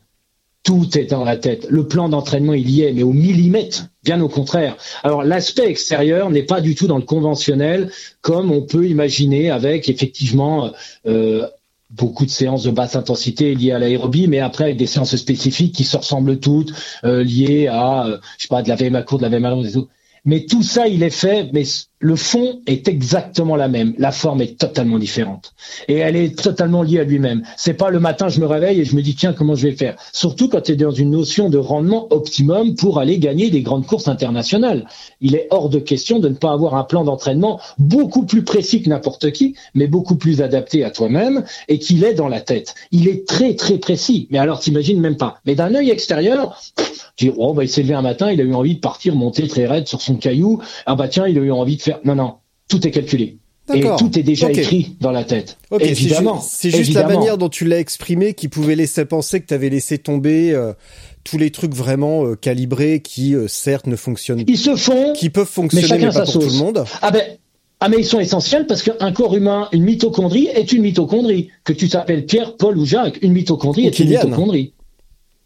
Tout est dans la tête. Le plan d'entraînement, il y est, mais au millimètre, bien au contraire. Alors l'aspect extérieur n'est pas du tout dans le conventionnel, comme on peut imaginer avec effectivement euh, beaucoup de séances de basse intensité liées à l'aérobie, mais après avec des séances spécifiques qui se ressemblent toutes, euh, liées à, euh, je sais pas, de la VM à court, de la VM à long, et tout. Mais tout ça, il est fait, mais le fond est exactement la même. La forme est totalement différente. Et elle est totalement liée à lui-même. C'est pas le matin, je me réveille et je me dis, tiens, comment je vais faire? Surtout quand tu es dans une notion de rendement optimum pour aller gagner des grandes courses internationales. Il est hors de question de ne pas avoir un plan d'entraînement beaucoup plus précis que n'importe qui, mais beaucoup plus adapté à toi-même et qu'il est dans la tête. Il est très, très précis. Mais alors, t'imagines même pas. Mais d'un œil extérieur, tu dis, oh, bah, il s'est levé un matin, il a eu envie de partir monter très raide sur son caillou. Ah, bah, tiens, il a eu envie de faire. Non, non. Tout est calculé. Et tout est déjà écrit dans la tête. Évidemment. C'est juste, la manière dont tu l'as exprimé qui pouvait laisser penser que tu avais laissé tomber euh, tous les trucs vraiment euh, calibrés qui, euh, certes, ne fonctionnent Ils se font. Qui peuvent fonctionner, mais, pas pour tout le monde. Ah ben. Ah mais ils sont essentiels parce qu'un corps humain, une mitochondrie est une mitochondrie. Que tu t'appelles Pierre, Paul ou Jacques, une mitochondrie est une mitochondrie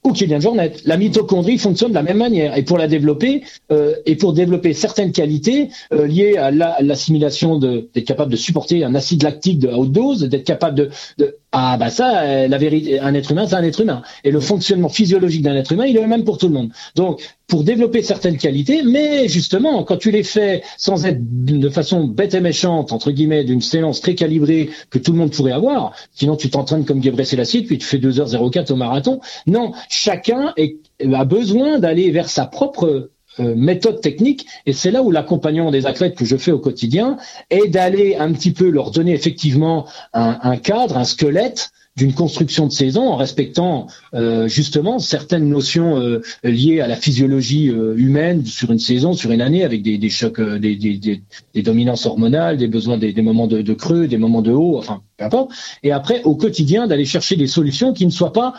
ou Kylian Jornet. La mitochondrie fonctionne de la même manière. Et pour la développer, euh, et pour développer certaines qualités euh, liées à l'assimilation de d'être capable de supporter un acide lactique de haute dose, d'être capable de ah bah ça, euh, la vérité, un être humain, c'est un être humain. Et le fonctionnement physiologique d'un être humain, il est le même pour tout le monde. Donc, pour développer certaines qualités, mais justement, quand tu les fais sans être de façon bête et méchante, entre guillemets, d'une séance très calibrée que tout le monde pourrait avoir, sinon tu t'entraînes comme Gebre Selassie, puis tu fais 2h04 au marathon. Non, chacun a besoin d'aller vers sa propre méthode technique, et c'est là où l'accompagnement des athlètes que je fais au quotidien est d'aller un petit peu leur donner effectivement un, cadre, un squelette d'une construction de saison en respectant euh, justement certaines notions euh, liées à la physiologie humaine sur une saison, sur une année, avec des, chocs, des, des, dominances hormonales, des besoins, des, moments de, de, creux, des moments de haut, enfin peu importe. Et après, au quotidien, d'aller chercher des solutions qui ne soient pas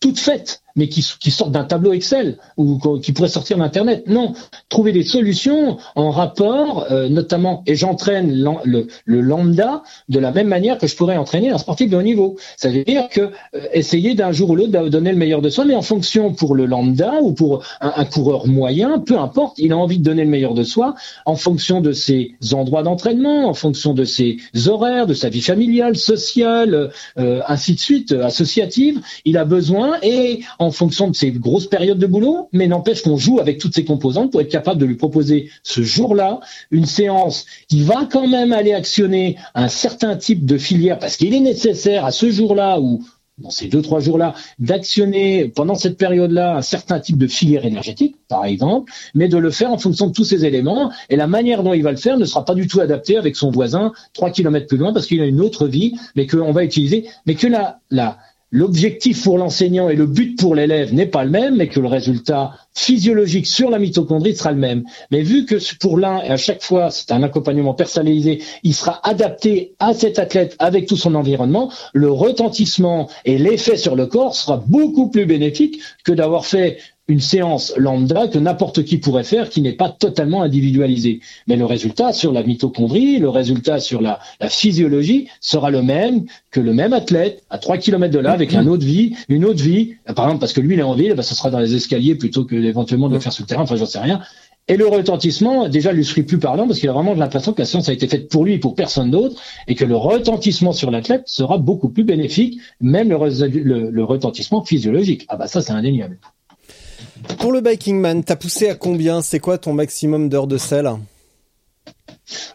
toutes faites mais qui, sortent d'un tableau Excel ou qui pourraient sortir d'Internet. Non, trouver des solutions en rapport, euh, notamment, et j'entraîne le, lambda de la même manière que je pourrais entraîner un sportif de haut niveau. Ça veut dire que euh, essayer d'un jour ou l'autre de donner le meilleur de soi, mais en fonction pour le lambda ou pour un, un, coureur moyen, peu importe, il a envie de donner le meilleur de soi en fonction de ses endroits d'entraînement, en fonction de ses horaires, de sa vie familiale, sociale, euh, ainsi de suite, associative. Il a besoin et en fonction de ses grosses périodes de boulot, mais n'empêche qu'on joue avec toutes ces composantes pour être capable de lui proposer ce jour-là une séance qui va quand même aller actionner un certain type de filière parce qu'il est nécessaire à ce jour-là ou dans ces deux trois jours-là, d'actionner pendant cette période-là un certain type de filière énergétique, par exemple, mais de le faire en fonction de tous ces éléments. Et la manière dont il va le faire ne sera pas du tout adaptée avec son voisin trois kilomètres plus loin parce qu'il a une autre vie, mais qu'on va utiliser, mais que la, la, l'objectif pour l'enseignant et le but pour l'élève n'est pas le même, mais que le résultat physiologique sur la mitochondrie sera le même. Mais vu que pour l'un, et à chaque fois, c'est un accompagnement personnalisé, il sera adapté à cet athlète avec tout son environnement, le retentissement et l'effet sur le corps sera beaucoup plus bénéfique que d'avoir fait une séance lambda que n'importe qui pourrait faire qui n'est pas totalement individualisée. Mais le résultat sur la mitochondrie, le résultat sur la, physiologie sera le même que le même athlète à 3 km de là avec une autre vie, une autre vie. Par exemple, parce que lui, il est en ville, ben, sera dans les escaliers plutôt que éventuellement de le faire sur le terrain. Enfin, j'en sais rien. Et le retentissement, déjà, lui serait plus parlant parce qu'il a vraiment l'impression que la séance a été faite pour lui et pour personne d'autre et que le retentissement sur l'athlète sera beaucoup plus bénéfique, même le, le retentissement physiologique. Ah bah ça, c'est indéniable. Pour le Biking Man, t'as poussé à combien? C'est quoi ton maximum d'heures de sel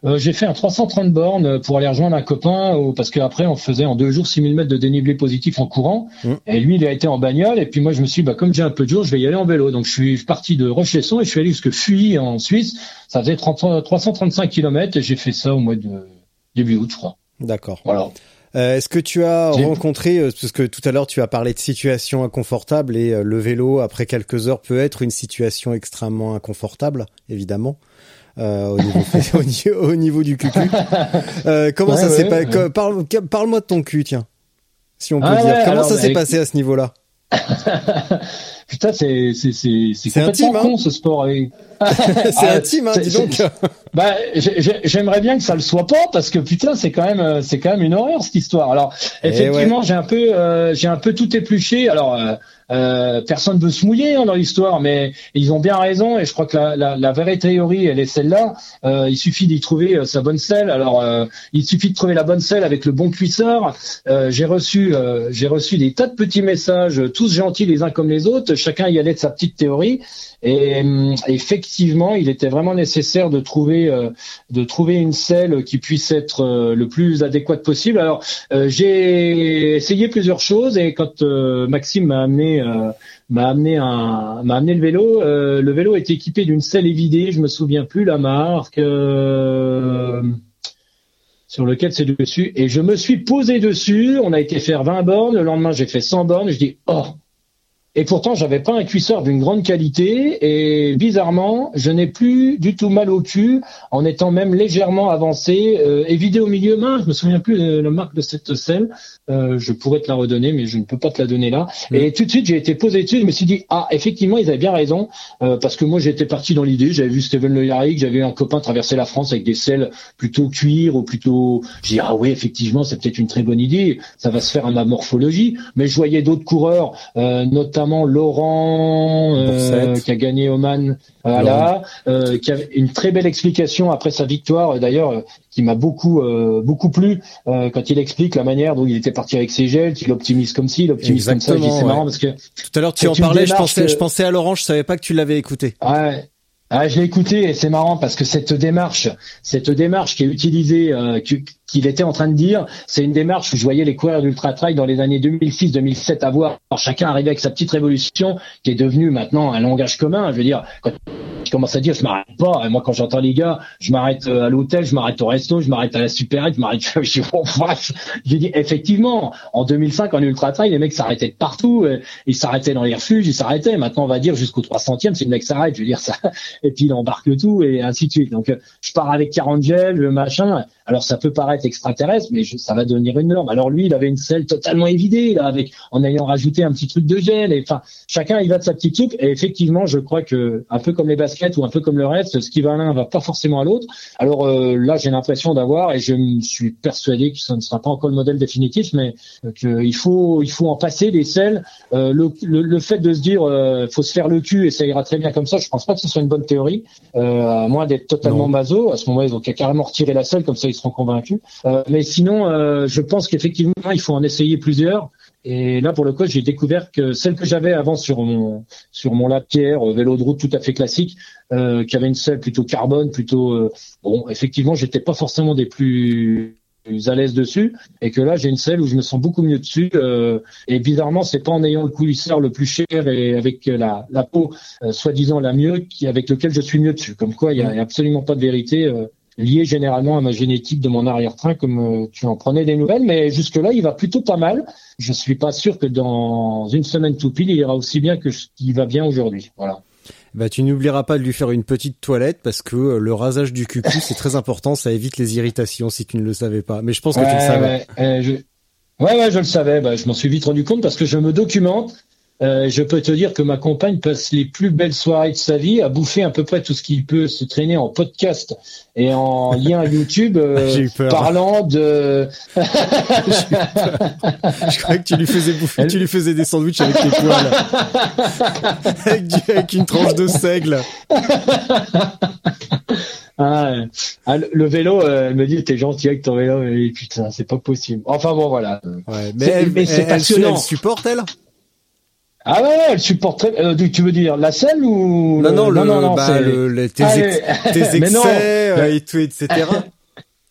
euh, j'ai fait un 330 bornes pour aller rejoindre un copain parce qu'après on faisait en deux jours 6000 mètres de dénivelé positif en courant mmh. et lui il a été en bagnole et puis moi je me suis dit bah comme j'ai un peu de jour je vais y aller en vélo donc je suis parti de Rochesson et je suis allé jusque Fuy en Suisse ça faisait 335 km et j'ai fait ça au mois de début août je crois. D'accord. Voilà. Euh, est-ce que tu as rencontré, euh, parce que tout à l'heure tu as parlé de situation inconfortable et euh, le vélo après quelques heures peut être une situation extrêmement inconfortable, évidemment. au, niveau, au, niveau, du cul. comment ça s'est passé Parle-moi de ton cul, tiens. Si on peut ah dire. comment ça bah, s'est passé à ce niveau-là? putain, c'est c'est c'est c'est complètement intime, hein. con ce sport. Et... c'est Ah, intime, hein, dis donc. Bah, j'ai- j'ai- j'aimerais bien que ça le soit pas parce que putain, c'est quand même, euh, c'est quand même une horreur cette histoire. Alors, Eh effectivement, j'ai un peu, euh, j'ai un peu tout épluché. Alors, euh, euh, personne veut se mouiller hein, dans l'histoire, mais ils ont bien raison et je crois que la, vraie théorie, elle est celle-là. Euh, il suffit d'y trouver euh, sa bonne selle. Alors, euh, il suffit de trouver la bonne selle avec le bon cuisseur. J'ai reçu, j'ai reçu des tas de petits messages, tous gentils les uns comme les autres. Chacun y allait de sa petite théorie. Et hum, effectivement, il était vraiment nécessaire de trouver de trouver une selle qui puisse être le plus adéquate possible. Alors, j'ai essayé plusieurs choses et quand Maxime m'a amené euh, m'a amené le vélo, euh, le vélo était équipé d'une selle évidée, je me souviens plus la marque. euh, sur lequel c'est dessus et je me suis posé dessus, on a été faire 20 bornes, le lendemain j'ai fait 100 bornes, je dis oh et pourtant, j'avais pas un cuisseur d'une grande qualité et bizarrement, je n'ai plus du tout mal au cul en étant même légèrement avancé euh, et vidé au milieu main. Je me souviens plus de la marque de cette selle. Euh, je pourrais te la redonner, mais je ne peux pas te la donner là. Et tout de suite, j'ai été posé dessus. Je me suis dit ah effectivement, ils avaient bien raison euh, parce que moi j'étais parti dans l'idée. J'avais vu Steven Le Yarrick, j'avais un copain traverser la France avec des selles plutôt cuir ou plutôt. J'ai dit ah oui effectivement, c'est peut-être une très bonne idée. Ça va se faire à ma morphologie. Mais je voyais d'autres coureurs, euh, notamment Laurent euh, qui a gagné Oman, voilà, euh, qui avait une très belle explication après sa victoire, euh, d'ailleurs, euh, qui m'a beaucoup euh, beaucoup plu euh, quand il explique la manière dont il était parti avec ses gels, qu'il optimise comme ci, il optimise comme ça. C'est ouais. marrant parce que Tout à l'heure, tu en parlais, je pensais, que- je pensais à Laurent, je savais pas que tu l'avais écouté. Ouais. Ah, je l'ai écouté et c'est marrant parce que cette démarche, cette démarche qui est utilisée, euh, qui- qu'il était en train de dire, c'est une démarche où je voyais les coureurs d'ultra trail dans les années 2006-2007 avoir chacun arrivé avec sa petite révolution qui est devenue maintenant un langage commun. Je veux dire, quand je commence à dire je m'arrête pas, moi quand j'entends les gars, je m'arrête euh, à l'hôtel, je m'arrête au resto, je m'arrête à la supérette, je m'arrête, je dis oh. J'ai effectivement, en 2005 en ultra trail, les mecs s'arrêtaient de partout, euh, ils s'arrêtaient dans les refuges, ils s'arrêtaient. Maintenant on va dire jusqu'au 300e, si le mec s'arrête, je veux dire ça, et puis il embarque tout et ainsi de suite. Donc euh, je pars avec 40 gels, le machin. Alors ça peut paraître extraterrestre, mais je- ça va devenir une norme. Alors lui, il avait une selle totalement évidée, là, avec en ayant rajouté un petit truc de gel. Et enfin, chacun il va de sa petite soupe. Et effectivement, je crois que un peu comme les baskets ou un peu comme le reste, ce qui va à l'un va pas forcément à l'autre. Alors euh, là, j'ai l'impression d'avoir, et je me suis persuadé que ça ne sera pas encore le modèle définitif, mais euh, qu'il faut il faut en passer des selles. Euh, le, le, le fait de se dire euh, faut se faire le cul et ça ira très bien comme ça, je pense pas que ce soit une bonne théorie, euh, à moins d'être totalement Non. maso. À ce moment-là, ils ont carrément retirer la selle, comme ça seront convaincus. Euh, mais sinon, euh, je pense qu'effectivement, il faut en essayer plusieurs. Et là, pour le coup, j'ai découvert que celle que j'avais avant sur mon sur mon lap pierre euh, vélo de route tout à fait classique, euh, qui avait une selle plutôt carbone, plutôt bon. Effectivement, j'étais pas forcément des plus à l'aise dessus et que là j'ai une selle où je me sens beaucoup mieux dessus euh, et bizarrement c'est pas en ayant le coulisseur le plus cher et avec la, la peau euh, soi-disant la mieux qui avec lequel je suis mieux dessus comme quoi il y a, il y a absolument pas de vérité euh, liée généralement à ma génétique de mon arrière-train comme euh, tu en prenais des nouvelles mais jusque là il va plutôt pas mal je suis pas sûr que dans une semaine tout pile il ira aussi bien que ce qui va bien aujourd'hui voilà Bah, tu n'oublieras pas de lui faire une petite toilette parce que euh, le rasage du cucu, c'est très important, ça évite les irritations si tu ne le savais pas. Mais je pense que tu le savais. ouais, euh, je... ouais, ouais, je le savais. Bah, je m'en suis vite rendu compte parce que je me documente. Euh, je peux te dire que ma compagne passe les plus belles soirées de sa vie à bouffer à peu près tout ce qui peut se traîner en podcast et en lien YouTube euh, parlant de. Je croyais que tu lui faisais bouffer, Elle- tu lui faisais des sandwichs avec tes poils. avec, du- avec une tranche de seigle. Ah, ah, le- vélo, euh, elle me dit t'es gentil avec ton vélo, et putain c'est pas possible. Enfin bon voilà. Ouais, mais C'est- mais passionnant. elle supporte, elle? Ah ouais, elle supporte très. euh, tu veux dire la selle ou Non, le- non, le, bah, c'est- le- les- tes, Ah, ex- non. excès euh, et tout, etc.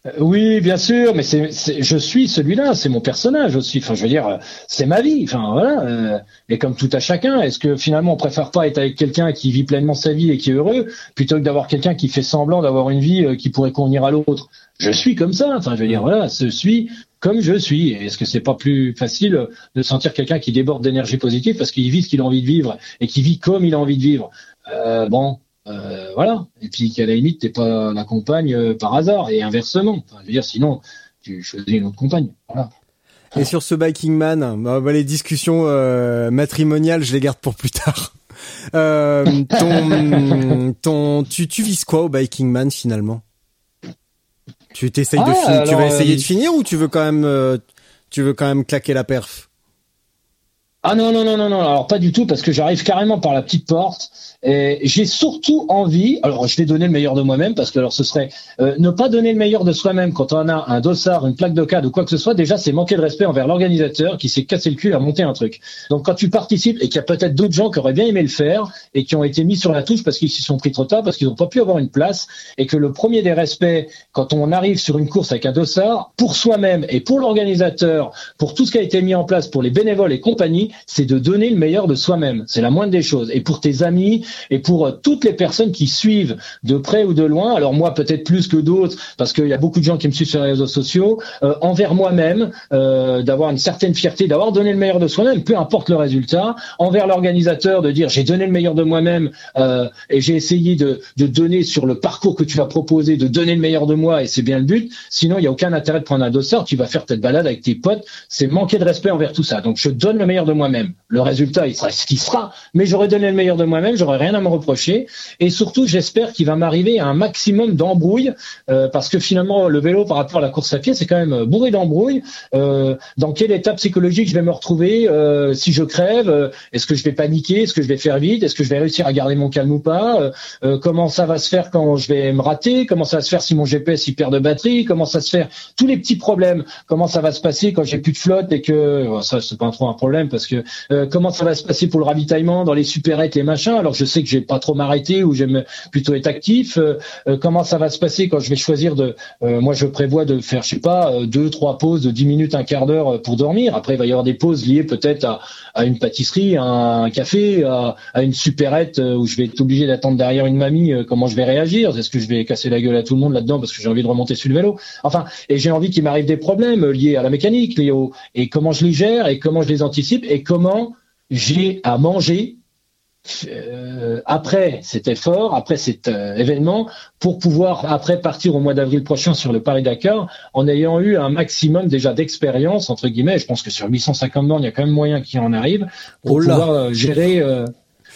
Euh, Oui, bien sûr, mais c'est, c'est- je suis celui-là, c'est mon personnage aussi. Enfin, je veux dire, c'est ma vie. Enfin, voilà. et comme tout à chacun, est-ce que finalement on préfère pas être avec quelqu'un qui vit pleinement sa vie et qui est heureux, plutôt que d'avoir quelqu'un qui fait semblant d'avoir une vie qui pourrait convenir à l'autre? Je suis comme ça. Enfin, je veux dire, voilà, je suis comme je suis. Est-ce que c'est pas plus facile de sentir quelqu'un qui déborde d'énergie positive parce qu'il vit ce qu'il a envie de vivre et qui vit comme il a envie de vivre? Euh, Bon, euh, voilà. Et puis qu'à la limite, t'es pas la compagne euh, par hasard et inversement. Enfin, je veux dire, sinon, tu choisis une autre compagne. Voilà. Et sur ce Biking Man, bah, bah, les discussions euh, matrimoniales, je les garde pour plus tard. Euh, ton, ton, tu, tu vises quoi au Biking Man finalement? Tu t'essayes de Ah, finir, tu vas alors, essayer euh, de finir ou tu veux quand même, euh, tu veux quand même claquer la perf? Ah non, non, non, non, non, alors pas du tout, parce que j'arrive carrément par la petite porte. Et j'ai surtout envie, alors je vais donner le meilleur de moi-même, parce que alors ce serait euh, ne pas donner le meilleur de soi-même quand on a un dossard, une plaque de cadre ou quoi que ce soit, déjà c'est manquer de respect envers l'organisateur qui s'est cassé le cul à monter un truc. Donc quand tu participes et qu'il y a peut-être d'autres gens qui auraient bien aimé le faire et qui ont été mis sur la touche parce qu'ils s'y sont pris trop tard, parce qu'ils n'ont pas pu avoir une place, et que le premier des respects, quand on arrive sur une course avec un dossard, pour soi-même et pour l'organisateur, pour tout ce qui a été mis en place pour les bénévoles et compagnie, c'est de donner le meilleur de soi-même. C'est la moindre des choses. Et pour tes amis et pour euh, toutes les personnes qui suivent de près ou de loin, alors moi peut-être plus que d'autres, parce qu'il y a beaucoup de gens qui me suivent sur les réseaux sociaux, euh, envers moi-même, euh, d'avoir une certaine fierté, d'avoir donné le meilleur de soi-même, peu importe le résultat, envers l'organisateur de dire j'ai donné le meilleur de moi-même et j'ai essayé de, donner sur le parcours que tu vas proposer, de donner le meilleur de moi et c'est bien le but. Sinon, il n'y a aucun intérêt de prendre un dossard, tu vas faire cette balade avec tes potes, c'est manquer de respect envers tout ça. Donc je donne le meilleur de moi-même. Le résultat, il sera ce qu'il sera, mais j'aurais donné le meilleur de moi-même, j'aurais rien à me reprocher. Et surtout, j'espère qu'il va m'arriver un maximum d'embrouilles, euh, parce que finalement, le vélo par rapport à la course à pied, c'est quand même bourré d'embrouilles. Euh, dans quel état psychologique je vais me retrouver euh, si je crève Est-ce que je vais paniquer Est-ce que je vais faire vite Est-ce que je vais réussir à garder mon calme ou pas Comment ça va se faire quand je vais me rater Comment ça va se faire si mon GPS il perd de batterie Comment ça se faire Tous les petits problèmes. Comment ça va se passer quand j'ai plus de flotte et que bon, ça c'est pas trop un problème parce que euh, comment ça va se passer pour le ravitaillement dans les supérettes, les machins? Alors je sais que je vais pas trop m'arrêter ou j'aime plutôt être actif. Euh, euh, comment ça va se passer quand je vais choisir de moi je prévois de faire je sais pas deux trois pauses de 10 minutes un quart d'heure pour dormir. Après il va y avoir des pauses liées peut-être à, une pâtisserie, à un café, à, une supérette où je vais être obligé d'attendre derrière une mamie. comment je vais réagir? Est-ce que je vais casser la gueule à tout le monde là-dedans parce que j'ai envie de remonter sur le vélo? Enfin et j'ai envie qu'il m'arrive des problèmes liés à la mécanique, liés au et comment je les gère et comment je les anticipe et comment j'ai à manger euh, après cet effort, après cet euh, événement, pour pouvoir après partir au mois d'avril prochain sur le Paris-Dakar, en ayant eu un maximum déjà d'expérience entre guillemets. Je pense que sur 850 bornes, il y a quand même moyen qu'il en arrive pour Oh pouvoir euh, gérer.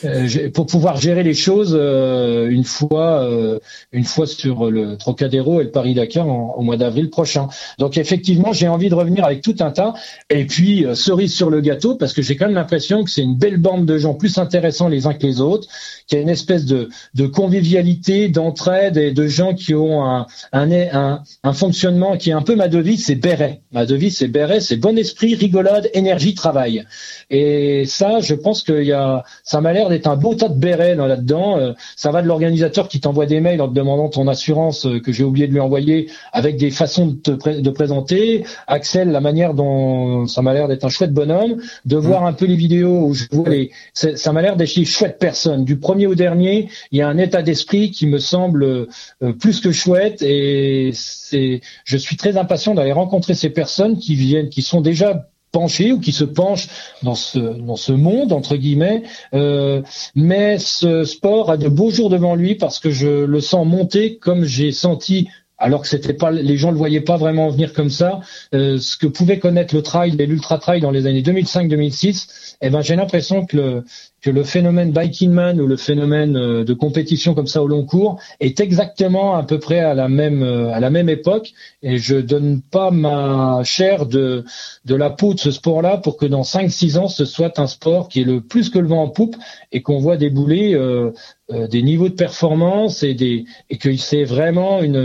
Euh, pour pouvoir gérer les choses euh, une fois euh, une fois sur le Trocadéro et le Paris Dakar au mois d'avril prochain. Donc effectivement, j'ai envie de revenir avec tout un tas et puis cerise sur le gâteau parce que j'ai quand même l'impression que c'est une belle bande de gens plus intéressants les uns que les autres, qu'il y a une espèce de de convivialité, d'entraide et de gens qui ont un un, un un fonctionnement qui est un peu ma devise, c'est béret. Ma devise c'est béret, c'est bon esprit, rigolade, énergie, travail. Et ça, je pense qu'il y a, ça m'a l'air d'être un beau tas de bérets là- là-dedans. Euh, ça va de l'organisateur qui t'envoie des mails en te demandant ton assurance euh, que j'ai oublié de lui envoyer avec des façons de te pré- de présenter. Axel, la manière dont ça m'a l'air d'être un chouette bonhomme. De voir un peu les vidéos où je vois les, ça m'a l'air d'être des chouettes personnes. Du premier au dernier, il y a un état d'esprit qui me semble euh, plus que chouette et c'est, je suis très impatient d'aller rencontrer ces personnes qui viennent, qui sont déjà penchées ou qui se penchent dans ce dans ce monde entre guillemets. Euh, mais ce sport a de beaux jours devant lui parce que je le sens monter comme j'ai senti alors que c'était pas les gens le voyaient pas vraiment venir comme ça. Euh, ce que pouvait connaître le trail et l'ultra trail dans les années 2005-2006 eh ben j'ai l'impression que le que le phénomène biking man ou le phénomène euh, de compétition comme ça au long cours est exactement à peu près à la même euh, à la même époque. Et je donne pas ma chair de de la peau de ce sport-là pour que dans 5-6 ans ce soit un sport qui est le plus que le vent en poupe et qu'on voit débouler euh, euh, des niveaux de performance et des et que c'est vraiment une,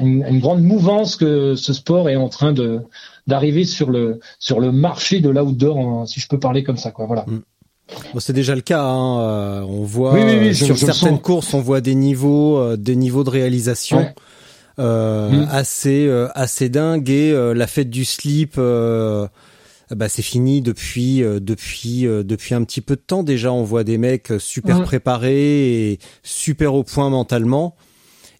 une grande mouvance que ce sport est en train de d'arriver sur le sur le marché de l'outdoor en- si je peux parler comme ça quoi. Voilà Bon, c'est déjà le cas. Hein. euh, on voit Oui, oui, oui, euh, sur je certaines courses, on voit des niveaux, euh, des niveaux de réalisation Ouais. euh, Mm. assez, euh, assez dingues. Et euh, la fête du slip, euh, bah, c'est fini depuis, euh, depuis, euh, depuis un petit peu de temps déjà. On voit des mecs super Mm. préparés et super au point mentalement.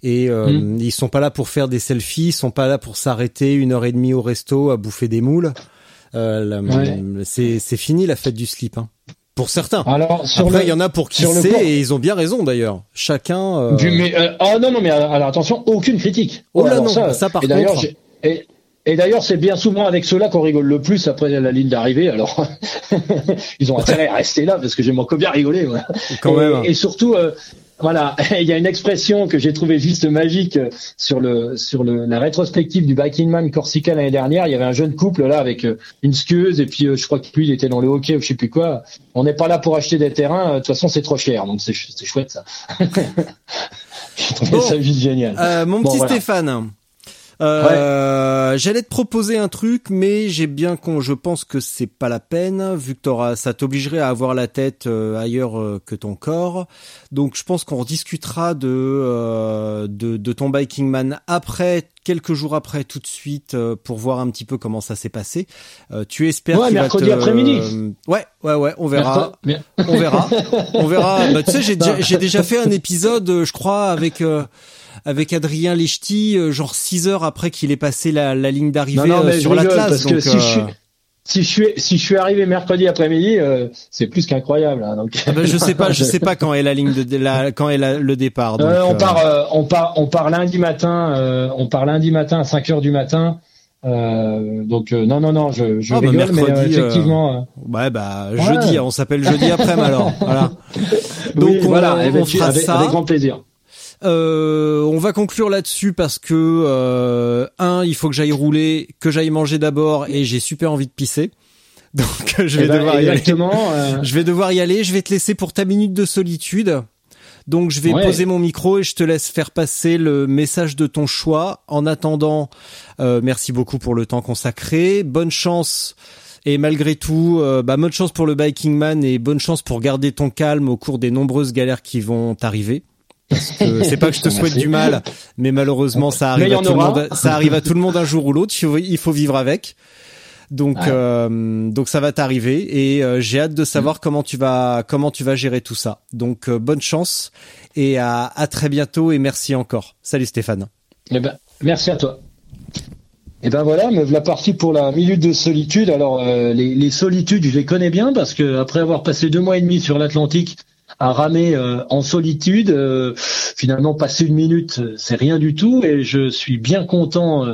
Et euh, Mm. ils sont pas là pour faire des selfies, ils sont pas là pour s'arrêter une heure et demie au resto à bouffer des moules. Euh, Ouais. C'est c'est fini la fête du slip. Hein. Pour certains. alors sur Après, il y en a pour qui c'est et ils ont bien raison d'ailleurs. Chacun. euh, Du, mais, euh, ah non, non, mais alors attention, aucune critique. Oh là Alors non, ça, par et d'ailleurs, contre. j'ai- Et, Et d'ailleurs, c'est bien souvent avec ceux-là qu'on rigole le plus après la ligne d'arrivée. Alors, ils ont intérêt à rester là parce que j'aime encore bien rigoler. Voilà. Quand et, même. et surtout, euh, voilà, il y a une expression que j'ai trouvée juste magique euh, sur le sur le, la rétrospective du Biking Man Corsica l'année dernière. Il y avait un jeune couple là avec euh, une skieuse et puis euh, je crois que lui il était dans le hockey ou je sais plus quoi. On n'est pas là pour acheter des terrains. De toute façon, c'est trop cher, donc c'est ch- c'est chouette ça. j'ai trouvé Bon. ça juste génial. Euh, mon Bon, petit voilà. Stéphane. Euh, J'allais te proposer un truc, mais j'ai bien con. Je pense que c'est pas la peine, vu que t'auras, ça t'obligerait à avoir la tête euh, ailleurs euh, que ton corps. Donc, je pense qu'on rediscutera de, euh, de de ton biking man après, quelques jours après, tout de suite, euh, pour voir un petit peu comment ça s'est passé. Euh, tu espères Ouais, mercredi te- après-midi. Ouais, ouais, ouais. On verra. On verra. On verra. Bah, tu sais, j'ai déjà, j'ai déjà fait un épisode, je crois, avec euh, avec Adrien Lechty, euh, genre 6 heures après qu'il ait passé la, la ligne d'arrivée euh, mais sur l'Atlas. donc, si je euh, suis- Si je suis si je suis arrivé mercredi après-midi, euh, c'est plus qu'incroyable. hein, donc. ah bah, je sais pas, je sais pas quand est la ligne de, la, quand est la- le départ. Donc, Euh, on euh, part, euh, on part, on part lundi matin. euh, on part lundi matin à 5 heures du matin. Euh, donc euh, non, non, non, je, je bah, rigole, mais euh, mercredi, euh, effectivement. euh, Ouais, bah Ouais. jeudi, on s'appelle jeudi après alors. Voilà. Donc oui, on, voilà, on avec, fera avec- ça. avec grand plaisir. Euh, on va conclure là-dessus parce que euh, un, il faut que j'aille rouler, que j'aille manger d'abord et j'ai super envie de pisser. Donc je vais Eh ben, devoir y aller. euh, Je vais devoir y aller. Je vais te laisser pour ta minute de solitude. Donc je vais Ouais. poser mon micro et je te laisse faire passer le message de ton choix. En attendant, euh, merci beaucoup pour le temps consacré. Bonne chance. Et malgré tout, euh, bah, bonne chance pour le Biking Man et bonne chance pour garder ton calme au cours des nombreuses galères qui vont t'arriver. Parce que c'est pas que je te souhaite du mal, mais malheureusement ça arrive Mais à tout le monde. Ça arrive à tout le monde un jour ou l'autre. Il faut, vivre avec. Donc, Ouais. euh, donc ça va t'arriver et euh, j'ai hâte de Mm. savoir comment tu vas comment tu vas gérer tout ça. Donc euh, bonne chance et à, à très bientôt et merci encore. Salut Stéphane. Eh ben, merci à toi. Et ben voilà, me voilà parti pour la minute de solitude. Alors euh, les, les solitudes, je les connais bien parce que après avoir passé deux mois et demi sur l'Atlantique à ramer euh, en solitude, euh, finalement passer une minute, euh, c'est rien du tout. Et je suis bien content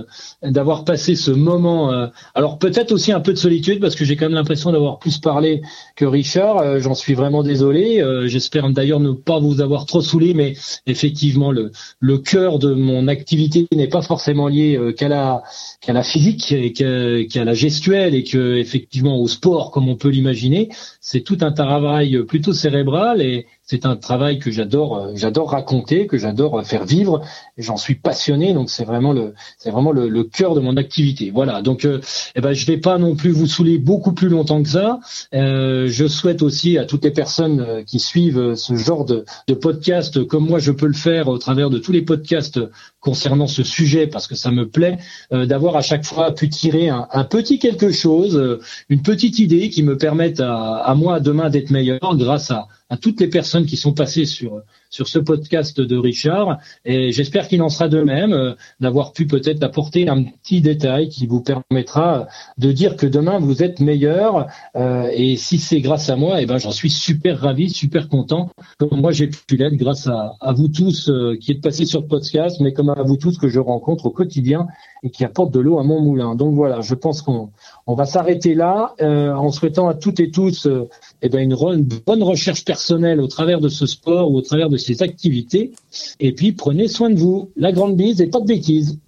d'avoir passé ce moment. alors peut-être aussi un peu de solitude parce que j'ai quand même l'impression d'avoir plus parlé que Richard. J'en suis vraiment désolé. J'espère d'ailleurs ne pas vous avoir trop saoulé, mais effectivement le le cœur de mon activité n'est pas forcément lié qu'à la la physique et qu'à qu'à la gestuelle et que effectivement au sport comme on peut l'imaginer c'est tout un travail plutôt cérébral et c'est un travail que j'adore euh, j'adore raconter que j'adore faire vivre. J'en suis passionné donc c'est vraiment le cœur de mon activité. Voilà. Donc euh, eh ben je vais pas non plus vous saouler beaucoup plus longtemps que ça. Euh, je souhaite aussi à toutes les personnes euh, qui suivent euh, ce genre de, podcast comme moi je peux le faire au travers de tous les podcasts concernant ce sujet parce que ça me plaît euh, d'avoir à chaque fois pu tirer un, petit quelque chose, euh, une petite idée qui me permette à moi demain d'être meilleur grâce à, à toutes les personnes qui sont passées sur sur ce podcast de Richard. Et j'espère qu'il en sera de même euh, d'avoir pu peut-être apporter un petit détail qui vous permettra de dire que demain vous êtes meilleur. Euh, et si c'est grâce à moi et ben j'en suis super ravi super content. Comme moi j'ai pu l'être grâce à, vous tous euh, qui êtes passés sur le podcast mais comme à vous tous que je rencontre au quotidien et qui apportent de l'eau à mon moulin. Donc voilà je pense qu'on on va s'arrêter là en souhaitant à toutes et tous eh ben une, une bonne recherche personnelle au travers de ce sport ou au travers de ces activités. Et puis prenez soin de vous. La grande bise et pas de bêtises